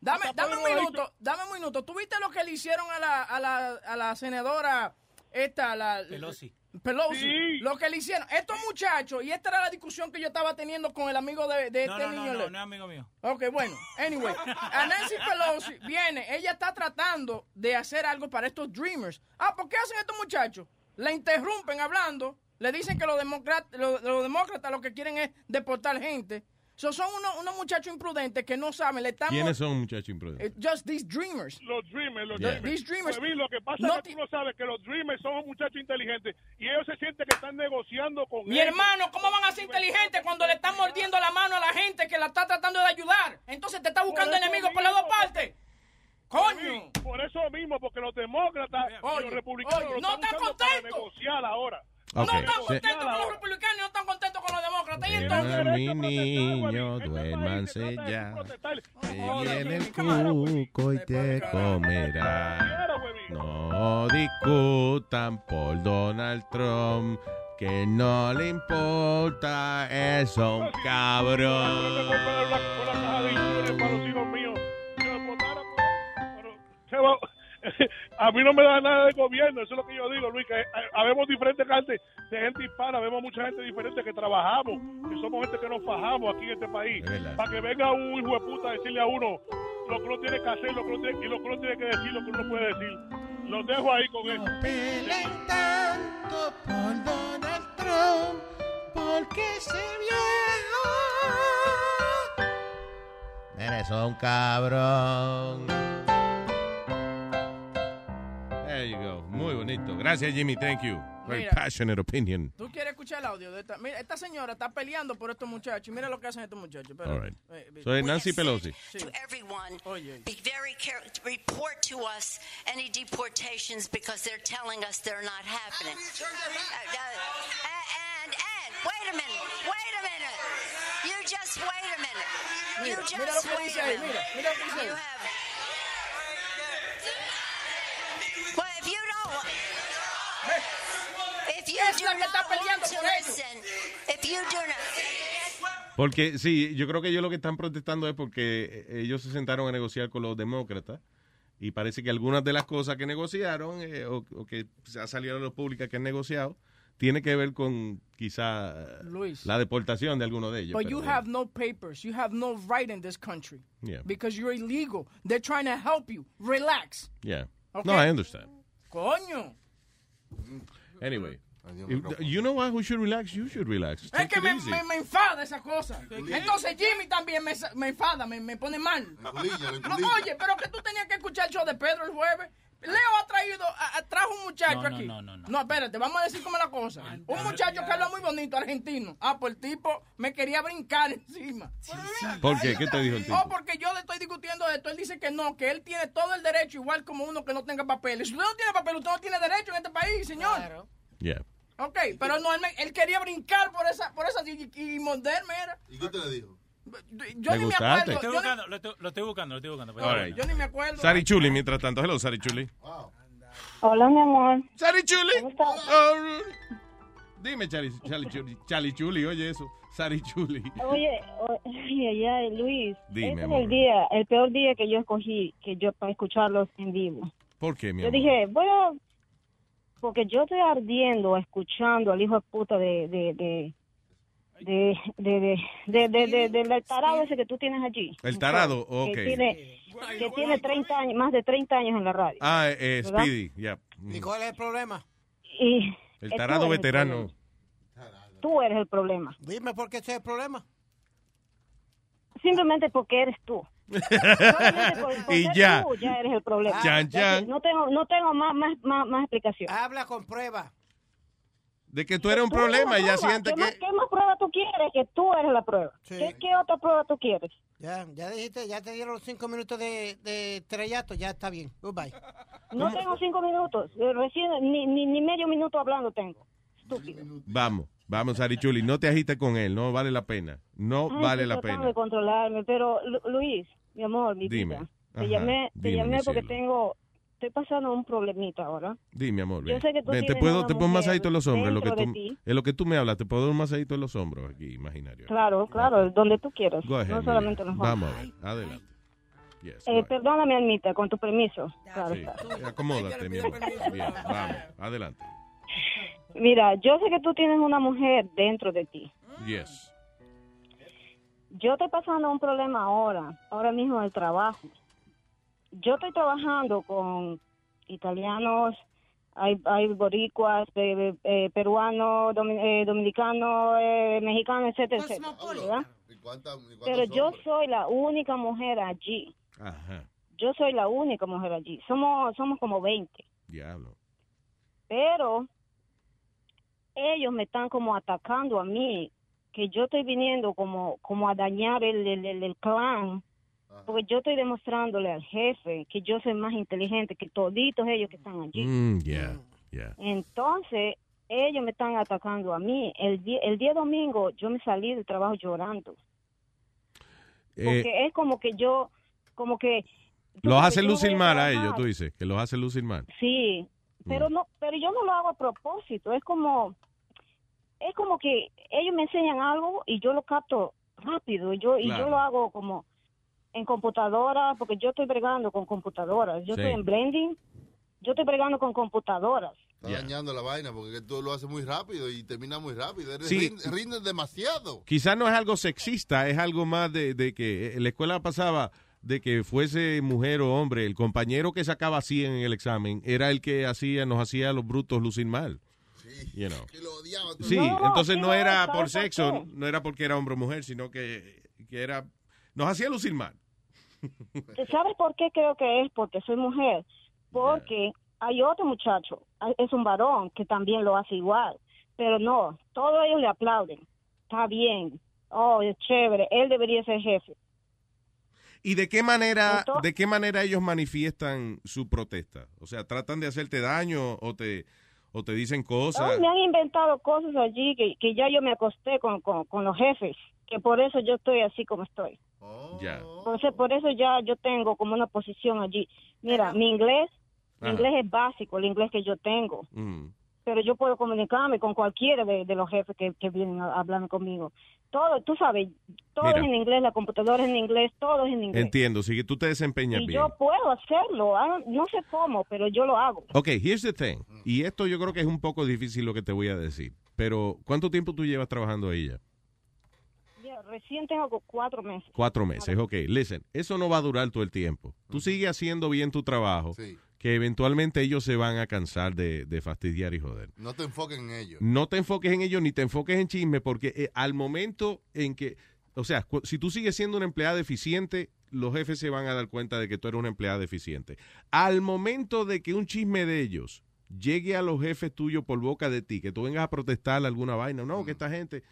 Speaker 8: Dame, dame un minuto,
Speaker 30: dicho.
Speaker 8: dame un minuto. ¿Tú viste lo que le hicieron a la, a la, a la senadora esta, la...
Speaker 12: Pelosi.
Speaker 8: Pelosi.
Speaker 30: Sí.
Speaker 8: Lo que le hicieron. Estos muchachos, y esta era la discusión que yo estaba teniendo con el amigo de, de
Speaker 12: No,
Speaker 8: este
Speaker 12: no, no,
Speaker 8: niño.
Speaker 12: no, no es amigo mío.
Speaker 8: Ok, bueno, anyway, a Nancy Pelosi viene, ella está tratando de hacer algo para estos Dreamers. Ah, ¿por qué hacen estos muchachos? La interrumpen hablando, le dicen que los demócratas, los, los demócratas lo que quieren es deportar gente. So, son unos, unos muchachos imprudentes que no saben, le estamos...
Speaker 16: ¿Quiénes son muchachos imprudentes?
Speaker 8: Eh, Just these Dreamers.
Speaker 30: Los Dreamers, los
Speaker 16: Yeah.
Speaker 30: Dreamers.
Speaker 8: These Dreamers.
Speaker 30: Huevín, lo que pasa
Speaker 8: No
Speaker 30: es que tú no sabes que los Dreamers son muchachos inteligentes y ellos se sienten que están negociando con
Speaker 8: Mi
Speaker 30: ellos.
Speaker 8: hermano, ¿cómo van a ser inteligentes cuando le están mordiendo la mano a la gente que la está tratando de ayudar? Entonces te está buscando
Speaker 30: Por
Speaker 8: enemigos por las dos partes. ¡Coño!
Speaker 30: Por eso mismo, porque los demócratas y
Speaker 8: Oye,
Speaker 30: los republicanos
Speaker 8: oye,
Speaker 30: lo
Speaker 8: no
Speaker 30: están
Speaker 8: contentos.
Speaker 30: negociar ahora.
Speaker 16: Ok,
Speaker 8: No están
Speaker 16: sí.
Speaker 8: contentos con los republicanos y no están contentos con los demócratas. Y entonces...
Speaker 16: Mi niño, duérmanse ya. Que viene el cuco y te comerá. No discutan por Donald Trump, que no le importa, es un cabrón.
Speaker 30: A mí no me da nada de gobierno, eso es lo que yo digo, Luis, que eh, habemos diferentes gente de gente hispana, vemos mucha gente diferente que trabajamos, que somos gente que nos fajamos aquí en este país, para que venga un hijo de puta a decirle a uno lo que uno tiene que hacer lo que uno tiene, y lo que uno tiene que decir, lo que uno puede decir. Los dejo ahí con eso.
Speaker 13: Peleen tanto por Donald Trump, porque ese viejo.
Speaker 16: Eres un cabrón. There you go. Muy bonito. Gracias, Jimmy. Thank you. Very
Speaker 8: Mira.
Speaker 16: passionate opinion.
Speaker 8: ¿Tú quieres escuchar el audio de esta? Mira, esta señora está peleando por estos muchachos. y Mira lo que hacen estos muchachos. Espérate.
Speaker 16: All right.
Speaker 8: Eh, eh,
Speaker 16: So, Nancy Pelosi.
Speaker 31: to everyone, be very careful. Report to us any deportations because they're telling us they're not happening. Uh, uh, and, and, wait a minute, wait a minute. You just wait a minute. You
Speaker 8: Mira,
Speaker 31: just
Speaker 8: mira lo que
Speaker 31: wait
Speaker 8: dice
Speaker 31: a
Speaker 8: ahí,
Speaker 31: minute.
Speaker 8: mira, mira lo que dice ahí.
Speaker 31: You have.
Speaker 8: Es la que está peleando por ellos.
Speaker 16: Porque sí, yo creo que ellos lo que están protestando es porque eh, ellos se sentaron a negociar con los demócratas y parece que algunas de las cosas que negociaron eh, o, o que se ha salido a la pública que han negociado tiene que ver con quizá
Speaker 8: Luis.
Speaker 16: la deportación de alguno de ellos.
Speaker 8: But
Speaker 16: pero
Speaker 8: you
Speaker 16: bueno.
Speaker 8: have no papers. You have no right in this country.
Speaker 16: Yeah.
Speaker 8: Because you're illegal. They're trying to help you. Relax.
Speaker 16: Yeah.
Speaker 8: Okay.
Speaker 16: No, I understand.
Speaker 8: Coño.
Speaker 16: Anyway. If- you know what? Who should relax? You should relax.
Speaker 8: Es
Speaker 16: Take
Speaker 8: que
Speaker 16: it
Speaker 8: me,
Speaker 16: easy.
Speaker 8: me, me enfada esa cosa. Entonces Jimmy también me, me enfada, me, me pone mal. No, oye, pero que tú tenías que escuchar el show de Pedro el jueves. Leo ha traído, a- a- trajo un muchacho
Speaker 12: No, no,
Speaker 8: aquí.
Speaker 12: no, no, no.
Speaker 8: No, espérate, vamos a decir cómo es la cosa. Un muchacho que habla muy bonito, argentino. Ah, pues el tipo me quería brincar encima.
Speaker 16: ¿Por qué? ¿Qué te dijo el tipo?
Speaker 8: Oh, porque yo le estoy discutiendo esto. Él dice que no, que él tiene todo el derecho, igual como uno que no tenga papeles. Si usted no tiene papel, usted no tiene derecho en este país, señor.
Speaker 16: Yeah.
Speaker 8: Ok, pero no, él, me- él quería brincar por esa, por esa y, y morderme era.
Speaker 9: ¿Y qué te le dijo?
Speaker 8: Yo
Speaker 16: ¿Le
Speaker 8: ni me
Speaker 16: gustaste?
Speaker 8: acuerdo.
Speaker 12: Lo estoy
Speaker 8: yo ni-
Speaker 12: buscando, lo estoy, lo estoy buscando, lo estoy buscando.
Speaker 16: All right.
Speaker 8: Yo ni me acuerdo.
Speaker 16: Sari Chuli, mientras tanto. Hello, Sari Chuli.
Speaker 32: Hola, mi amor.
Speaker 16: Sari Chuli.
Speaker 32: ¿Cómo estás?
Speaker 16: Oh, dime, Chali, Chali Chuli. Chali Chuli, oye eso. Sari Chuli.
Speaker 32: Oye, o- ay, ay, ay, Luis.
Speaker 16: Dime,
Speaker 32: este es
Speaker 16: amor.
Speaker 32: el día, el peor día que yo escogí que yo para escucharlos en vivo.
Speaker 16: ¿Por qué, mi
Speaker 32: Yo
Speaker 16: amor?
Speaker 32: dije, bueno, porque yo estoy ardiendo escuchando al hijo de puta de de de de de de de, de, de- de- del tarado ese que tú tienes allí.
Speaker 16: El tarado,
Speaker 32: Que
Speaker 16: ok.
Speaker 32: tiene que tiene 30 años, más de 30 años en la radio.
Speaker 16: Ah, eh,
Speaker 32: ¿verdad?
Speaker 16: Speedy, yeah.
Speaker 13: ¿Y cuál es el problema?
Speaker 32: Y
Speaker 16: El tarado veterano.
Speaker 32: Tú eres el problema.
Speaker 13: Dime por qué ese es el problema.
Speaker 32: Simplemente porque eres tú. Por- por
Speaker 16: Y ya.
Speaker 32: tú ya eres el problema.
Speaker 16: Chan,
Speaker 32: Ya
Speaker 16: chan.
Speaker 32: que No tengo, no tengo más, más, más, más explicación.
Speaker 13: Habla con prueba.
Speaker 16: De que tú eres un
Speaker 32: Tú eres
Speaker 16: problema y ya siente
Speaker 32: ¿Qué Más,
Speaker 16: que...
Speaker 32: ¿Qué más prueba tú quieres? Que tú eres la prueba. ¿Qué, qué otra prueba tú quieres?
Speaker 13: Ya, ya dijiste, ya te dieron los cinco minutos de, de estrellato, ya está bien. Goodbye.
Speaker 32: No tengo cinco minutos. Eh, Recién, ni, ni, ni medio minuto hablando tengo. Estúpido.
Speaker 16: Vamos, vamos, Sari Chuli. No te agites con él. No vale la pena. No
Speaker 32: Ay,
Speaker 16: vale la pena.
Speaker 32: de controlarme, pero Lu- Luis, mi amor, mi
Speaker 16: Dime.
Speaker 32: vida,
Speaker 16: Ajá,
Speaker 32: te llamé, te
Speaker 16: dime,
Speaker 32: llamé porque
Speaker 16: cielo.
Speaker 32: tengo, estoy pasando un problemita ahora.
Speaker 16: Dime, amor.
Speaker 32: Yo
Speaker 16: Ven,
Speaker 32: sé que tú
Speaker 16: Ven, te puedo, te pongo un
Speaker 32: mujer
Speaker 16: masajito en los hombros. Lo que tú, en lo que tú me hablas, te puedo dar un masajito en los hombros aquí, imaginario.
Speaker 32: Claro, claro, donde tú quieras.
Speaker 16: Go ahead,
Speaker 32: no solamente hombros.
Speaker 16: Vamos a ver, adelante. Yes,
Speaker 32: Eh, perdóname, Almita, con tu permiso. Claro
Speaker 16: sí.
Speaker 32: está.
Speaker 16: Acomódate, mi amor. Bien, vamos, adelante.
Speaker 32: Mira, yo sé que tú tienes una mujer dentro de ti.
Speaker 16: Yes.
Speaker 32: Yo estoy pasando un problema ahora, ahora mismo en el trabajo. Yo estoy trabajando con italianos, hay, hay boricuas, eh, eh, peruanos, domi- eh, dominicanos, eh, mexicanos, etcétera, etcétera. ¿verdad? Pero yo soy la única mujer allí.
Speaker 16: Ajá.
Speaker 32: Yo soy la única mujer allí. Somos somos como 20.
Speaker 16: Diablo.
Speaker 32: pero ellos me están como atacando a mí, que yo estoy viniendo como, como a dañar el, el, el- el clan, porque yo estoy demostrándole al jefe que yo soy más inteligente que toditos ellos que están allí.
Speaker 16: Mm, yeah, yeah.
Speaker 32: Entonces, ellos me están atacando a mí. El día, el día domingo yo me salí del trabajo llorando, porque
Speaker 16: Eh,
Speaker 32: es como que yo, como que...
Speaker 16: los hace lucir
Speaker 32: a
Speaker 16: mal a ellos, tú dices, que los hace lucir mal.
Speaker 32: Sí, pero no, pero yo no lo hago a propósito. Es como, es como que ellos me enseñan algo y yo lo capto rápido. Y yo y yo lo hago como en computadora, porque yo estoy bregando con computadoras. Yo
Speaker 9: Sí.
Speaker 32: estoy en blending. Yo estoy bregando con computadoras.
Speaker 9: Está dañando la vaina porque tú lo haces muy rápido y termina muy rápido. Eres-
Speaker 16: Sí.
Speaker 9: rinde, rinde demasiado.
Speaker 16: Quizás no es algo sexista, es algo más de, de que en la escuela pasaba de que fuese mujer o hombre, el compañero que sacaba 100 en el examen era el que hacía, nos hacía a los brutos lucir mal. You know. Sí,
Speaker 32: No,
Speaker 16: entonces
Speaker 32: sí
Speaker 16: no era
Speaker 32: ¿sabes
Speaker 16: por
Speaker 32: por
Speaker 16: sexo,
Speaker 32: qué?
Speaker 16: no era porque era hombre o mujer, sino que, que era, nos hacía lucir mal.
Speaker 32: ¿Sabes por qué creo que es? Porque soy mujer. Porque hay otro muchacho, es un varón que también lo hace igual. Pero no, todos ellos le aplauden. Está bien. Oh, es chévere. Él debería ser jefe.
Speaker 16: ¿Y de qué manera,
Speaker 32: Entonces-
Speaker 16: de qué manera ellos manifiestan su protesta? O sea, tratan de hacerte daño o te, o te dicen cosas.
Speaker 32: Me han inventado cosas allí que, que ya yo me acosté con, con, con los jefes. Que por eso yo estoy así como estoy.
Speaker 16: Ya.
Speaker 32: Entonces, por eso ya yo tengo como una posición allí. Mira, mi inglés, mi inglés es básico, el inglés que yo tengo.
Speaker 16: Mm.
Speaker 32: pero yo puedo comunicarme con cualquiera de, de los jefes que, que vienen a hablarme conmigo. Todo, tú sabes, todo
Speaker 16: Mira.
Speaker 32: es en inglés, la computadora es en inglés, todo es en inglés.
Speaker 16: Entiendo, sí que tú te desempeñas
Speaker 32: y
Speaker 16: bien.
Speaker 32: yo puedo hacerlo, don't- no sé cómo, pero yo lo hago.
Speaker 16: Ok, here's the thing. Y esto yo creo que es un poco difícil lo que te voy a decir. Pero, ¿cuánto tiempo tú llevas trabajando ahí ya?
Speaker 32: Recién tengo cuatro meses.
Speaker 16: Cuatro meses, ok. Listen, eso no va a durar todo el tiempo. Tú sigues haciendo bien tu trabajo, que eventualmente ellos se van a cansar de, de fastidiar y joder.
Speaker 9: No te enfoques en ello.
Speaker 16: No te enfoques en ellos ni te enfoques en chisme, porque eh, al momento en que, o sea, si tú sigues siendo una empleada eficiente, los jefes se van a dar cuenta de que tú eres una empleada eficiente. Al momento de que un chisme de ellos llegue a los jefes tuyos por boca de ti, que tú vengas a protestar alguna vaina, no, que esta gente,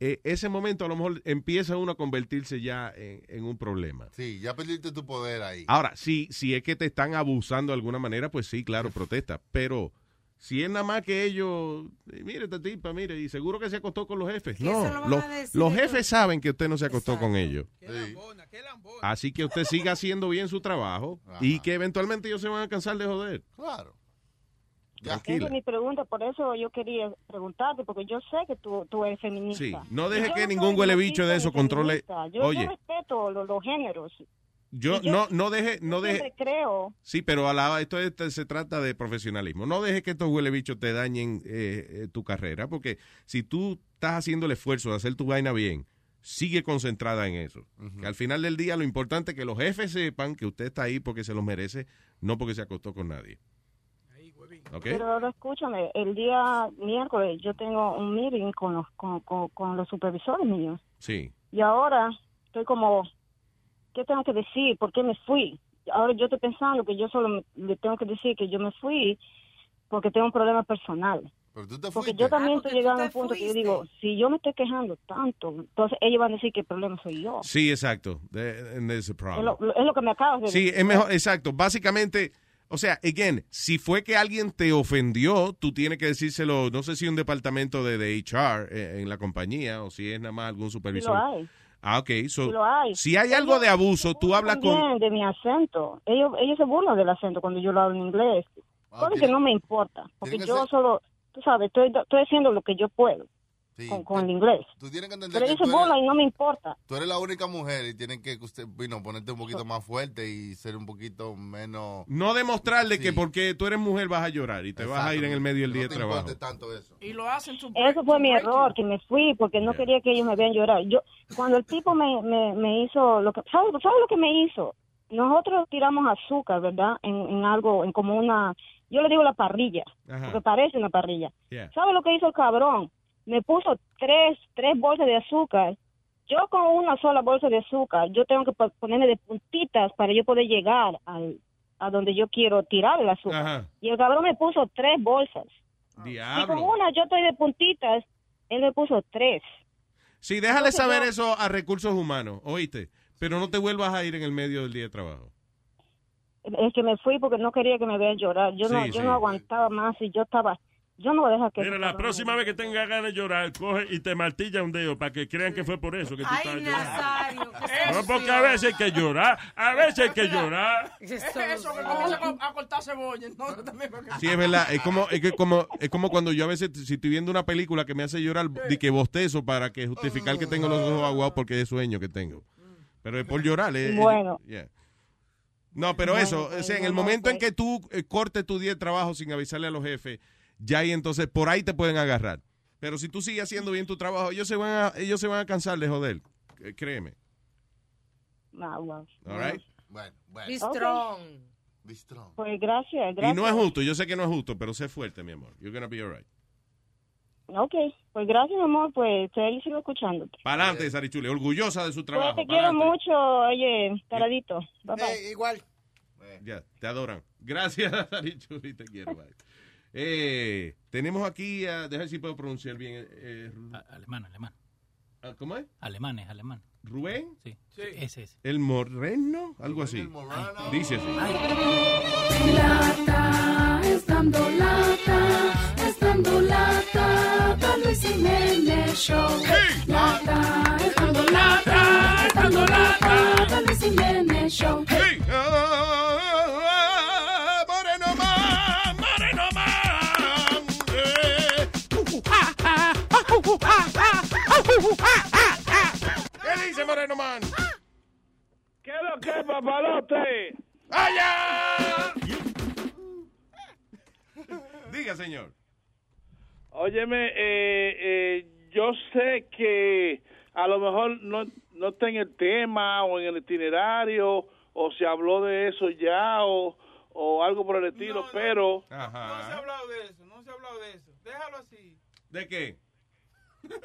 Speaker 16: eh, ese momento a lo mejor empieza uno a convertirse ya en, en un problema.
Speaker 9: Sí, ya perdiste tu poder ahí.
Speaker 16: Ahora, si, si es que te están abusando de alguna manera, pues sí, claro, protesta. Pero si es nada más que ellos, eh, mire esta tipa, mire, y seguro que se acostó con los jefes. No,
Speaker 15: lo
Speaker 16: los, los jefes saben que usted no se acostó con ellos.
Speaker 9: Sí.
Speaker 16: Así que usted siga haciendo bien su trabajo y que eventualmente ellos se van a cansar de joder.
Speaker 9: Claro.
Speaker 32: Esa es mi pregunta, por eso yo quería preguntarte, porque yo sé que tú, tú eres feminista.
Speaker 16: Sí, no deje que ningún huele bicho de eso controle.
Speaker 32: Yo,
Speaker 16: Oye.
Speaker 32: yo respeto los, los géneros.
Speaker 16: Yo no, no deje, no
Speaker 32: Yo
Speaker 16: deje.
Speaker 32: creo.
Speaker 16: Sí, pero a la, esto, es- se trata de profesionalismo. No dejes que estos huele bichos te dañen eh, eh, tu carrera, porque si tú estás haciendo el esfuerzo de hacer tu vaina bien, sigue concentrada en eso. Que al final del día lo importante es que los jefes sepan que usted está ahí porque se los merece, no porque se acostó con nadie.
Speaker 32: Pero ahora escúchame, el día miércoles yo tengo un meeting con los, con, con, con los supervisores míos.
Speaker 16: Sí.
Speaker 32: Y ahora estoy como, ¿qué tengo que decir? ¿Por qué me fui? Ahora yo estoy pensando que yo solo me- le tengo que decir que yo me fui porque tengo un problema personal.
Speaker 9: Pero tú te
Speaker 32: Porque yo también estoy llegando a un punto que yo digo, si yo me estoy quejando tanto, entonces ellos van a decir que el problema soy yo.
Speaker 16: Sí, exacto. A
Speaker 32: Es lo, es lo que me acabas de
Speaker 16: Sí,
Speaker 32: decir.
Speaker 16: es mejor, exacto. Básicamente, o sea, again, si fue que alguien te ofendió, tú tienes que decírselo, no sé si un departamento de, de HR eh, en la compañía o si es nada más algún
Speaker 32: Sí
Speaker 16: supervisor.
Speaker 32: lo hay.
Speaker 16: Ah, ok. So,
Speaker 32: lo hay.
Speaker 16: Si hay algo de abuso, tú hablas con...
Speaker 32: De mi acento. Ellos, ellos se burlan del acento cuando yo lo hablo en inglés. Cosa que no me importa, porque yo
Speaker 9: ser-
Speaker 32: solo, tú sabes, estoy, estoy haciendo lo que yo puedo con, con el inglés.
Speaker 9: Tú tienes que entender
Speaker 32: Pero
Speaker 9: que eres,
Speaker 32: burlan y no me importa.
Speaker 9: tú eres la única mujer y tienen que usted, bueno, ponerte un poquito más fuerte y ser un poquito menos...
Speaker 16: No demostrarle
Speaker 9: Sí.
Speaker 16: que porque tú eres mujer vas a llorar y te vas a ir en el medio del
Speaker 9: No
Speaker 16: día de trabajo.
Speaker 9: importe tanto eso.
Speaker 8: Y lo hacen su
Speaker 32: Eso fue mi error, que me fui porque no quería que ellos me vean llorar. Yo, cuando el tipo me, me, me hizo lo que, ¿sabes ¿sabe lo que me hizo? Nosotros tiramos azúcar, ¿verdad? En, en algo, en como una, yo le digo la parrilla,
Speaker 16: Ajá.
Speaker 32: porque parece una parrilla.
Speaker 16: Yeah.
Speaker 32: ¿Sabe lo que hizo el cabrón? Me puso tres, tres bolsas de azúcar. Yo con una sola bolsa de azúcar, yo tengo que po- ponerme de puntitas para yo poder llegar al, a donde yo quiero tirar el azúcar.
Speaker 16: Ajá.
Speaker 32: Y el cabrón me puso tres bolsas. Y con una yo estoy de puntitas, él me puso tres.
Speaker 16: Sí, déjale
Speaker 32: Entonces
Speaker 16: saber
Speaker 32: yo-
Speaker 16: eso a recursos humanos, oíste. Pero no te vuelvas a ir en el medio del día de trabajo.
Speaker 32: Es que me fui porque no quería que me vean llorar. Yo no, yo
Speaker 1: sí.
Speaker 32: no aguantaba más y yo estaba, yo no voy a dejar que.
Speaker 1: Mira, la próxima vez que tenga ganas de llorar, coge y te martilla un dedo para que crean que fue por eso que tú estabas llorando. No, porque a veces hay que llorar, a veces hay que llorar.
Speaker 8: Es eso, que comienza a cortar cebolla. Entonces también porque-
Speaker 16: Sí, es verdad. Es como, es que como, es como cuando yo a veces, si estoy viendo una película que me hace llorar, di que bostezo para que justificar que tengo los ojos aguados porque es sueño que tengo. Pero es por llorar. es-
Speaker 32: Bueno.
Speaker 16: yeah. No, pero
Speaker 32: Bueno,
Speaker 16: eso, o sea, en el momento en que tú eh, cortes tu día de trabajo sin avisarle a los jefes, ya ahí entonces por ahí te pueden agarrar. Pero si tú sigues haciendo bien tu trabajo, ellos se van a, ellos se van a cansar de joder. Eh, Créeme.
Speaker 32: Ah, well.
Speaker 16: All right?
Speaker 9: Bueno, bueno.
Speaker 15: Be strong.
Speaker 32: Pues gracias,
Speaker 16: Y
Speaker 32: gracias.
Speaker 16: no es justo, yo sé que no es justo, pero sé fuerte, mi amor. You're gonna be all right.
Speaker 32: Ok, pues gracias, mi amor, pues ahí sigo escuchándote.
Speaker 16: Para adelante, Sarichule, orgullosa de su
Speaker 32: Pues
Speaker 16: trabajo.
Speaker 32: te
Speaker 16: pa'lante.
Speaker 32: quiero mucho, oye, taradito. Bye bye.
Speaker 13: igual.
Speaker 16: Ya, te adoran. Gracias, Sarichuli, te quiero. bye. Eh, tenemos aquí, a, déjame ver si puedo pronunciar bien. eh, Ru-
Speaker 12: Alemán, alemán.
Speaker 16: ah, ¿Cómo es?
Speaker 12: Alemán es alemán.
Speaker 16: ¿Rubén?
Speaker 12: Sí. Ese es.
Speaker 16: ¿El Moreno? Algo así. Dice así.
Speaker 33: Lata, es dando lata, es dando lata, da Luis Jiménez Show. Lata, es dando lata, es dando lata, da Luis Jiménez Show.
Speaker 16: Moreno Moreno man? ¿Qué
Speaker 30: es lo que, papalote?
Speaker 16: ¡Allá! Diga, señor.
Speaker 34: Óyeme, eh, eh, yo sé que a lo mejor no, no está en el tema o en el itinerario o se habló de eso ya o, o algo por el estilo, pero...
Speaker 10: No se ha hablado de eso, no se ha hablado de eso. Déjalo así.
Speaker 16: ¿De qué?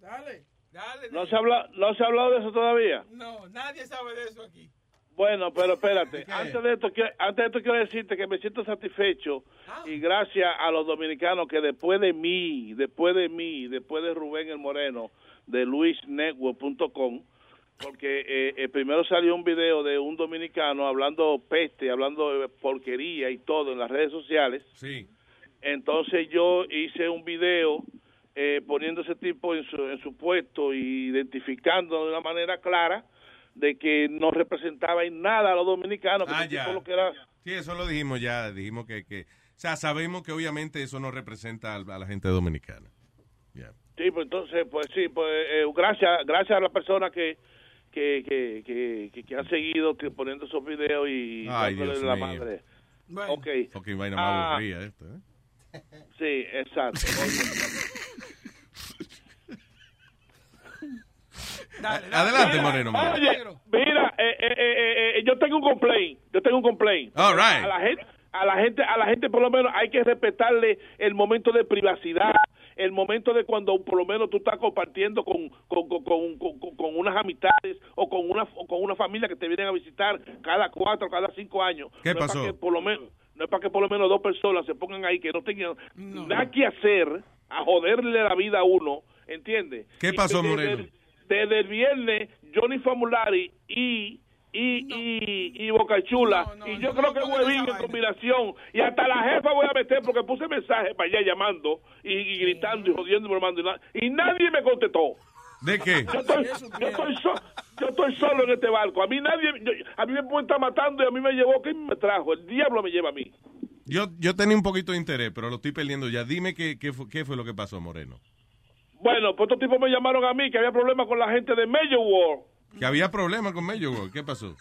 Speaker 10: Dale, dale.
Speaker 34: ¿No se, habla, ¿No se ha hablado de eso todavía?
Speaker 10: No, nadie sabe de eso aquí.
Speaker 34: Bueno, pero espérate. Antes de esto, quiero- antes de esto quiero decirte que me siento satisfecho y gracias a los dominicanos que después de mí, después de mí, después de Rubén el Moreno de luisnetwork.com, porque eh, eh, primero salió un video de un dominicano hablando peste, hablando de porquería y todo en las redes sociales.
Speaker 16: Sí.
Speaker 34: Entonces yo hice un video eh, poniendo ese tipo en su, en su puesto y identificando de una manera clara de que no representaba en nada a los dominicanos, que
Speaker 16: Ah, ya.
Speaker 34: lo que era
Speaker 16: Sí, eso lo dijimos ya. Dijimos que, que. O sea, sabemos que obviamente eso no representa al- a la gente dominicana.
Speaker 34: Sí, pues entonces, pues sí, pues eh, gracias, gracias a las personas que que, que, que, que, que han seguido que poniendo esos videos y
Speaker 16: Ay,
Speaker 34: dándole
Speaker 16: Dios
Speaker 34: la
Speaker 16: mío.
Speaker 34: madre.
Speaker 10: Bueno.
Speaker 34: Ok.
Speaker 16: Vaina más
Speaker 34: Ah,
Speaker 16: aburrida esto, ¿eh?
Speaker 34: Sí, exacto.
Speaker 16: Adelante, Moreno. Moreno.
Speaker 34: Oye, mira, eh, eh, eh, eh, yo tengo un complaint, yo tengo un complaint.
Speaker 16: All right.
Speaker 34: A la gente, a la gente, a la gente por lo menos hay que respetarle el momento de privacidad, el momento de cuando por lo menos tú estás compartiendo con con, con, con, con- con unas amistades o con una o con una familia que te vienen a visitar cada cuatro, cada cinco años.
Speaker 16: ¿Qué
Speaker 34: No es para
Speaker 16: pasó?
Speaker 34: que por lo menos no es para que por lo menos dos personas se pongan ahí que no tengan nada que hacer a joderle la vida a uno, ¿entiendes?
Speaker 16: ¿Qué pasó,
Speaker 34: desde-
Speaker 16: Moreno?
Speaker 34: desde el viernes Johnny Famulari y y, y, y Boca Chula. Y yo creo que Huevín en combinación. Y hasta la jefa voy a meter porque puse mensaje para allá llamando y, y gritando y jodiendo y bromando y, na- y nadie me contestó
Speaker 16: ¿De qué?
Speaker 34: yo estoy, yo estoy, so- yo estoy solo en este barco a mí nadie yo- a mí me pueden estar matando y a mí me llevó ¿quién me trajo? el diablo me lleva a mí
Speaker 16: Yo, yo tenía un poquito de interés, pero lo estoy perdiendo ya. Dime qué, qué, fue, qué fue lo que pasó, Moreno.
Speaker 34: bueno pues estos tipos me llamaron a mí que había problemas con la gente de Major World
Speaker 16: Que había problemas con Major World. ¿Qué pasó?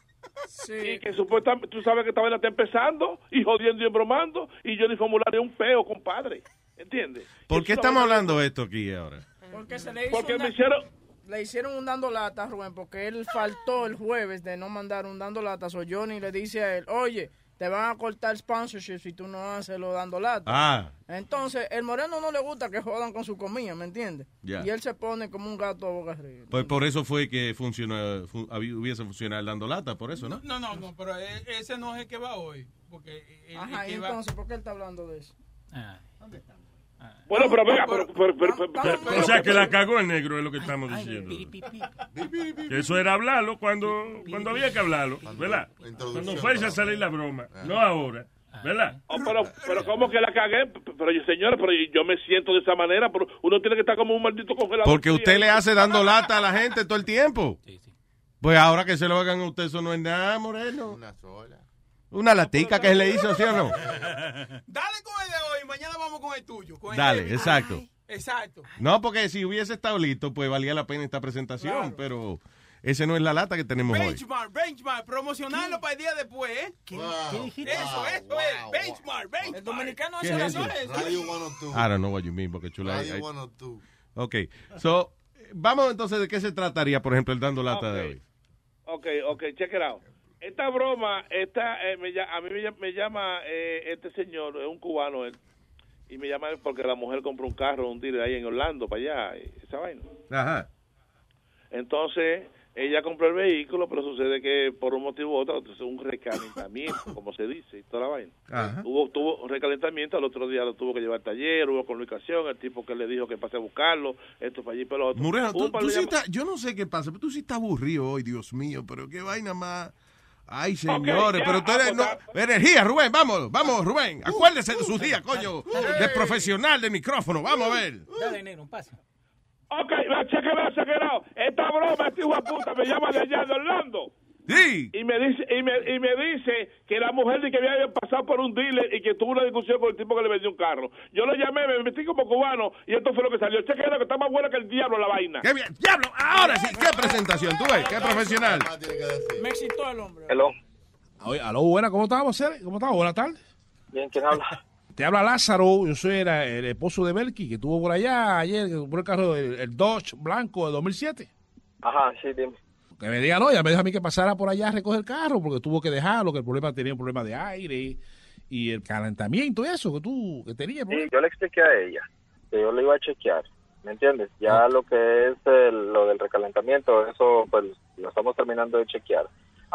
Speaker 34: Sí, que supuestamente tú sabes que esta vaina está empezando y jodiendo y embromando y Johnny Formulario es un peo, compadre. ¿Entiendes?
Speaker 16: ¿Por qué estamos hablando de esto aquí ahora?
Speaker 8: Porque se le hizo
Speaker 34: Porque
Speaker 8: una-
Speaker 34: me hicieron-
Speaker 8: Le hicieron un dando lata, Rubén, porque él faltó el jueves de no mandar un dando lata. So Johnny le dice a él, oye, te van a cortar sponsorship si tú no haces lo dando lata.
Speaker 16: Ah.
Speaker 8: Entonces, el moreno no le gusta que jodan con su comida, ¿me entiendes? Y él se pone como un gato a boca arriba.
Speaker 16: Pues por eso fue que funcionó, hubiese funcionado dando lata, por eso, ¿no?
Speaker 10: No, no, no, pero e- ese no es el que va hoy. Porque el,
Speaker 8: Ajá,
Speaker 10: el
Speaker 8: y
Speaker 10: que va-
Speaker 8: entonces, ¿por qué él está hablando de eso?
Speaker 34: Bueno, pero venga, pero, pero, pero- pero- pero-
Speaker 1: O sea, que la cagó el negro, es lo que estamos diciendo. Que eso era hablarlo cuando, cuando había que hablarlo, ¿verdad? Cuando fuese a salir la broma, no ahora, ¿verdad?
Speaker 34: Oh, pero, pero ¿cómo que la cagué? Pero yo, señora, pero yo me siento de esa manera, pero uno tiene que estar como un maldito congelador.
Speaker 16: Porque usted le hace dando lata a la gente todo el tiempo. Pues ahora que se lo hagan a usted, eso no es nada, Moreno.
Speaker 9: Una sola.
Speaker 16: Una latica que se le hizo, ¿sí o no?
Speaker 10: Dale con el de hoy, mañana vamos con el tuyo. con el
Speaker 16: Dale, exacto.
Speaker 10: Exacto.
Speaker 16: No, porque si hubiese estado listo, pues valía la pena esta presentación, pero ese no es la lata que tenemos hoy.
Speaker 10: Benchmark, benchmark, promocionarlo para el día después, ¿eh? ¿Qué,
Speaker 9: dijiste?
Speaker 10: Eso, eso es, benchmark, benchmark. El
Speaker 8: dominicano
Speaker 16: ¿Qué es eso?
Speaker 9: Radio 102.
Speaker 16: I don't know what you mean, porque chula.
Speaker 9: Radio
Speaker 16: hay-
Speaker 9: 102.
Speaker 16: Ok, so, vamos entonces, ¿de qué se trataría, por ejemplo, el dando lata de hoy?
Speaker 34: Ok, ok, check it out. Esta broma, esta, eh, me a mí me, lla- me llama eh, este señor, es un cubano él, y me llama porque la mujer compró un carro, un dealer ahí en Orlando, para allá, esa vaina.
Speaker 16: Ajá.
Speaker 34: Entonces, ella compró el vehículo, pero sucede que por un motivo u otro, entonces un recalentamiento, como se dice, y toda la vaina.
Speaker 16: Ajá.
Speaker 34: Hubo, tuvo un recalentamiento, al otro día lo tuvo que llevar al taller, hubo comunicación, el tipo que le dijo que pase a buscarlo, esto para allí, para lo otro.
Speaker 16: Moreno, tú, sí estás- yo no sé qué pasa, pero tú sí estás aburrido hoy, Dios mío, pero qué vaina más... Ay, señores, pero tú eres...
Speaker 34: ah,
Speaker 16: No, energía, Rubén, vamos, vamos, Rubén. Acuérdese de sus días, coño, de profesional de micrófono, vamos a ver.
Speaker 12: Dale, negro, un paso.
Speaker 34: Ok, va, chequeado, chequeado. Esta broma, este hijo de puta me llama de allá de Orlando.
Speaker 16: Sí.
Speaker 34: Y me dice, y me, y me dice que la mujer de que había pasado por un dealer y que tuvo una discusión con el tipo que le vendió un carro. Yo lo llamé, me metí como cubano y esto fue lo que salió. Chequeado que está más buena que el diablo la vaina.
Speaker 16: ¡Qué bien! ¡Diablo! Ahora sí, qué presentación, tú ves, qué profesional.
Speaker 8: Me excitó el hombre.
Speaker 35: Hello. Oye, aló, buena, ¿cómo estamos, Cere? ¿Cómo estamos? Buenas tardes.
Speaker 36: Bien, ¿quién habla?
Speaker 35: Te habla Lázaro, yo soy era el esposo de Belki, que estuvo por allá ayer, que compró el carro, el, el Dodge blanco de 2007.
Speaker 36: Ajá, sí, dime.
Speaker 35: Que me diga, no, ya me dijo a mí que pasara por allá a recoger el carro, porque tuvo que dejarlo, que el problema tenía un problema de aire y el calentamiento y eso que tú que tenía.
Speaker 36: Sí, yo le expliqué a ella que yo le iba a chequear, ¿me entiendes? Ya lo que es el- lo del recalentamiento, eso pues lo estamos terminando de chequear.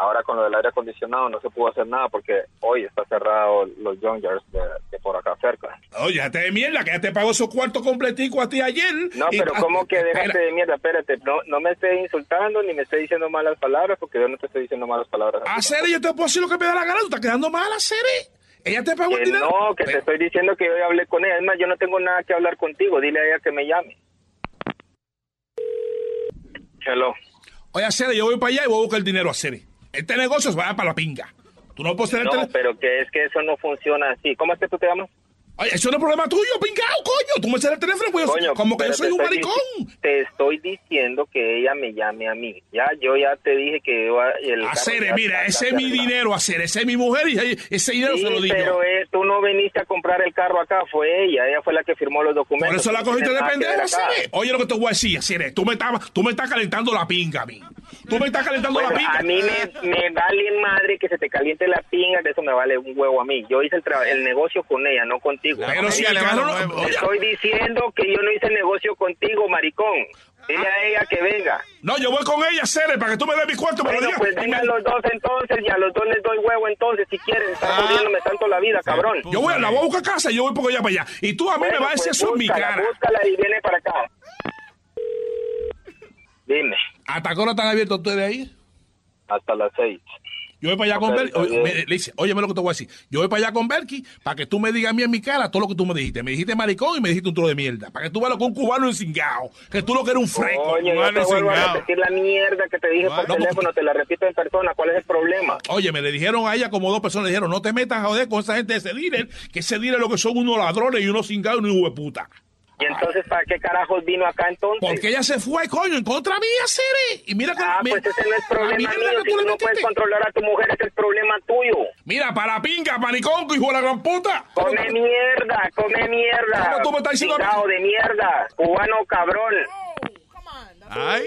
Speaker 36: Ahora con lo del aire acondicionado no se pudo hacer nada porque hoy está cerrado los Junkyards de, de por acá cerca.
Speaker 35: Oye, déjate de mierda, que ya te pagó esos cuartos completico a ti ayer.
Speaker 36: No,
Speaker 35: Y-
Speaker 36: pero ¿cómo que déjate de mierda? Espérate, no, no me estés insultando ni me estés diciendo malas palabras porque yo no te estoy diciendo malas palabras.
Speaker 35: A Cere, yo te puedo decir lo que me da la gana, tú estás quedando mal, a Cere. Ella te pagó el
Speaker 36: Que
Speaker 35: dinero.
Speaker 36: no, que te estoy diciendo que yo ya hablé con ella. Es más, yo no tengo nada que hablar contigo. Dile a ella que me llame. Hello.
Speaker 35: Oye, Cere, yo voy para allá y voy a buscar el dinero a Cere. Este negocio se va para la pinga. Tú no puedes tener
Speaker 36: No,
Speaker 35: teléfono.
Speaker 36: pero que es que eso no funciona así. ¿Cómo es que tú te llamas?
Speaker 35: Oye, eso no es problema tuyo, pingao, coño. Tú me cedes el teléfono, pues
Speaker 36: Coño,
Speaker 35: como que yo soy un maricón.
Speaker 36: Te estoy diciendo que ella me llame a mí. Ya, yo ya te dije que yo... El ya
Speaker 35: mira, ese es mi dinero, a Cere. Ese es mi mujer y ese dinero
Speaker 36: Sí,
Speaker 35: se lo digo.
Speaker 36: pero eh, tú no viniste a comprar el carro acá, fue ella. Ella fue la que firmó los documentos.
Speaker 35: Por eso la cogiste de. Cere. Oye, lo que te voy a decir, Cere. Tú me estás, tú me estás calentando la pinga a mí. Tú me estás calentando
Speaker 36: Bueno,
Speaker 35: la pinga.
Speaker 36: a mí me, me vale madre que se te caliente la pinga, de eso me vale un huevo a mí. Yo hice el, tra- el negocio con ella, no contigo.
Speaker 35: Pero si el carro no-
Speaker 36: estoy diciendo que yo no hice el negocio contigo, maricón. Dile a ella que venga.
Speaker 35: No, yo voy con ella, Cere, para que tú me des mi cuarto. me lo
Speaker 36: Bueno,
Speaker 35: digas.
Speaker 36: pues vengan los dos entonces y a los dos les doy huevo entonces si quieren. Están jodiéndome tanto la vida, cabrón.
Speaker 35: Yo voy, la voy a buscar a casa y yo voy por allá para allá. Y tú a mí me vas a decir
Speaker 36: pues
Speaker 35: eso en mi cara.
Speaker 36: Búscala y viene para acá. Dime.
Speaker 35: ¿Hasta qué hora están abiertos ustedes ahí?
Speaker 36: Hasta las seis.
Speaker 35: Yo voy para allá con
Speaker 36: está
Speaker 35: Oye, me- le dice, óyeme lo que te voy a decir. Yo voy para allá con Belki para que tú me digas a mí en mi cara todo lo que tú me dijiste. Me dijiste maricón y me dijiste un trozo de mierda. Para que tú veas lo que un cubano encingado. Que tú lo que eres un freco.
Speaker 36: Oye, yo te vuelvo a repetir la mierda que te dije por
Speaker 35: No,
Speaker 36: teléfono, te la repito en persona. ¿Cuál es el problema?
Speaker 35: Oye, me le dijeron a ella como dos personas, le dijeron, no te metas a joder con esa gente de ese dealer, que ese dealer lo que son unos ladrones y unos cingados y unos hueputa.
Speaker 36: ¿Y entonces para qué carajos vino acá entonces?
Speaker 35: Porque ella se fue, coño, en contra mía, Cere. Y mira que...
Speaker 36: Ah,
Speaker 35: mira-
Speaker 36: pues ese no es problema mío.
Speaker 35: que
Speaker 36: Si
Speaker 35: tú
Speaker 36: no puedes controlar a tu mujer, ese es el problema tuyo.
Speaker 35: Mira, para la pinga, maricón, hijo de la gran puta.
Speaker 36: Come mierda, come mierda.
Speaker 35: ¿Cómo tú me estás diciendo
Speaker 36: de mierda, cubano cabrón.
Speaker 16: Ay.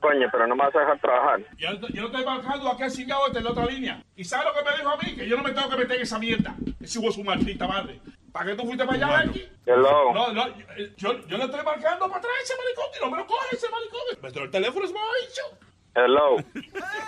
Speaker 36: Coño, pero no me vas a dejar trabajar.
Speaker 35: Yo, yo no estoy marcando a aquel cingado este en la otra línea. ¿Y sabes lo que me dijo a mí? Que yo no me tengo que meter en esa mierda. Ese hijo es su maldita madre. ¿Para qué tú fuiste para allá, Becky?
Speaker 36: Hello.
Speaker 35: No, no, yo, yo, yo le estoy marcando para atrás ese maricón y no me lo coge ese maricón. Me dio el teléfono, es bicho.
Speaker 36: Hello.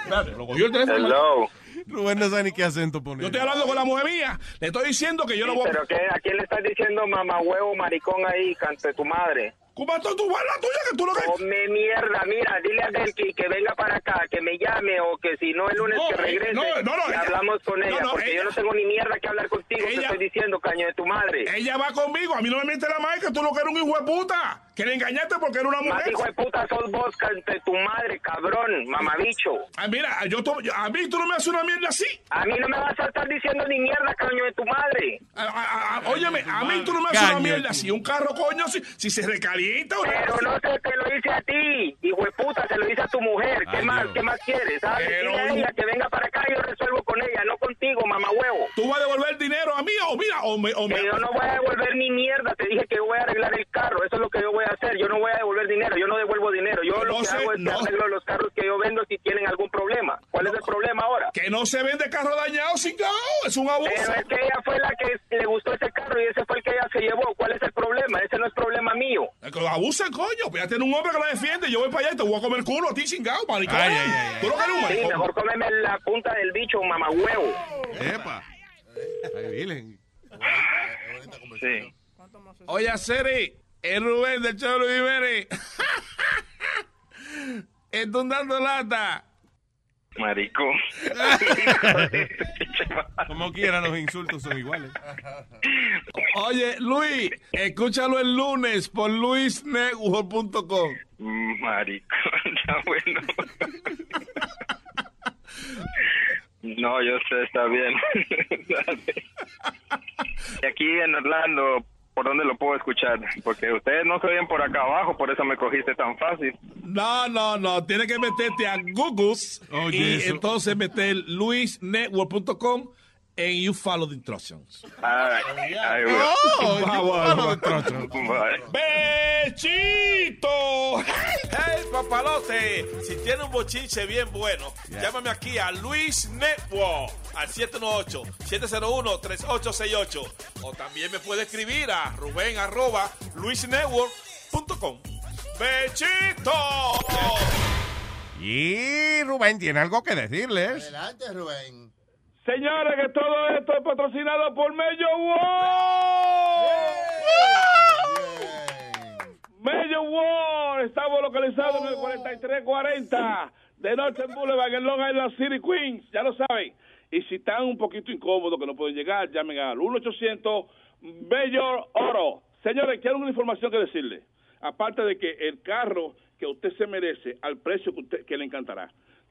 Speaker 35: Espérate, lo cogió el teléfono.
Speaker 36: Hello.
Speaker 16: Rubén no sabe ni qué acento poner.
Speaker 35: Yo estoy hablando con la mujer mía. Le estoy diciendo que yo no voy
Speaker 36: ¿Pero qué? ¿A quién le estás diciendo mamá huevo, maricón ahí, cante tu madre?
Speaker 35: ¿Cómo tú la tuya que tú lo que...
Speaker 36: Come mierda, mira, dile a Belki que venga para acá, que me llame o que si no el lunes
Speaker 35: No,
Speaker 36: que
Speaker 35: eh,
Speaker 36: regrese
Speaker 35: no, no, no,
Speaker 36: y
Speaker 35: ella-
Speaker 36: hablamos con ella,
Speaker 35: no,
Speaker 36: porque
Speaker 35: ella-
Speaker 36: yo no tengo ni mierda que hablar contigo, te
Speaker 35: Ella-
Speaker 36: estoy diciendo, caño de tu madre.
Speaker 35: Ella va conmigo. A mí no me miente la madre que tú lo que eres un hijo de puta. Que le engañaste porque era una
Speaker 36: Más
Speaker 35: mujer.
Speaker 36: hijo de puta sos vos, cante tu madre, cabrón, mamabicho.
Speaker 35: Ah, mira, yo, a mí tú no me haces una mierda así.
Speaker 36: A mí no me vas a estar diciendo ni mierda, caño de tu madre.
Speaker 35: A- a- a- óyeme, a mí tú no me haces
Speaker 36: Caño
Speaker 35: una
Speaker 36: de
Speaker 35: mierda así. Un carro, coño, si, si se recalienta o
Speaker 36: Pero no se te lo hice a ti, hijo de puta, se lo hice a tu mujer. ¿Qué
Speaker 35: Ay,
Speaker 36: más,
Speaker 35: Dios.
Speaker 36: qué más quieres? ¿sabes?
Speaker 35: Pero-
Speaker 36: Dile a ella que venga para acá y yo resuelvo con ella, no contigo, mamá huevo.
Speaker 35: ¿Tú vas a devolver el dinero a mí o mira, o me... O me...
Speaker 36: Que yo no voy a devolver ni mierda, te dije que yo voy a arreglar el carro, eso es lo que yo voy a hacer, yo no voy a devolver dinero, yo no devuelvo dinero, yo lo
Speaker 35: No
Speaker 36: que hago es que
Speaker 35: no.
Speaker 36: arreglo los carros que yo vendo si tienen algún problema. ¿Cuál es el problema ahora?
Speaker 35: Que no se vende carro dañado, cingado. Es un abuso.
Speaker 36: Pero es que ella fue la que le gustó ese carro y ese fue el que ella se llevó. ¿Cuál es el problema? Ese no es problema mío.
Speaker 35: Que abusan, coño. Pues ya tiene un hombre que la defiende. Yo voy para allá y te voy a comer culo a ti, chingado, maricón.
Speaker 16: Ay, ay, ay, ay.
Speaker 35: Tú lo que eres un
Speaker 36: Sí,
Speaker 35: maricón.
Speaker 36: mejor cómeme la punta del bicho, mamá huevo.
Speaker 16: Epa. Ay, Virgen.
Speaker 36: Sí.
Speaker 35: Oye, Seri, es Rubén del Cholo Vivere. Están dando lata.
Speaker 36: Maricón.
Speaker 16: Como quiera, los insultos son iguales.
Speaker 35: Oye, Luis, escúchalo el lunes por luisnetwork.com.
Speaker 36: Maricón, ya bueno. No, yo sé, está bien. y aquí en Orlando, ¿por dónde lo puedo escuchar? Porque ustedes no se oyen por acá abajo, por eso me cogiste tan fácil.
Speaker 35: No, no, no. Tienes que meterte a Google
Speaker 16: Oye,
Speaker 35: y
Speaker 16: eso.
Speaker 35: entonces meter luisnetwork.com and you follow the instructions.
Speaker 37: Ay, ay, bueno.
Speaker 35: Oh, you follow the instructions.
Speaker 38: ¡Bechito! ¡Hey, papalote! Si tiene un bochinche bien bueno, llámame aquí a Luis Network al 718-701-3868. O también me puede escribir a Rubén arroba luisnetwork.com. ¡Bechito!
Speaker 16: Y Rubén tiene algo que decirles.
Speaker 9: Adelante, Rubén.
Speaker 34: Señores, que todo esto es patrocinado por Mello World. Mello World. Estamos localizados en el 4340 de Northern Boulevard en Long Island City, Queens. Ya lo saben. Y si están un poquito incómodos que no pueden llegar, llamen al 1-800 Mello Oro. Señores, quiero una información que decirle. Aparte de que el carro que usted se merece al precio que, usted, que le encantará.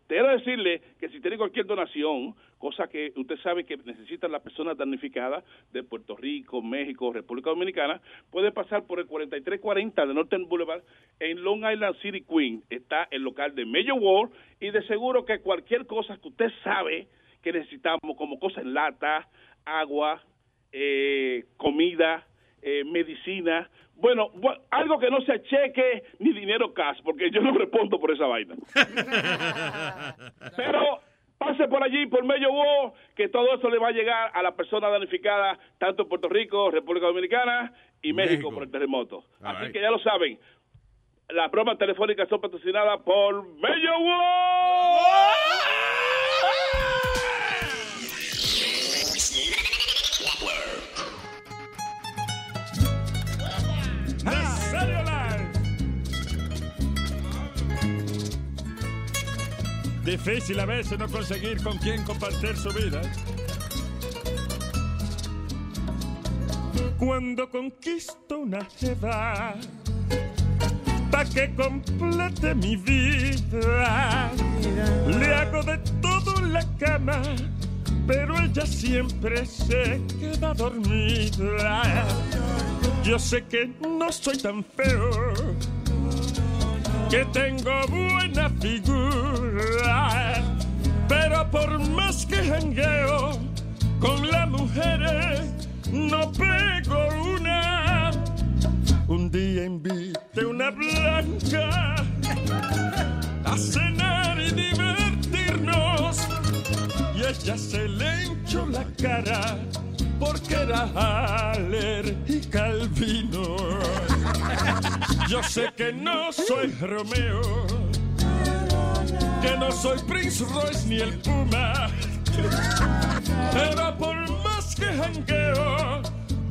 Speaker 34: Quiero decirle que si tiene cualquier donación, cosa que usted sabe que necesitan las personas damnificadas de Puerto Rico, México, República Dominicana, puede pasar por el 4340 de Northern Boulevard en Long Island City, Queen. Está el local de Major World y de seguro que cualquier cosa que usted sabe que necesitamos, como cosas en lata, agua, eh, comida, eh, medicina, bueno, bu- algo que no sea cheque ni dinero cash, porque yo no respondo por esa vaina. Pero pase por allí, por medio World, que todo eso le va a llegar a la persona danificada, tanto en Puerto Rico, República Dominicana y México,
Speaker 16: México.
Speaker 34: por el terremoto.
Speaker 16: All
Speaker 34: Así
Speaker 16: right.
Speaker 34: que ya lo saben. Las bromas telefónicas son patrocinadas por Mello
Speaker 1: Nazario Difícil a veces no conseguir con quién compartir su vida. Cuando conquisto una jeva, pa' que complete mi vida, le hago de todo en la cama, pero ella siempre se queda dormida. Yo sé que no soy tan feo, que tengo buena figura, pero por más que jangueo con las mujeres, no pego una. Un día invité una blanca a cenar y divertirnos, y ella se le hinchó la cara porque era alérgica al vino. Yo sé que no soy Romeo, que no soy Prince Royce ni el Puma, pero por más que jangueo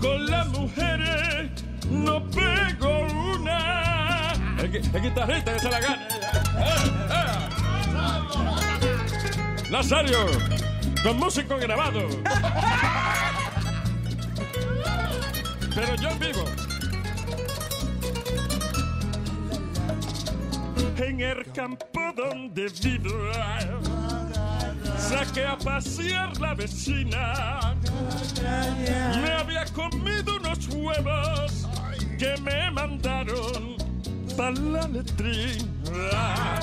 Speaker 1: con las mujeres, no pego una. El, el guitarrista que se la gana. ¡Eh, eh! Nazario, con músico grabado. Pero yo vivo. En el campo donde vivo, saqué a pasear la vecina. Me había comido unos huevos que me mandaron para la letrina.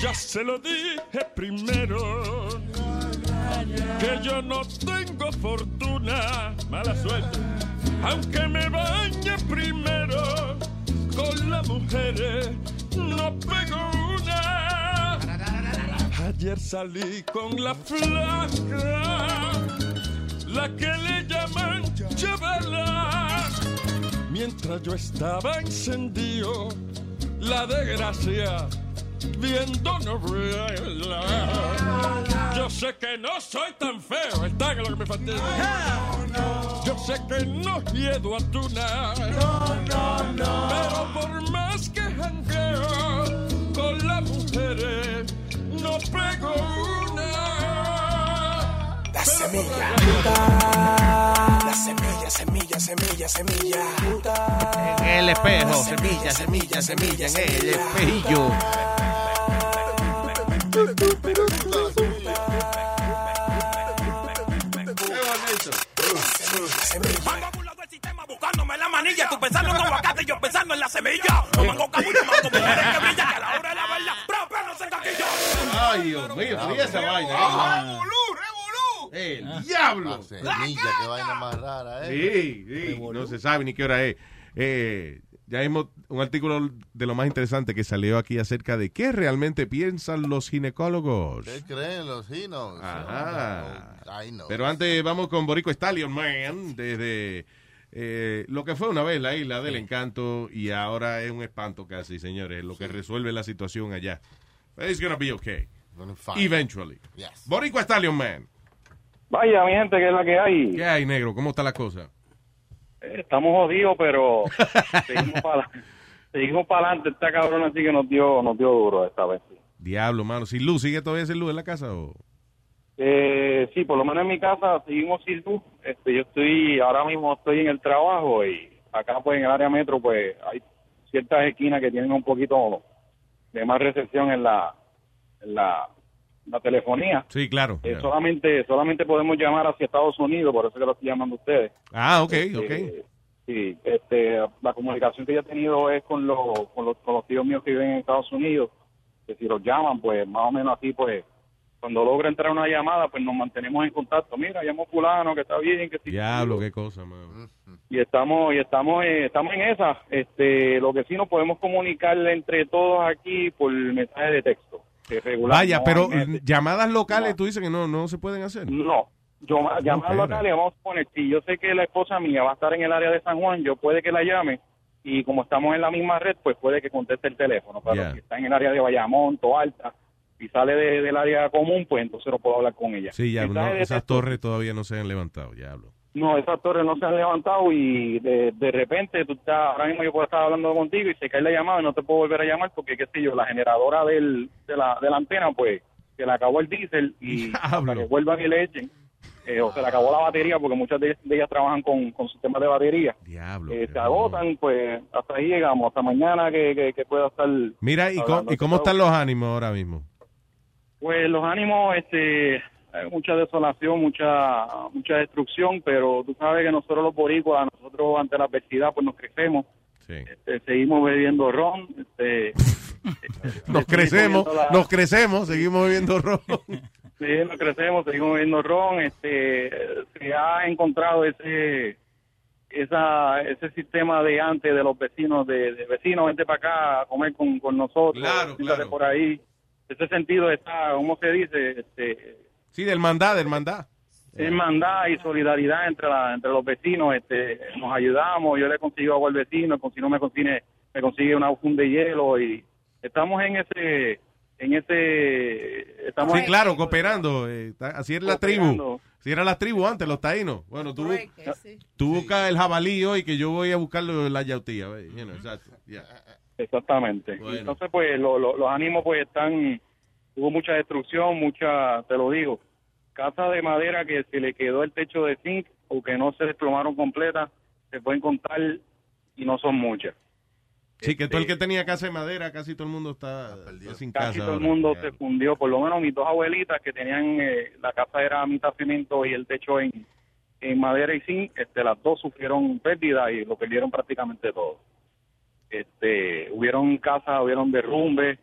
Speaker 1: Ya se lo dije primero que yo no tengo fortuna, mala suerte, aunque me bañe primero con las mujeres, no pego una. Ayer salí con la flaca, la que le llaman chavala, mientras yo estaba encendido, la desgracia viendo novela. Yo sé que no soy tan feo, está en lo que me fastidia. Yo sé que no miedo a tuna. Pero por más que jangueo con las mujeres, no pego una.
Speaker 39: La semilla. La semilla, semilla, semilla, semilla.
Speaker 16: En el espejo, semilla, semilla, semilla, en el espejillo.
Speaker 39: Buscándome la manilla, tú pensando en aguacate y yo pensando en la semilla. No mango cabullo, mango mujeres que brilla, que a la hora de la verdad, pero pero no se encaquilla.
Speaker 16: Ay, Dios mío, fría esa vaina.
Speaker 39: Revolú,
Speaker 16: ¡El diablo!
Speaker 9: La semilla, qué vaina más rara, ¿eh?
Speaker 16: Sí, sí, no se sabe ni qué hora es. Eh, ya vimos un artículo de lo más interesante que salió aquí acerca de qué realmente piensan los ginecólogos.
Speaker 9: ¿Qué creen los ginos?
Speaker 16: Ajá.
Speaker 9: No.
Speaker 16: Pero antes vamos con Borico Stallion Man, desde eh, lo que fue una vez la isla del encanto y ahora es un espanto casi, señores, lo que resuelve la situación allá. It's gonna be okay. Eventually. Borico Stallion Man.
Speaker 37: Vaya, mi gente, que es la que hay.
Speaker 16: ¿Qué hay, negro? ¿Cómo está la cosa?
Speaker 37: Estamos jodidos, pero seguimos para seguimos para adelante. Esta cabrona sí que nos dio, nos dio duro esta vez.
Speaker 16: Diablo, mano. ¿Sin luz? ¿Sigue todavía sin luz en la casa o...?
Speaker 37: Eh, sí, por lo menos en mi casa seguimos sin luz. Este, yo estoy, ahora mismo estoy en el trabajo y acá pues en el área metro pues hay ciertas esquinas que tienen un poquito de más recepción en la, en la, la telefonía.
Speaker 16: Sí, claro.
Speaker 37: Eh, solamente solamente podemos llamar hacia Estados Unidos, por eso que lo estoy llamando a ustedes.
Speaker 16: Ah, ok,
Speaker 37: Este,
Speaker 16: ok.
Speaker 37: Sí, este, la comunicación que yo he tenido es con los, con los, con los tíos míos que viven en Estados Unidos, que si los llaman, pues más o menos así, pues cuando logra entrar una llamada, pues nos mantenemos en contacto. Mira, llamo fulano, que está bien, que sí.
Speaker 16: Diablo, qué cosa, mano.
Speaker 37: Y estamos, y estamos, eh, estamos en esa. Este, lo que sí nos podemos comunicar entre todos aquí por mensaje de texto. Regular
Speaker 16: Vaya,
Speaker 37: no
Speaker 16: pero llamadas locales, tú dices que no, no se pueden hacer.
Speaker 37: No, yo llamadas locales, vamos a poner, si yo sé que la esposa mía va a estar en el área de San Juan, yo puede que la llame y como estamos en la misma red, pues puede que conteste el teléfono. Pero
Speaker 16: Ya.
Speaker 37: si está en el área de Bayamón, Alta y sale de- del área común, pues entonces no puedo hablar con ella.
Speaker 16: Sí, ya, no, esas torres todavía no se han levantado, ya hablo.
Speaker 37: No, esas torres no se han levantado y de, de repente tú estás, ahora mismo yo puedo estar hablando contigo y se cae la llamada y no te puedo volver a llamar porque, qué sé yo, la generadora del, de, la, de la antena, pues, se le acabó el diésel y hasta que vuelvan y le echen, eh, o se le acabó la batería porque muchas de, de ellas trabajan con, con sistemas de batería.
Speaker 16: Diablo.
Speaker 37: Eh, se agotan, pues, hasta ahí llegamos, hasta mañana que, que, que pueda estar...
Speaker 16: Mira, ¿y, ¿y cómo están los ánimos ahora mismo?
Speaker 37: Pues los ánimos, este, hay mucha desolación, mucha mucha destrucción, pero tú sabes que nosotros los boricuas, nosotros ante la adversidad, pues nos crecemos, este, seguimos bebiendo ron, este,
Speaker 16: Nos crecemos,
Speaker 37: comiendo la-
Speaker 16: nos crecemos, seguimos bebiendo ron.
Speaker 37: sí, nos crecemos, seguimos bebiendo ron, este, se ha encontrado ese esa ese sistema de antes de los vecinos, de, de vecinos, vente para acá a comer con, con nosotros,
Speaker 16: Claro, claro.
Speaker 37: por ahí, ese sentido está, ¿cómo se dice? Este,
Speaker 16: Sí, del mandá, del mandá.
Speaker 37: hermandad y solidaridad entre la, entre los vecinos este nos ayudamos yo le consigo agua al vecino si no me consigue me consigue una un de hielo y estamos en ese en ese estamos
Speaker 16: Sí,
Speaker 37: en-
Speaker 16: claro, cooperando. eh, así era la tribu. Así era la tribu antes, los taínos. Bueno, tú, tú buscas el jabalí hoy que yo voy a buscarlo en la yautía. ve, you know, exacto, ya.
Speaker 37: exactamente
Speaker 16: Bueno.
Speaker 37: entonces pues lo- lo- los ánimos pues están hubo mucha destrucción mucha te lo digo casa de madera que se le quedó el techo de zinc o que no se desplomaron completas se pueden contar y no son muchas
Speaker 16: Sí, que tú el que tenía casa de madera, casi todo el mundo está, está sin casa.
Speaker 37: casi todo el mundo se fundió, por lo menos mis dos abuelitas que tenían, eh, la casa era a mitad cemento y el techo en, en madera y zinc, este, las dos sufrieron pérdida y lo perdieron prácticamente todo. Este, hubieron casas, hubieron derrumbes,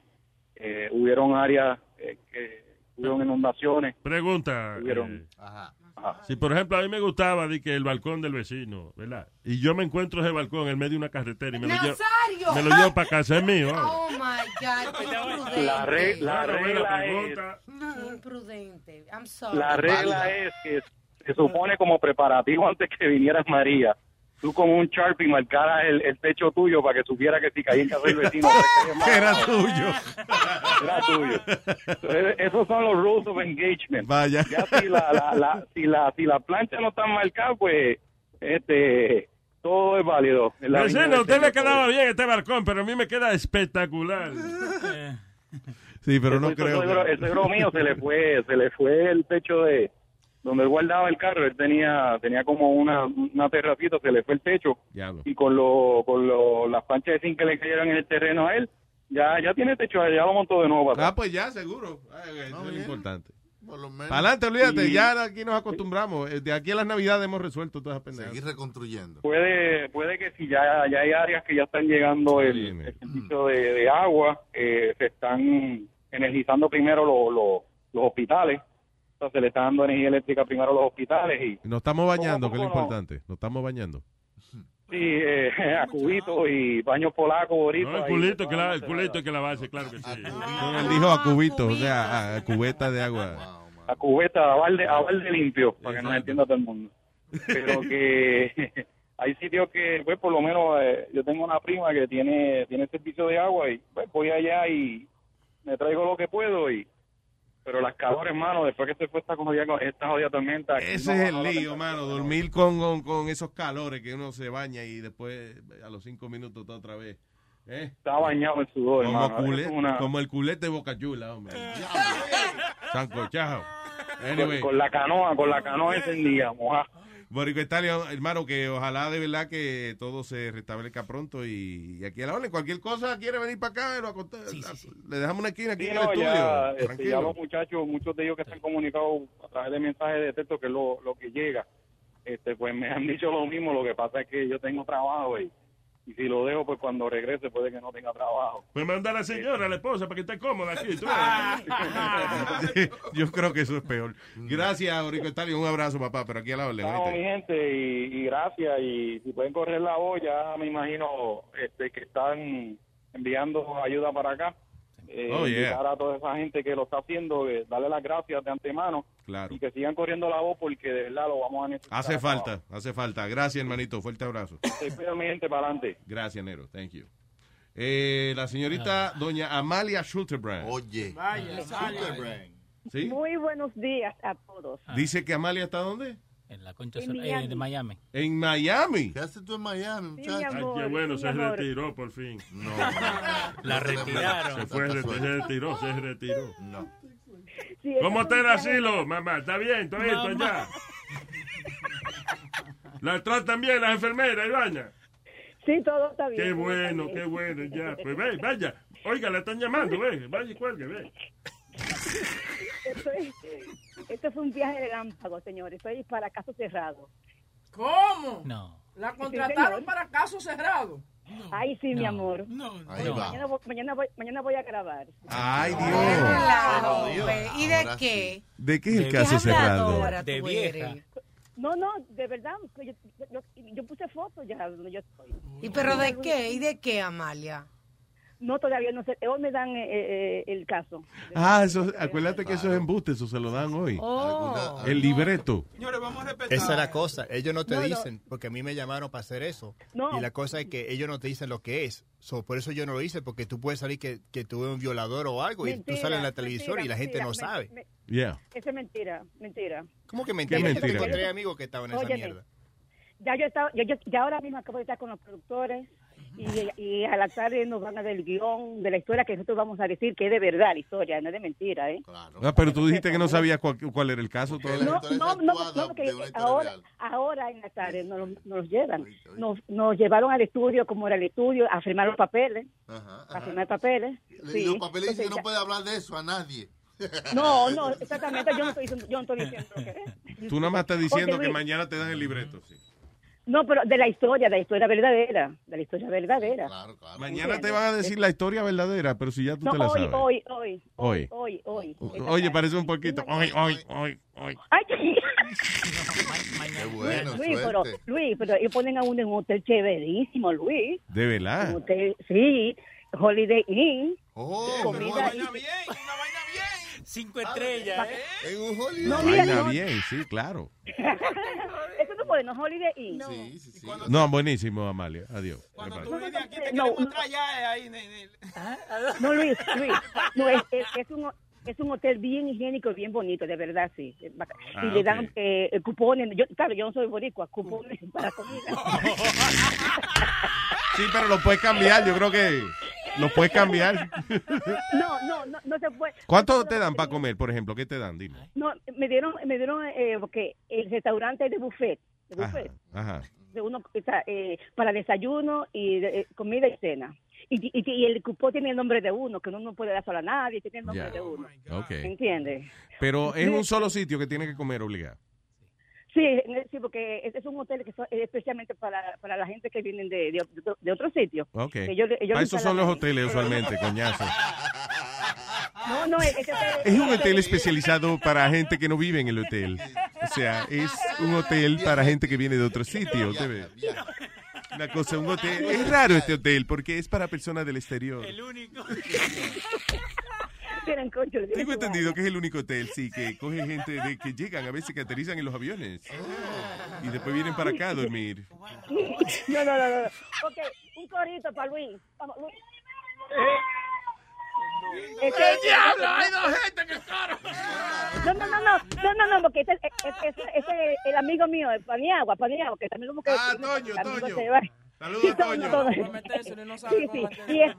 Speaker 37: eh, hubieron áreas eh, que hubieron inundaciones.
Speaker 1: Pregunta.
Speaker 37: Hubieron-
Speaker 1: eh, Si, por ejemplo, a mí me gustaba di que el balcón del vecino, ¿verdad? Y yo me encuentro ese balcón en medio de una carretera y me lo llevo, me lo llevo para casa, es mío.
Speaker 15: Oh my God.
Speaker 37: La, re- la
Speaker 1: Claro, ve la
Speaker 37: regla es,
Speaker 15: imprudente. I'm sorry.
Speaker 37: la regla es que se supone como preparativo antes que viniera María. Tú con un Sharpie marcaras el, el techo tuyo para que supiera que si caía en casa del vecino
Speaker 16: Era tuyo.
Speaker 37: Era tuyo. Entonces, esos son los rules of engagement.
Speaker 16: Vaya.
Speaker 37: Ya si la, la, la- si la si la plancha no está marcada, pues este todo es válido. La
Speaker 1: usted le quedaba bien este balcón, pero a mí me queda espectacular.
Speaker 16: Sí, pero no creo. que-
Speaker 37: ese suegro mío se le fue se le fue el techo de donde él guardaba el carro. Él tenía tenía como una una terracita, se le fue el techo
Speaker 16: Diablo.
Speaker 37: y con lo con lo, las planchas de zinc que le cayeron en el terreno a él, ya ya tiene techo, ya lo montó de nuevo. para
Speaker 16: Ah, pues ya, seguro. Ay, eso es lo importante.
Speaker 9: Por lo menos.
Speaker 16: Para adelante, olvídate.
Speaker 37: Y-
Speaker 16: Ya aquí nos acostumbramos. Eh, De aquí a las navidades hemos resuelto todas esas pendejas.
Speaker 9: Seguir reconstruyendo.
Speaker 37: puede puede que si ya, ya hay áreas que ya están llegando el, el servicio de, de agua, eh, se están energizando primero lo- lo- los hospitales se le está dando energía eléctrica primero a los hospitales y
Speaker 16: Nos estamos bañando, que es lo importante. Nos estamos bañando.
Speaker 37: sí, eh, a cubitos y baños polacos, boritos.
Speaker 1: No, el culito, que la, el culito hay que lavarse, claro que sí.
Speaker 16: No, él dijo a cubitos, o sea, a, a cubeta de agua.
Speaker 37: a cubeta, a balde, a balde limpio, para que nos entienda todo el mundo. Pero que hay sitios que, pues, por lo menos, eh, yo tengo una prima que tiene tiene servicio de agua y, pues, voy allá y me traigo lo que puedo y pero las calores, hermano, después que se fue esta jodida, esta jodida tormenta.
Speaker 16: Ese
Speaker 37: no-
Speaker 16: es el
Speaker 37: no
Speaker 16: lío, mano. Dormir con, con, con esos calores que uno se baña y después a los cinco minutos está otra vez. ¿Eh?
Speaker 37: Está bañado en sudor,
Speaker 16: Como,
Speaker 37: hermano. Es una-
Speaker 16: como el culete de Boca Chula, hombre. Sancochado. Anyway.
Speaker 37: con, con la canoa, con la canoa encendida, mojada.
Speaker 16: Borico Italia, hermano, que ojalá de verdad que todo se restablezca pronto y, y aquí a la orden, cualquier cosa quiere venir para acá, lo acont- le dejamos una esquina aquí
Speaker 37: Sí,
Speaker 16: en el
Speaker 37: no,
Speaker 16: estudio.
Speaker 37: ya, este, ya los muchachos, muchos de ellos que se han comunicado a través de mensajes de texto, que es lo, lo que llega, este, pues me han dicho lo mismo. Lo que pasa es que yo tengo trabajo y, y si lo dejo, pues cuando regrese puede que no tenga trabajo.
Speaker 1: Pues manda a la señora, a la esposa, para que esté cómoda aquí.
Speaker 16: Yo creo que eso es peor. Gracias, Borico Italia, un abrazo, papá, pero aquí a la orden.
Speaker 37: Vamos, mi gente, y, y gracias. Y si pueden correr la voz, ya me imagino este, que están enviando ayuda para acá. Eh,
Speaker 16: Oh, yeah.
Speaker 37: a toda esa gente que lo está haciendo, eh, darle las gracias de antemano
Speaker 16: Claro.
Speaker 37: y que sigan corriendo la voz porque de verdad lo vamos a necesitar.
Speaker 16: Hace falta, hace falta. Gracias, hermanito. Fuerte abrazo.
Speaker 37: gente, para adelante.
Speaker 16: Gracias, Nero. Thank you. Eh, la señorita doña Amalia Schulterbrand.
Speaker 9: Oye.
Speaker 8: Vaya, vaya.
Speaker 16: ¿Sí?
Speaker 40: Muy buenos días a todos.
Speaker 16: Dice que Amalia está dónde?
Speaker 12: En la concha
Speaker 40: En
Speaker 12: Sol- eh,
Speaker 40: Miami.
Speaker 12: de Miami.
Speaker 16: En Miami.
Speaker 9: ¿Qué haces tú en Miami,
Speaker 40: Sí, mi
Speaker 9: muchacho?
Speaker 1: Ay,
Speaker 40: amor,
Speaker 1: qué bueno,
Speaker 40: sí,
Speaker 1: se retiró por fin.
Speaker 9: No.
Speaker 12: La retiraron.
Speaker 1: Se fue, se retiró, se retiró.
Speaker 9: No.
Speaker 40: Sí,
Speaker 1: ¿Cómo está el asilo, mamá? ¿Está bien? ¿Todo esto
Speaker 12: Mamá.
Speaker 1: ya? ¿La tratan bien las enfermeras, Ibaña?
Speaker 40: Sí, todo está bien.
Speaker 1: Qué
Speaker 40: está
Speaker 1: bueno,
Speaker 40: bien.
Speaker 1: qué bueno, ya. Pues ve, vaya. Oiga, la están llamando, ve. Vaya y cuelgue, ve.
Speaker 40: Esto, es- esto fue un viaje de lámpago, señores. Estoy para caso cerrado.
Speaker 8: ¿Cómo?
Speaker 12: No.
Speaker 8: ¿La contrataron para caso cerrado?
Speaker 40: Ay, sí, mi
Speaker 12: No.
Speaker 40: amor.
Speaker 9: Ahí
Speaker 12: No.
Speaker 9: va.
Speaker 40: Mañana, voy- mañana, voy, mañana voy a grabar.
Speaker 16: Ay, Dios.
Speaker 15: Ve. ¿Y de
Speaker 9: Ahora
Speaker 15: qué?
Speaker 16: ¿De qué es el
Speaker 12: ¿Qué
Speaker 16: caso
Speaker 15: ¿Qué
Speaker 16: cerrado?
Speaker 12: De vieja.
Speaker 40: No, no, de verdad. Yo, yo, yo puse fotos ya donde yo estoy.
Speaker 15: ¿Y pero de qué? ¿Y de qué, Amalia?
Speaker 40: No, todavía no sé. Hoy me dan eh, eh, el caso.
Speaker 16: Ah, eso, acuérdate que eso es embuste, eso se lo dan hoy.
Speaker 15: Oh.
Speaker 16: El libreto.
Speaker 10: Señores, vamos a respetar.
Speaker 11: Esa es la cosa. Ellos no te
Speaker 40: No, no.
Speaker 11: dicen, porque a mí me llamaron para hacer eso.
Speaker 40: No.
Speaker 11: Y la cosa es que ellos no te dicen lo que es. So, por eso yo no lo hice, porque tú puedes salir que, que tuve un violador o algo y tú sales en la
Speaker 40: mentira,
Speaker 11: televisor y la gente
Speaker 40: mentira,
Speaker 11: no sabe.
Speaker 40: me-
Speaker 16: Yeah.
Speaker 40: Eso es mentira, mentira.
Speaker 11: ¿Cómo que mentira?
Speaker 16: ¿Qué
Speaker 11: Yo encontré amigos que estaban en esa mierda.
Speaker 40: Ya yo, estaba, yo, yo- ya ahora mismo acabo de estar con los productores y, y a la tarde nos van a dar el guion de la historia que nosotros vamos a decir que es de verdad la historia, no es de mentira, ¿eh?
Speaker 9: Claro.
Speaker 16: Ah, pero tú dijiste que no sabías cuál, cuál era el caso todavía.
Speaker 40: No, no, no, no, porque ahora,
Speaker 9: real.
Speaker 40: ahora en la tarde nos, nos los llevan. Nos, nos llevaron al estudio, como era el estudio, a firmar los papeles,
Speaker 9: Ajá,
Speaker 40: a firmar papeles. Sí.
Speaker 9: los papeles dicen que no puede hablar de eso a nadie.
Speaker 40: No, no, exactamente, yo no estoy diciendo, yo no estoy diciendo lo que es.
Speaker 16: Tú nada más estás diciendo
Speaker 40: Oye,
Speaker 16: que
Speaker 40: Luis,
Speaker 16: mañana te dan el libreto. sí.
Speaker 40: No, pero de la historia, de la historia verdadera, de la historia verdadera.
Speaker 9: Claro, claro.
Speaker 16: Mañana te van a decir la historia verdadera, pero si ya tú
Speaker 40: No,
Speaker 16: te la
Speaker 40: hoy,
Speaker 16: sabes.
Speaker 40: hoy, hoy,
Speaker 16: Hoy.
Speaker 40: hoy, hoy, hoy.
Speaker 16: Oye, parece un poquito. Hoy, hoy, hoy, hoy.
Speaker 40: Ay,
Speaker 9: Qué bueno,
Speaker 40: Luis, pero. Luis, pero ellos ponen a uno en un hotel chéverísimo, Luis.
Speaker 16: De
Speaker 40: Un
Speaker 16: verdad.
Speaker 40: hotel, sí, Holiday Inn.
Speaker 9: Oh,
Speaker 40: comida
Speaker 9: una
Speaker 10: Vaina bien, una vaina bien.
Speaker 12: Cinco estrellas, ¿eh?
Speaker 9: En un holiday.
Speaker 40: No, mira, no.
Speaker 16: bien, sí, claro.
Speaker 40: Eso no puede, no Holiday Inn.
Speaker 9: Sí, sí, sí.
Speaker 16: No, buenísimo, Amalia. Adiós.
Speaker 10: Cuando tú vienes aquí te
Speaker 40: No, no.
Speaker 10: eh, ahí. ne- ne-
Speaker 40: No, Luis, Luis, no, es, es, es un, es un hotel bien higiénico y bien bonito, de verdad, sí. Bacán.
Speaker 16: Ah,
Speaker 40: y le dan eh, cupones, yo, claro, yo no soy boricua, cupones para comida.
Speaker 16: Sí, pero lo puedes cambiar. Yo creo que lo puedes cambiar.
Speaker 40: No, no, no, no se puede.
Speaker 16: ¿Cuánto te dan para comer, por ejemplo? ¿Qué te dan? Dime.
Speaker 40: No, me dieron, me dieron, eh, porque el restaurante es de buffet, de buffet,
Speaker 16: ajá.
Speaker 40: de uno, eh, para desayuno y de- eh, comida y cena. Y, y, y el cupón tiene el nombre de uno, que uno no puede dar solo a nadie, tiene el nombre de uno.
Speaker 16: Ok.
Speaker 40: ¿Entiendes?
Speaker 16: Pero es un solo sitio que tiene que comer obligado.
Speaker 40: Sí, sí, porque es, es un hotel que es especialmente para, para la gente que vienen de, de, de otro sitio.
Speaker 16: Ok.
Speaker 40: Ellos- ellos
Speaker 16: Para eso son los hoteles usualmente, coñazo.
Speaker 40: No, no, este
Speaker 16: Es un hotel especializado para gente que no vive en el hotel. O sea, es un hotel para gente que viene de otro sitio. usted ve. Una cosa, un hotel. Es raro este hotel porque es para personas del exterior.
Speaker 12: El único.
Speaker 16: Tengo entendido que es el único hotel, sí, que coge gente de, que llegan a veces que aterrizan en los aviones. Y después vienen para acá a dormir.
Speaker 40: No, no, no, no. Ok, un corito para Luis. Vamos, Luis.
Speaker 39: ¡El diablo! ¡Hay dos gente que
Speaker 40: No, no, no, no, no, no, no, porque ese es ese, el amigo mío, el Paniagua, Paniagua, que también como que...
Speaker 16: Ah, Toño,
Speaker 40: amigo
Speaker 16: Toño. Saludos,
Speaker 40: Sí,
Speaker 16: Toño.
Speaker 40: Sí, sí, y es-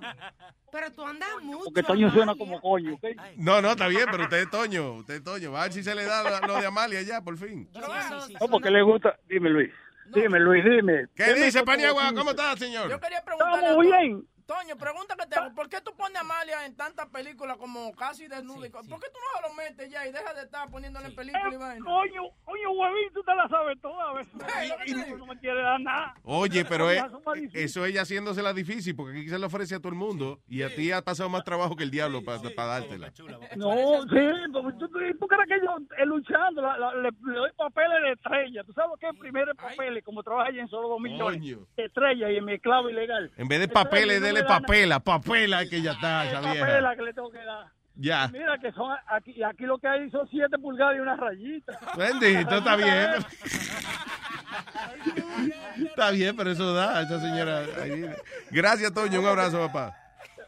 Speaker 15: Pero tú andas mucho.
Speaker 41: Porque Toño suena como coño, ¿ok?
Speaker 16: No, no, está bien, pero usted es Toño. Usted es Toño. Va a ver si se le da lo, de Amalia ya, por fin.
Speaker 41: No, porque le gusta. Dime, Luis. Dime, Luis, dime.
Speaker 16: ¿Qué dice, Paniagua? ¿Cómo está, señor?
Speaker 8: Yo quería preguntarle.
Speaker 41: Estamos bien.
Speaker 8: Toño, pregunta que te hago. ¿Por qué tú pones a Amalia en tantas películas como casi desnuda? co- ¿Por qué tú no lo metes ya y dejas de estar poniéndole en película y vaina?
Speaker 41: Coño, coño, huevín, tú te la sabes toda. ¿ves? No me quiere dar nada.
Speaker 16: Oye, pero es- eso ella haciéndosela difícil, porque aquí se le ofrece a todo el mundo y a ti ha pasado más trabajo que el diablo para dártela.
Speaker 41: No, sí, porque tú, tú, tú crees que yo eh, luchando, la- la- le, le doy papeles de estrella. ¿Tú sabes es primero papeles? Como trabaja allí en solo dos millones.
Speaker 16: Coño.
Speaker 41: De estrella y en mi esclavo ilegal.
Speaker 16: En vez de papeles,
Speaker 41: no nada.
Speaker 16: papela, papela que ya está, esa vieja.
Speaker 41: Papela que le tengo que dar.
Speaker 16: Ya.
Speaker 41: Mira que son aquí, aquí lo que hay son siete pulgadas y una rayita.
Speaker 16: Bendito, está bien. Está bien, pero eso da, esa señora. Gracias, Toño. Un abrazo, papá.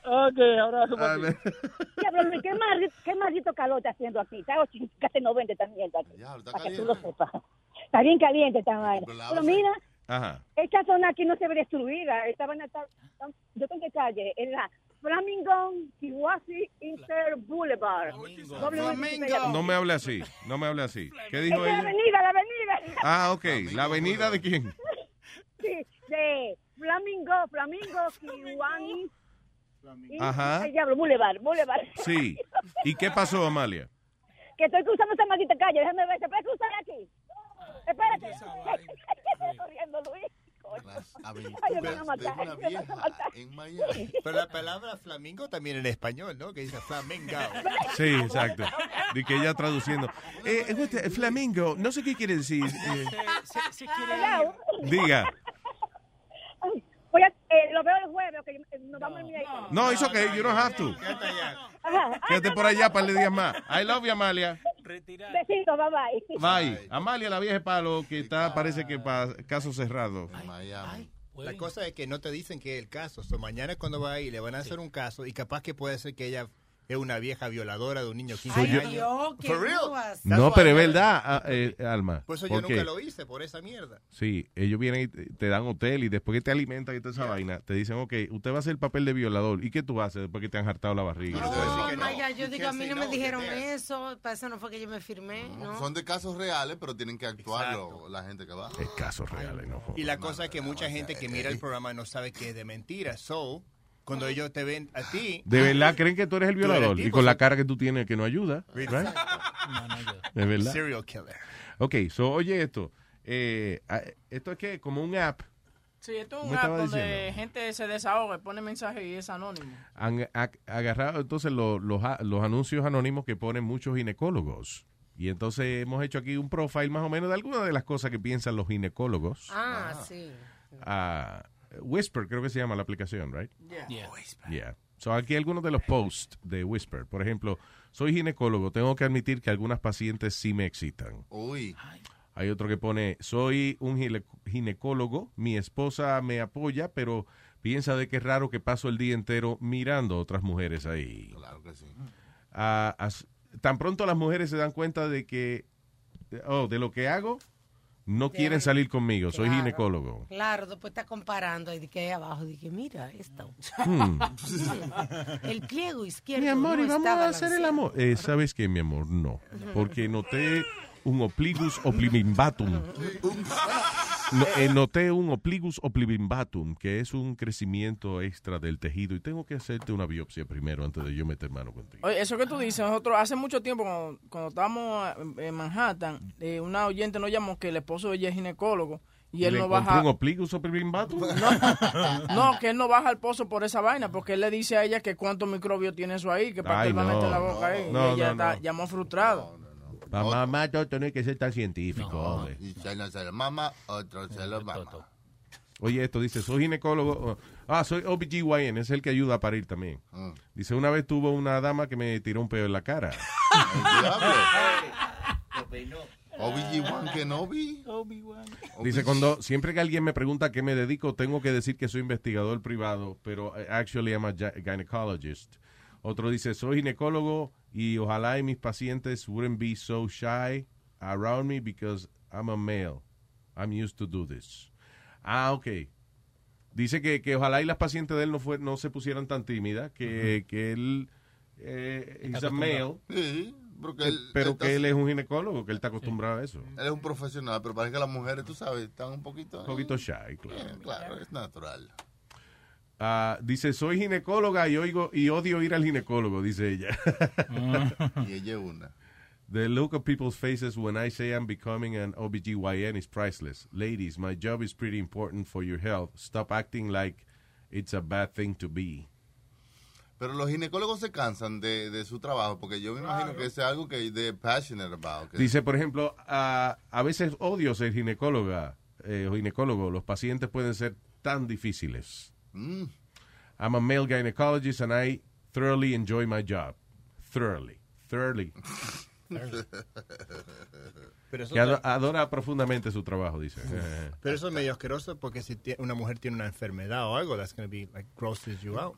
Speaker 41: Ok, abrazo para ti.
Speaker 40: Diablo, Luis, ¿qué, maldito, ¿qué maldito calor está haciendo aquí? Está casi 90 también. Para que tú lo sepas. Está bien caliente esta vaina. Pero mira,
Speaker 16: Ajá.
Speaker 40: esta zona aquí no se ve destruida. Esta vaina está... está- ¿Yo en qué calle? En la Flamingo Kiwasi Inter Boulevard. Flamingo.
Speaker 16: No me hable así, no me hable así. ¿Qué dijo
Speaker 40: la
Speaker 16: ella?
Speaker 40: avenida, la avenida.
Speaker 16: Ah, ok. ¿La avenida de quién?
Speaker 40: Sí, de Flamingo, Flamingo, Kiwani. y-
Speaker 16: Ajá.
Speaker 40: Ay, diablo, Boulevard, Boulevard.
Speaker 16: Sí. ¿Y qué pasó, Amalia?
Speaker 40: que estoy cruzando esta maldita calle. Déjame ver, ¿se puede cruzar aquí? Espérate. Estoy corriendo, Luis. Ay, me van a matar. me van a matar.
Speaker 11: Pero la palabra flamingo también en español, ¿no? Que dice flamingo.
Speaker 16: Sí, exacto. De que ella traduciendo. Eh, eh, usted, Flamingo, no sé qué quiere decir. eh,
Speaker 40: Hello.
Speaker 16: diga.
Speaker 40: Ay, Voy a, eh, lo veo el jueves, que nos vamos el miércoles.
Speaker 16: No, it's okay, you don't have to.
Speaker 40: Ajá.
Speaker 16: Quédate por allá para días más. I love you, Amalia.
Speaker 40: Besito, bye bye.
Speaker 16: Bye. Amalia, la vieja palo que está, parece que para caso cerrado.
Speaker 11: La cosa es que no te dicen que es el caso. So, mañana cuando va ahí le van a hacer un caso y capaz que puede ser que ella es una vieja violadora de un niño de 15
Speaker 16: Soy yo-
Speaker 11: años. For real.
Speaker 16: No, pero es verdad, ah, eh, Alma.
Speaker 11: Por eso yo
Speaker 16: porque-
Speaker 11: nunca lo hice, por esa mierda.
Speaker 16: Sí, ellos vienen y te te dan hotel y después que te alimentan y toda esa vaina, te dicen, ok, usted va a hacer el papel de violador. ¿Y qué tú haces después que te han hartado la barriga?
Speaker 15: Oh, my God, yo digo, a mí no me dijeron eso, para eso no fue que yo me firmé, ¿no?
Speaker 9: Son de casos reales, pero tienen que actuarlo la gente que va.
Speaker 16: Es casos reales, no.
Speaker 11: Y la cosa es que mucha gente que mira el programa no sabe que es de mentira. So, cuando ellos te ven a ti...
Speaker 16: De verdad creen que tú eres el violador y con la cara que tú tienes que no ayuda. right? De verdad.
Speaker 11: Serial killer.
Speaker 16: Ok, so oye esto. Eh, ah, esto es que como un app.
Speaker 8: Sí, esto es
Speaker 16: ¿Cómo
Speaker 8: un app
Speaker 16: estaba
Speaker 8: donde
Speaker 16: diciendo?
Speaker 8: gente se desahoga, pone mensajes y es anónimo.
Speaker 16: Han a- agarrado entonces lo- los, anuncios anónimos que ponen muchos ginecólogos. Y entonces hemos hecho aquí un profile más o menos de algunas de las cosas que piensan los ginecólogos.
Speaker 15: Ah, sí.
Speaker 16: Ah, Whisper, creo que se llama la aplicación, right?
Speaker 8: Yeah.
Speaker 16: Yeah. So aquí algunos de los posts de Whisper. Por ejemplo, soy ginecólogo, tengo que admitir que algunas pacientes sí me excitan.
Speaker 9: Uy.
Speaker 16: Hay otro que pone, soy un gine- ginecólogo, mi esposa me apoya, pero piensa de que es raro que paso el día entero mirando a otras mujeres ahí.
Speaker 9: Claro que sí.
Speaker 16: Ah, as- tan pronto las mujeres se dan cuenta de que, oh, de lo que hago, no quieren salir conmigo, soy
Speaker 15: Claro.
Speaker 16: ginecólogo.
Speaker 15: Claro, después está comparando ahí de que ahí abajo, de que mira esto.
Speaker 16: Hmm.
Speaker 15: el pliego izquierdo.
Speaker 16: Mi amor,
Speaker 15: no
Speaker 16: y vamos a hacer el amor. Eh, ¿Sabes qué, mi amor? No. Porque noté un opligus oplibimbatum. No, eh, noté un opligus oplibimbatum, que es un crecimiento extra del tejido. Y tengo que hacerte una biopsia primero antes de yo meter mano contigo.
Speaker 8: Oye, eso que tú dices, nosotros hace mucho tiempo, cuando, cuando estábamos en- en Manhattan, eh, una oyente nos llamó que el esposo de ella es ginecólogo y él
Speaker 16: ¿Le
Speaker 8: no baja.
Speaker 16: un opligo, un super bimbato?
Speaker 8: No, que él no baja al pozo por esa vaina, porque él le dice a ella que cuántos microbios tiene eso ahí, que para
Speaker 16: Ay,
Speaker 8: qué él va a
Speaker 16: no,
Speaker 8: meter la
Speaker 16: no,
Speaker 8: boca ahí.
Speaker 16: no,
Speaker 8: y ella
Speaker 16: no,
Speaker 8: está-
Speaker 16: no.
Speaker 8: llamó frustrado.
Speaker 16: Pa' mamá, todo no hay que ser tan científico, hombre.
Speaker 9: Y se lo se lo mama, otro se lo mama.
Speaker 16: Oye, esto dice, soy ginecólogo. Ah, soy OBGYN, es el que ayuda a parir también.
Speaker 9: Mm.
Speaker 16: Dice, una vez tuvo una dama que me tiró un pedo en la cara.
Speaker 9: Obi-Wan Kenobi.
Speaker 16: Dice, cuando siempre que alguien me pregunta a qué me dedico, tengo que decir que soy investigador privado, pero eh, actually I'm a gy- gynecologist. Otro dice, soy ginecólogo y ojalá y mis pacientes wouldn't be so shy around me because I'm a male. I'm used to do this. Ah, ok. Dice que, que ojalá y las pacientes de él no, fue, no se pusieran tan tímidas, que, que él eh, is a male,
Speaker 9: Sí, porque
Speaker 16: que-
Speaker 9: él-
Speaker 16: pero
Speaker 9: él
Speaker 16: que
Speaker 9: está-
Speaker 16: él es un ginecólogo, que él está acostumbrado a eso.
Speaker 9: Él es un profesional, pero parece que las mujeres, tú sabes, están un poquito...
Speaker 16: Un poquito shy, claro.
Speaker 9: Bien, claro, es natural.
Speaker 16: Ah, dice, soy ginecóloga y oigo y odio ir al ginecólogo, dice ella.
Speaker 9: y ella es una.
Speaker 16: The look of people's faces when I say I'm becoming an OBGYN is priceless. Ladies, my job is pretty important for your health. Stop acting like it's a bad thing to be.
Speaker 9: Pero los ginecólogos se cansan de, de su trabajo, porque yo me imagino que es algo que they're passionate about. que-
Speaker 16: Dice, por ejemplo, a, a veces odio ser ginecóloga eh, o ginecólogo. Los pacientes pueden ser tan difíciles.
Speaker 9: Mm.
Speaker 16: I'm a male gynecologist and I thoroughly enjoy my job. Thoroughly. Thoroughly.
Speaker 11: Pero eso
Speaker 16: que ado-
Speaker 11: ta-
Speaker 16: adora profundamente su trabajo, dice.
Speaker 11: Pero eso es medio asqueroso porque si una mujer tiene una enfermedad o algo, that's going to be like grosses you out.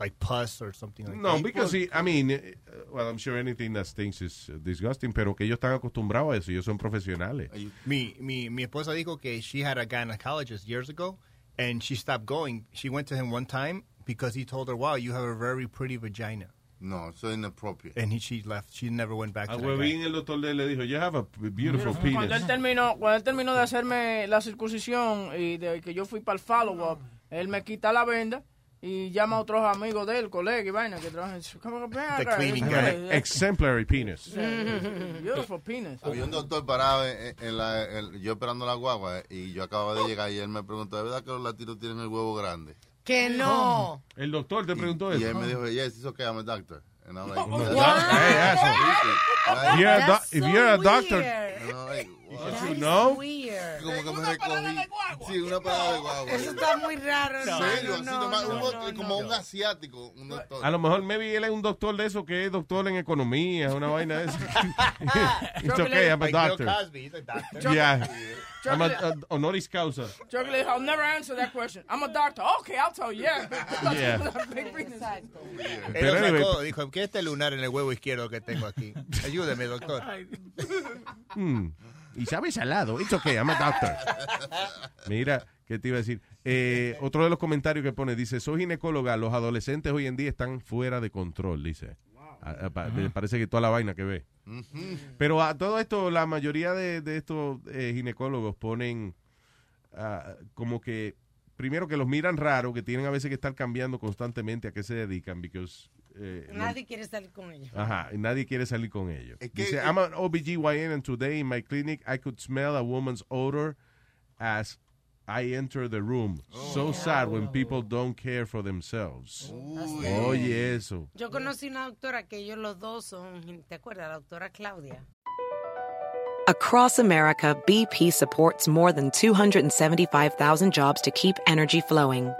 Speaker 11: Like pus or something like
Speaker 16: No,
Speaker 11: that.
Speaker 16: because he- I mean, eh, well, I'm sure anything that stinks is uh, disgusting, pero que ellos están acostumbrados a eso, ellos son profesionales.
Speaker 11: Mi, mi, mi esposa dijo que she had a gynecologist years ago and she stopped going. She went to him one time because he told her, wow, you have a very pretty vagina.
Speaker 9: No, so inappropriate.
Speaker 11: And he, she left. She never went back
Speaker 16: A
Speaker 11: to guy.
Speaker 16: Huevín, el doctor le dijo, you have a beautiful penis.
Speaker 8: Cuando él terminó, cuando él terminó de hacerme la circuncisión y de que yo fui para el follow-up, él me quita la venda y llama a otros amigos de él, colegas y vaina, que trabajan. ¿Cómo que ven acá?
Speaker 16: An Exemplary penis.
Speaker 8: Beautiful penis.
Speaker 9: Había un doctor parado en, en la, en- yo esperando la guagua eh, y yo acababa de llegar y él me preguntó, ¿de verdad que los latinos tienen el huevo grande?
Speaker 15: Que no.
Speaker 16: El doctor te preguntó
Speaker 9: Y
Speaker 16: eso.
Speaker 9: él me dijo, yes, it's okay, I'm a doctor. And I'm like? "That's-
Speaker 16: Hey.
Speaker 9: Right?
Speaker 16: If you're a doc- if you're a doctor- You know?
Speaker 9: Como que me recogí. Sí, una parada de guagua.
Speaker 15: Eso está muy raro,
Speaker 9: ¿En
Speaker 15: hermano.
Speaker 9: serio? Así
Speaker 15: No,
Speaker 9: nomás,
Speaker 15: no,
Speaker 9: un-
Speaker 15: no,
Speaker 9: como un asiático, un doctor.
Speaker 16: A lo mejor, maybe él es un doctor de eso que es doctor en economía, una vaina de eso. It's okay, I'm a doctor.
Speaker 11: Cosby, he's a doctor.
Speaker 16: Yeah. I'm a, a honoris causa.
Speaker 8: Chocolate, I'll never answer that question. I'm a doctor. Okay, I'll tell you. Yeah.
Speaker 16: Yeah. Pero anyway-
Speaker 11: sacó, dijo, ¿qué es este lunar en el huevo izquierdo que tengo aquí? Ayúdeme, doctor.
Speaker 16: Mm. Y sabe salado. It's okay, I'm a doctor. Mira, ¿qué te iba a decir? Eh, otro de los comentarios que pone, dice, soy ginecóloga, los adolescentes hoy en día están fuera de control, dice. Ah, ah, pa- me Parece que toda la vaina que ve. Pero a todo esto, la mayoría de, de estos eh, ginecólogos ponen ah, como que, primero que los miran raro, que tienen a veces que estar cambiando constantemente a qué se dedican, because... eh, no-
Speaker 15: Nadie quiere salir con ella.
Speaker 16: Ajá, y nadie quiere salir con ellos.
Speaker 9: que-
Speaker 16: Dice, I'm an OBGYN and today in my clinic I could smell a woman's odor as I enter the room. So sad when people don't care for themselves. Oye, eso.
Speaker 15: Yo conocí una doctora que ellos los dos son, ¿te acuerdas? La doctora Claudia.
Speaker 42: Across America, BP supports more than 275,000 jobs to keep energy flowing.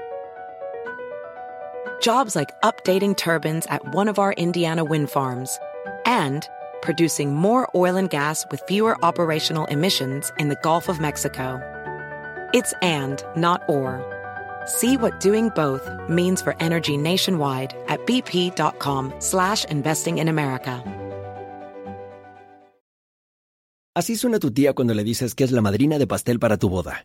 Speaker 42: Jobs like updating turbines at one of our Indiana wind farms and producing more oil and gas with fewer operational emissions in the Gulf of Mexico. It's and, not or. See what doing both means for energy nationwide at bp.com slash investing in America.
Speaker 43: Así suena tu tía cuando le dices que es la madrina de pastel para tu boda.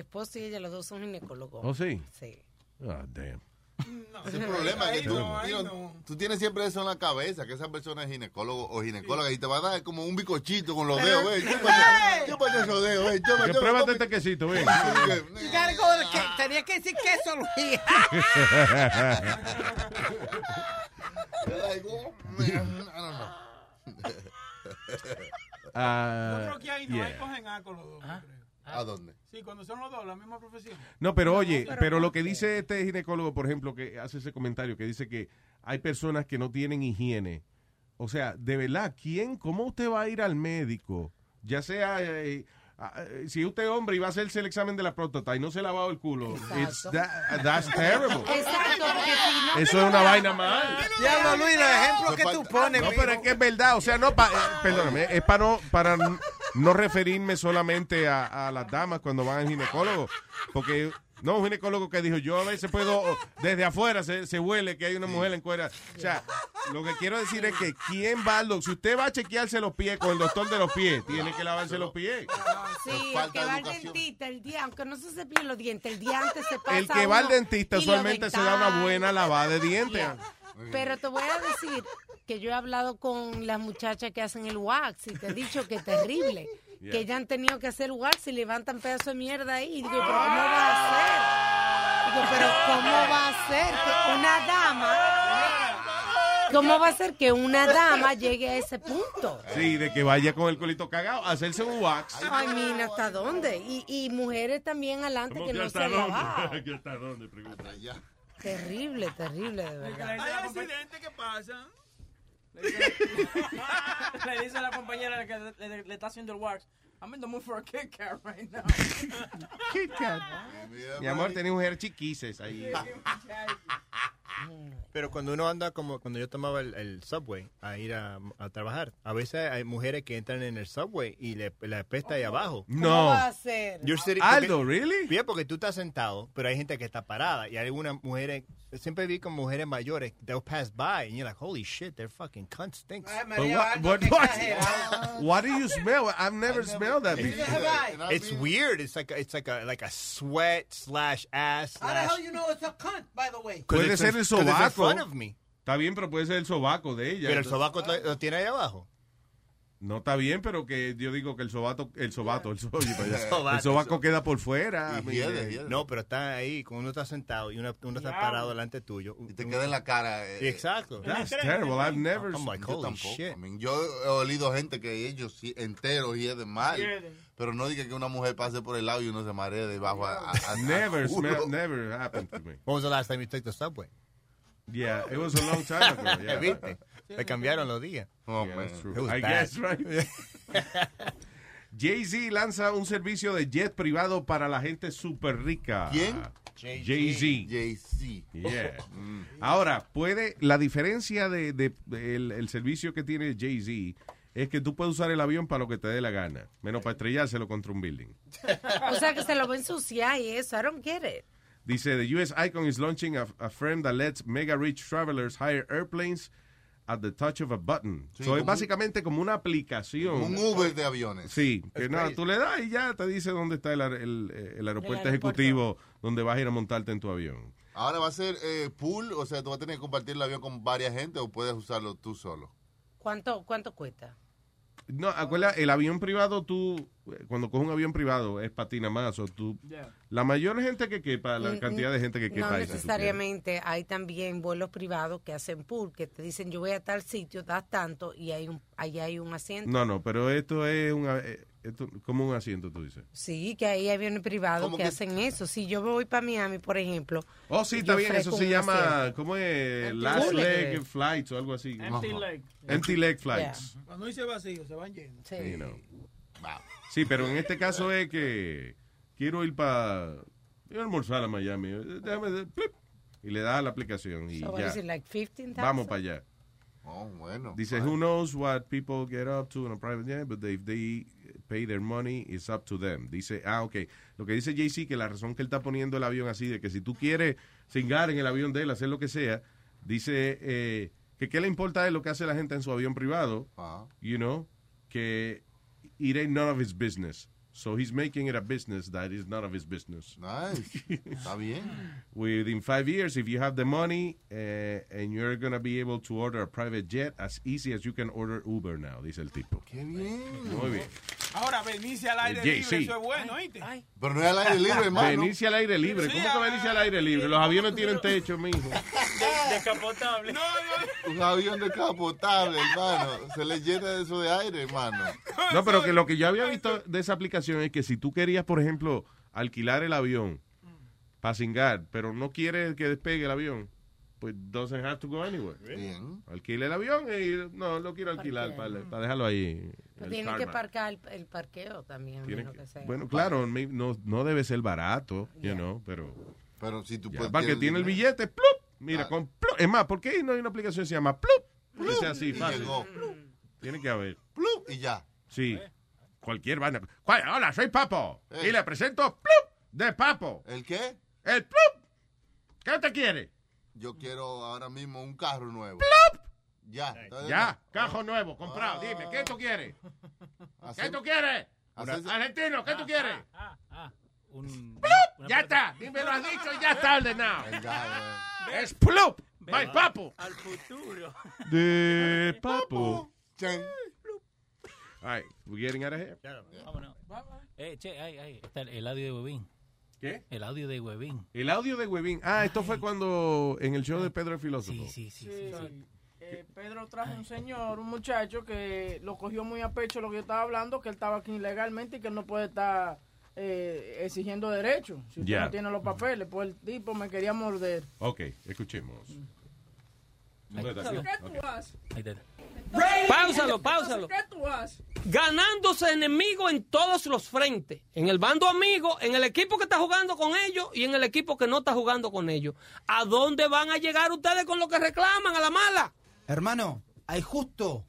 Speaker 15: Esposo y ella, los dos son ginecólogos.
Speaker 16: ¿Oh, sí?
Speaker 15: Sí.
Speaker 16: Ah, damn.
Speaker 9: Ese es el problema
Speaker 15: Ahí
Speaker 9: que tú,
Speaker 15: no,
Speaker 9: know,
Speaker 15: no.
Speaker 9: tú tienes siempre eso en la cabeza, que esa persona es ginecólogo o ginecóloga y te va a dar como un bicochito con los dedos, ve, chúpate, chúpate esos dedos, ve, chúpate,
Speaker 16: Que pruébate este quesito,
Speaker 44: que- tenía que decir queso, Luis.
Speaker 9: Like, oh, man, I don't know.
Speaker 16: Ah,
Speaker 10: Yo creo que ahí no,
Speaker 16: yeah.
Speaker 10: cogen A con los dos. yo creo.
Speaker 9: ¿A dónde?
Speaker 10: Sí, cuando son los dos, la misma profesión.
Speaker 16: No, pero oye,
Speaker 10: pero
Speaker 16: pero
Speaker 10: ¿por
Speaker 16: lo que dice este ginecólogo, por ejemplo, que hace ese comentario, que dice que hay personas que no tienen higiene. O sea, de verdad, ¿quién, cómo usted va a ir al médico? Ya sea, ah, eh, si usted es hombre y va a hacerse el examen de la próstata y no se ha lavado el culo, it's that- that's terrible.
Speaker 15: Exacto, porque si no
Speaker 16: Eso es una vaina mal.
Speaker 44: Diablo, Luis, los ejemplos que tú pones.
Speaker 16: No, pero es que es verdad, o sea, no, pa- eh, perdóname, es para no, para no referirme solamente a, a las damas cuando van al ginecólogo, porque no, un ginecólogo que dijo, yo a veces puedo, desde afuera se, se huele que hay una mujer en cuera. O sea, lo que quiero decir es que, ¿quién va al doctor? Si usted va a chequearse los pies con el doctor de los pies, tiene que lavarse los pies.
Speaker 15: Sí, el que va al dentista, el día, aunque no se cepille los dientes, el día antes se pasa
Speaker 16: El que va al dentista
Speaker 15: lo
Speaker 16: usualmente se da una buena lavada de dientes.
Speaker 15: Yeah. Pero te voy a decir que yo he hablado con las muchachas que hacen el wax y te he dicho que es terrible.
Speaker 16: Yeah.
Speaker 15: Que ya han tenido que hacer wax y levantan pedazos de mierda ahí. Y digo, pero ¿cómo va a ser? Digo, pero ¿cómo va a ser que una dama... ¿Cómo va a ser que una dama llegue a ese punto?
Speaker 16: Sí, de que vaya con el colito cagado a hacerse un wax.
Speaker 15: Ay, mina, ¿hasta dónde? Y, y mujeres también adelante
Speaker 1: ¿Cómo
Speaker 15: que
Speaker 1: que
Speaker 15: no
Speaker 1: hasta
Speaker 15: se han lavado.
Speaker 1: ¿Que hasta dónde? Pregunta.
Speaker 15: Terrible, terrible, de verdad.
Speaker 10: Hay accidentes que pasan. Le dice, le dice a la compañera que le, le- le está haciendo el wax. I'm in the mood for a Kit Kat right now.
Speaker 16: Kit Kat. Mi amor, tenía mujer chiquises ahí.
Speaker 11: Pero cuando uno anda como cuando yo tomaba el, el subway a ir a, a trabajar, a veces hay mujeres que entran en el subway y le, le apesta ahí abajo.
Speaker 16: No. ¿Cómo va
Speaker 15: a ser?
Speaker 11: You're sitting-
Speaker 16: Aldo,
Speaker 11: porque-
Speaker 16: really?
Speaker 11: Yeah, porque tú estás sentado, pero hay gente que está parada y hay algunas mujeres, siempre vi con mujeres mayores, they'll pass by and you're like, holy shit, their fucking cunt stinks.
Speaker 44: Ay, María,
Speaker 16: what, what, what,
Speaker 44: exagerado.
Speaker 16: what do you smell? I've never smelled that
Speaker 44: Neither
Speaker 16: before.
Speaker 44: have I.
Speaker 11: It's weird. It's like a, it's like a like a sweat slash ass.
Speaker 44: How the
Speaker 11: slash-
Speaker 44: hell you know it's a cunt, by the way?
Speaker 16: Puede ser el sobaco. Está bien, pero puede ser el sobaco de ella.
Speaker 11: Pero el sobaco lo- tiene ahí abajo.
Speaker 16: No está bien, pero que yo digo que el sobato, el sobato, el.
Speaker 11: Sobaco.
Speaker 16: el sobaco queda por fuera.
Speaker 11: No, pero está ahí, cuando uno está sentado y uno, uno está parado delante tuyo. Y
Speaker 9: te queda en la cara. eh,
Speaker 11: Exacto.
Speaker 16: That's terrible. I've never.
Speaker 11: I'm like,
Speaker 9: Yo
Speaker 11: holy
Speaker 9: tampoco.
Speaker 11: shit.
Speaker 9: I mean, yo he olido gente que ellos sí, enteros hieden mal. Pero no diga que una mujer pase por el lado y uno se marea debajo. A, a- a-
Speaker 16: Never
Speaker 9: a-
Speaker 16: smell, never happened to me.
Speaker 11: When was the last time you took the subway?
Speaker 16: Yeah, it was a long time ago. Yeah.
Speaker 11: ¿Viste? Le cambiaron los días.
Speaker 9: Oh,
Speaker 16: Yeah,
Speaker 9: man.
Speaker 16: that's true.
Speaker 11: It was
Speaker 16: I
Speaker 11: bad.
Speaker 16: guess, right? Jay-Z lanza un servicio de jet privado para la gente súper rica.
Speaker 9: ¿Quién?
Speaker 16: Jay-Z.
Speaker 9: Jay-Z.
Speaker 16: Yeah.
Speaker 9: Mm.
Speaker 16: Ahora, puede, la diferencia de, de- de el, el servicio que tiene Jay-Z es que tú puedes usar el avión para lo que te dé la gana, menos para estrellárselo contra un building.
Speaker 15: O sea que se lo va a ensuciar y eso. I don't get it.
Speaker 16: Dice, the U.S. Icon is launching a, a firm that lets mega rich travelers hire airplanes at the touch of a button.
Speaker 9: Sí,
Speaker 16: so es básicamente como una aplicación.
Speaker 9: Un Uber de aviones.
Speaker 16: Sí, que no,
Speaker 9: crazy.
Speaker 16: tú le das y ya te dice dónde está el, eh, el aeropuerto
Speaker 9: El aeropuerto.
Speaker 16: ejecutivo donde vas a ir a montarte en tu avión.
Speaker 9: Ahora va a ser eh, pool, o sea, tú vas a tener que compartir el avión con varias gente o puedes usarlo tú solo.
Speaker 15: ¿Cuánto, cuánto cuesta?
Speaker 16: No, acuerda, el avión privado, tú, cuando coges un avión privado, es patina más. O tú, la mayor gente que quepa, la
Speaker 15: Mm,
Speaker 16: cantidad de gente que
Speaker 15: No
Speaker 16: quepa quieres.
Speaker 15: necesariamente. Hay también vuelos privados que hacen pool, que te dicen yo voy a tal sitio, das tanto y hay un, ahí hay un asiento.
Speaker 16: No, no, pero esto es un, eh, esto, como un asiento, tú dices.
Speaker 15: Sí, que hay aviones privados
Speaker 16: ¿Cómo
Speaker 15: que,
Speaker 16: que-
Speaker 15: hacen eso. Si yo voy para Miami, por ejemplo.
Speaker 16: Oh, sí, está bien, eso se llama,
Speaker 15: asiento.
Speaker 16: ¿cómo es?
Speaker 15: Empty
Speaker 16: Last
Speaker 15: leg.
Speaker 16: leg flights o algo así.
Speaker 10: Empty leg.
Speaker 16: Empty leg flights.
Speaker 10: Cuando dice vacío, se van llenos.
Speaker 16: You know. Sí, pero en este caso es que quiero ir para almorzar a Miami. Déjame, plip, y le da la aplicación y
Speaker 15: So,
Speaker 16: ya.
Speaker 15: is it, like 15,000?
Speaker 16: Vamos para allá.
Speaker 9: Oh, bueno.
Speaker 16: Dice, who knows what people get up to in a private jet, but if they pay their money, it's up to them. Dice, ah, ok. Lo que dice JC, que la razón que él está poniendo el avión así, de que si tú quieres cingar en el avión de él, hacer lo que sea, dice eh, que qué le importa él lo que hace la gente en su avión privado, you know, que it ain't none of his business. So he's making it a business that is none of his business.
Speaker 9: Nice. Está bien.
Speaker 16: Within five years, if you have the money eh, and you're going to be able to order a private jet as easy as you can order Uber now, dice el tipo.
Speaker 9: Qué bien.
Speaker 16: Muy bien.
Speaker 10: Ahora, venirse al aire libre,
Speaker 16: sí.
Speaker 10: eso es bueno, ¿oíste?
Speaker 9: Pero no es al aire libre, hermano.
Speaker 16: Venirse al aire libre. ¿Cómo que venirse al aire libre? Los aviones tienen techo, mijo.
Speaker 10: Descapotable. No,
Speaker 9: Un avión descapotable, hermano. Se le llena eso de aire, hermano.
Speaker 16: No, pero que lo que yo había visto de esa aplicación es que si tú querías, por ejemplo, alquilar el avión para cingar, pero no quieres que despegue el avión, pues doesn't have to go anywhere.
Speaker 9: Bien.
Speaker 16: Alquila el avión y no lo quiero alquilar para, para dejarlo ahí.
Speaker 15: Pero que parcar el, el parqueo también.
Speaker 16: Tiene
Speaker 15: menos
Speaker 16: que-
Speaker 15: que sea.
Speaker 16: bueno, claro, no, no debe ser barato, you know, pero...
Speaker 9: Pero si tú
Speaker 16: Ya,
Speaker 9: puedes-
Speaker 16: para que tiene el billete, ¡plup! Mira, con plup. Es más, ¿por qué no hay una aplicación que se llama plup? Que sea así,
Speaker 9: Y
Speaker 16: fácil.
Speaker 9: llegó.
Speaker 16: Tiene que haber.
Speaker 9: Plup, y ya.
Speaker 16: Sí. Cualquier banda. Hola, soy Papo. Y le presento plup de Papo.
Speaker 9: ¿El qué?
Speaker 16: El plup. ¿Qué te quiere?
Speaker 9: Yo quiero ahora mismo un carro nuevo.
Speaker 16: ¡Plup!
Speaker 9: Ya.
Speaker 16: Ya,
Speaker 9: más.
Speaker 16: cajo nuevo, comprado.
Speaker 9: Ah.
Speaker 16: Dime, ¿qué tú quieres? ¿Qué tú quieres? Argentino, ¿qué tú quieres?
Speaker 12: Un,
Speaker 16: ¡Plup! Ya está. Dime, lo has dicho y ya está ordenado. Es plup. My Papo.
Speaker 12: Al futuro.
Speaker 16: De Papo.
Speaker 9: Chan.
Speaker 16: All right, we're getting out of here.
Speaker 12: Vámonos. Eh, che, ahí, ahí. Está el, audio de Webin.
Speaker 16: ¿Qué?
Speaker 12: El audio de Webin.
Speaker 16: El audio de Webin. Ah, esto fue cuando en el show de Pedro el Filósofo.
Speaker 12: Sí, sí,
Speaker 8: Sí. Eh, Pedro trajo un señor, un muchacho que lo cogió muy a pecho lo que yo estaba hablando, que él estaba aquí ilegalmente y que él no puede estar eh, exigiendo derechos. Si usted no tiene los papeles, pues el tipo me quería morder.
Speaker 16: Ok, escuchemos.
Speaker 8: ¿Qué tú haces?
Speaker 45: Páusalo, páusalo. Ganándose enemigos en todos los frentes. En el bando amigo, en el equipo que está jugando con ellos y en el equipo que no está jugando con ellos. ¿A dónde van a llegar ustedes con lo que reclaman a la mala?
Speaker 46: Hermano, hay justo.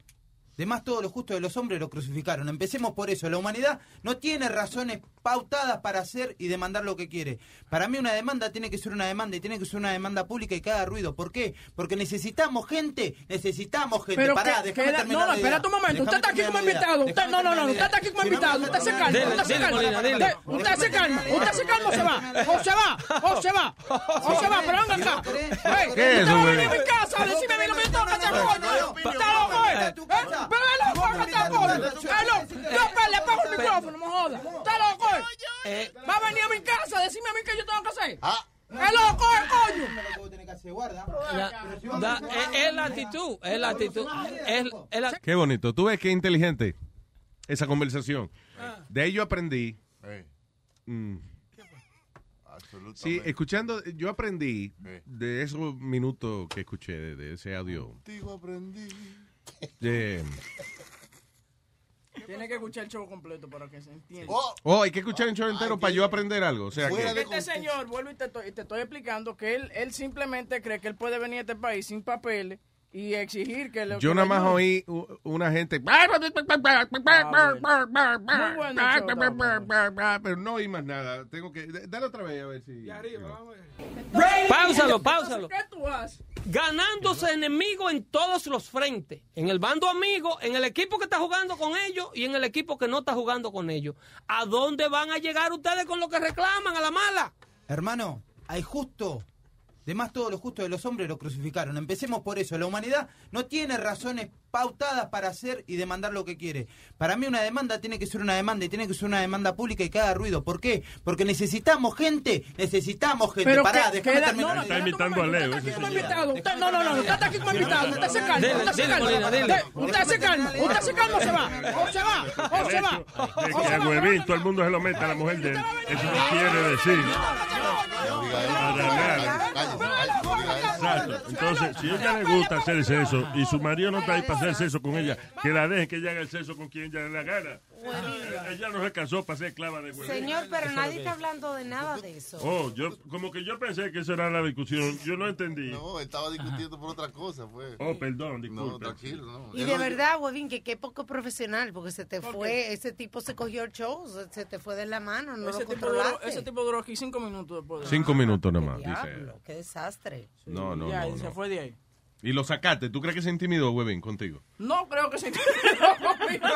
Speaker 46: De más todo lo justo de los hombres lo crucificaron. Empecemos por eso. La humanidad no tiene razones pautadas para hacer y demandar lo que quiere. Para mí una demanda tiene que ser una demanda y tiene que ser una demanda pública y haga ruido. ¿Por qué? Porque necesitamos gente. Necesitamos gente.
Speaker 8: Pero
Speaker 46: Pará,
Speaker 8: que-
Speaker 46: déjame terminar
Speaker 8: no, no, espérate un momento. Usted está aquí como invitado. Usted, no, no, no. Usted está aquí como invitado. Usted se calma. Usted se calma. Usted- se calma. Usted se calma o se va. O se va. O se va. O se va. Pero venga acá. Ey,
Speaker 16: ¿Qué es
Speaker 8: usted va a venir a mi casa mí lo que hacer, coño. Está loco, Pero es loco que está coño. Es loco. Yo le el micrófono, me joda. Está loco, eh. Va a venir a mi casa a decirme a mí qué yo tengo que hacer. Es loco, coño.
Speaker 45: La- es, actitud, es la
Speaker 16: Qué bonito. Tú ves qué inteligente esa conversación.
Speaker 8: Ah.
Speaker 16: De ahí yo aprendí. Mm. Sí, escuchando, yo aprendí de esos minutos que escuché de, de ese audio.
Speaker 9: Contigo aprendí.
Speaker 16: de-
Speaker 8: Tiene que escuchar el show completo para que se entienda.
Speaker 16: oh, hay que escuchar el show entero para yo aprender algo. O sea que.
Speaker 8: este señor, vuelvo y te estoy, te estoy explicando que él, él simplemente cree que él puede venir a este país sin papeles y exigir que le
Speaker 16: Yo
Speaker 8: que
Speaker 16: nada más oí una gente. Pero no oí más nada. Tengo que. Dale otra vez a ver si.
Speaker 45: Páusalo, páusalo.
Speaker 8: ¿Qué tú haces?
Speaker 45: Ganándose enemigos en todos los frentes. En el bando amigo, en el equipo que está jugando con ellos y en el equipo que no está jugando con ellos. ¿A dónde van a llegar ustedes con lo que reclaman a la mala?
Speaker 46: Hermano, hay justo. De más todo lo justo de los hombres lo crucificaron. Empecemos por eso. La humanidad no tiene razones pautadas para hacer y demandar lo que quiere. Para mí una demanda tiene que ser una demanda y tiene que ser una demanda pública y que haga ruido. ¿Por qué? Porque necesitamos gente. Necesitamos gente.
Speaker 8: Pero
Speaker 46: Pará,
Speaker 8: que-
Speaker 46: déjame
Speaker 8: que la-
Speaker 46: terminar
Speaker 8: no.
Speaker 1: Está imitando a Leo.
Speaker 8: Como
Speaker 1: señor.
Speaker 8: invitado. Usted, no, no, no. Está aquí como invitado. Usted se calma. Usted se calma. Usted- se calma. Usted se calma o se va. O se va. O se va.
Speaker 1: A huevín todo el mundo se lo mete a la mujer de él. Eso no quiere decir. Para nada. Exacto. Entonces, si a ella le gusta hacer sexo y su marido no está ahí para hacer sexo con ella, que la deje que ella haga el sexo con quien ella le da gana. Ella no se casó para ser esclava de huevín.
Speaker 15: Señor, pero nadie está hablando de nada de eso.
Speaker 1: Oh, yo, como que yo pensé que eso era la discusión. Yo no entendí.
Speaker 9: No, estaba discutiendo por otra cosa, pues.
Speaker 1: Oh, perdón,
Speaker 9: No,
Speaker 1: disculpe.
Speaker 9: tranquilo, no.
Speaker 15: Y de
Speaker 9: no-
Speaker 15: verdad, Webin, que qué poco profesional, porque se te fue, ese tipo se cogió el show, se- te fue de la mano, no
Speaker 8: Ese
Speaker 15: lo
Speaker 8: tipo, duró,
Speaker 15: controlaste.
Speaker 8: ese tipo duró aquí cinco minutos después. de-
Speaker 16: Cinco minutos nomás, dice.
Speaker 15: Diablo, qué desastre.
Speaker 16: No, no,
Speaker 8: ya,
Speaker 16: no.
Speaker 8: se
Speaker 16: no.
Speaker 8: fue de ahí.
Speaker 16: Y lo sacaste. ¿Tú crees que se intimidó, Webin, contigo?
Speaker 8: No creo que se intimidó conmigo,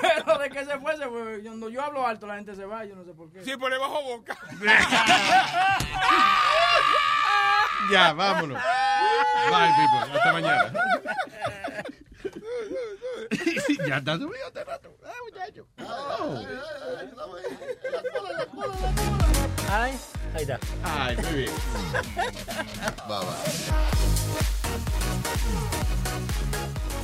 Speaker 8: pero de que se fue, se fue. Cuando yo hablo alto, la gente se va, yo no sé por qué.
Speaker 38: Sí, por debajo boca.
Speaker 16: Ya, vámonos. Bye, people. Hasta mañana. ya está subido este rato. Ah, muchacho.
Speaker 12: Ay, ahí está.
Speaker 16: Ay, muy bien.
Speaker 9: Bye, bye. フフフフ。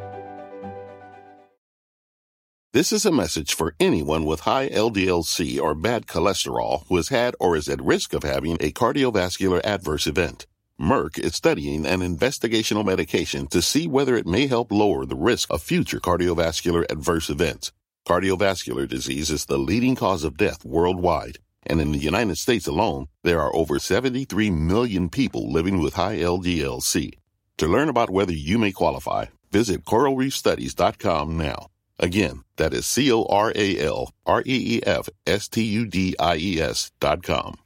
Speaker 47: This is a message for anyone with high LDLC or bad cholesterol who has had or is at risk of having a cardiovascular adverse event. Merck is studying an investigational medication to see whether it may help lower the risk of future cardiovascular adverse events. Cardiovascular disease is the leading cause of death worldwide, and in the United States alone, there are over 73 million people living with high LDLC. To learn about whether you may qualify, visit coralreefstudies.com now. Again, that is C O R A L R E E F S T U D I E S dot com.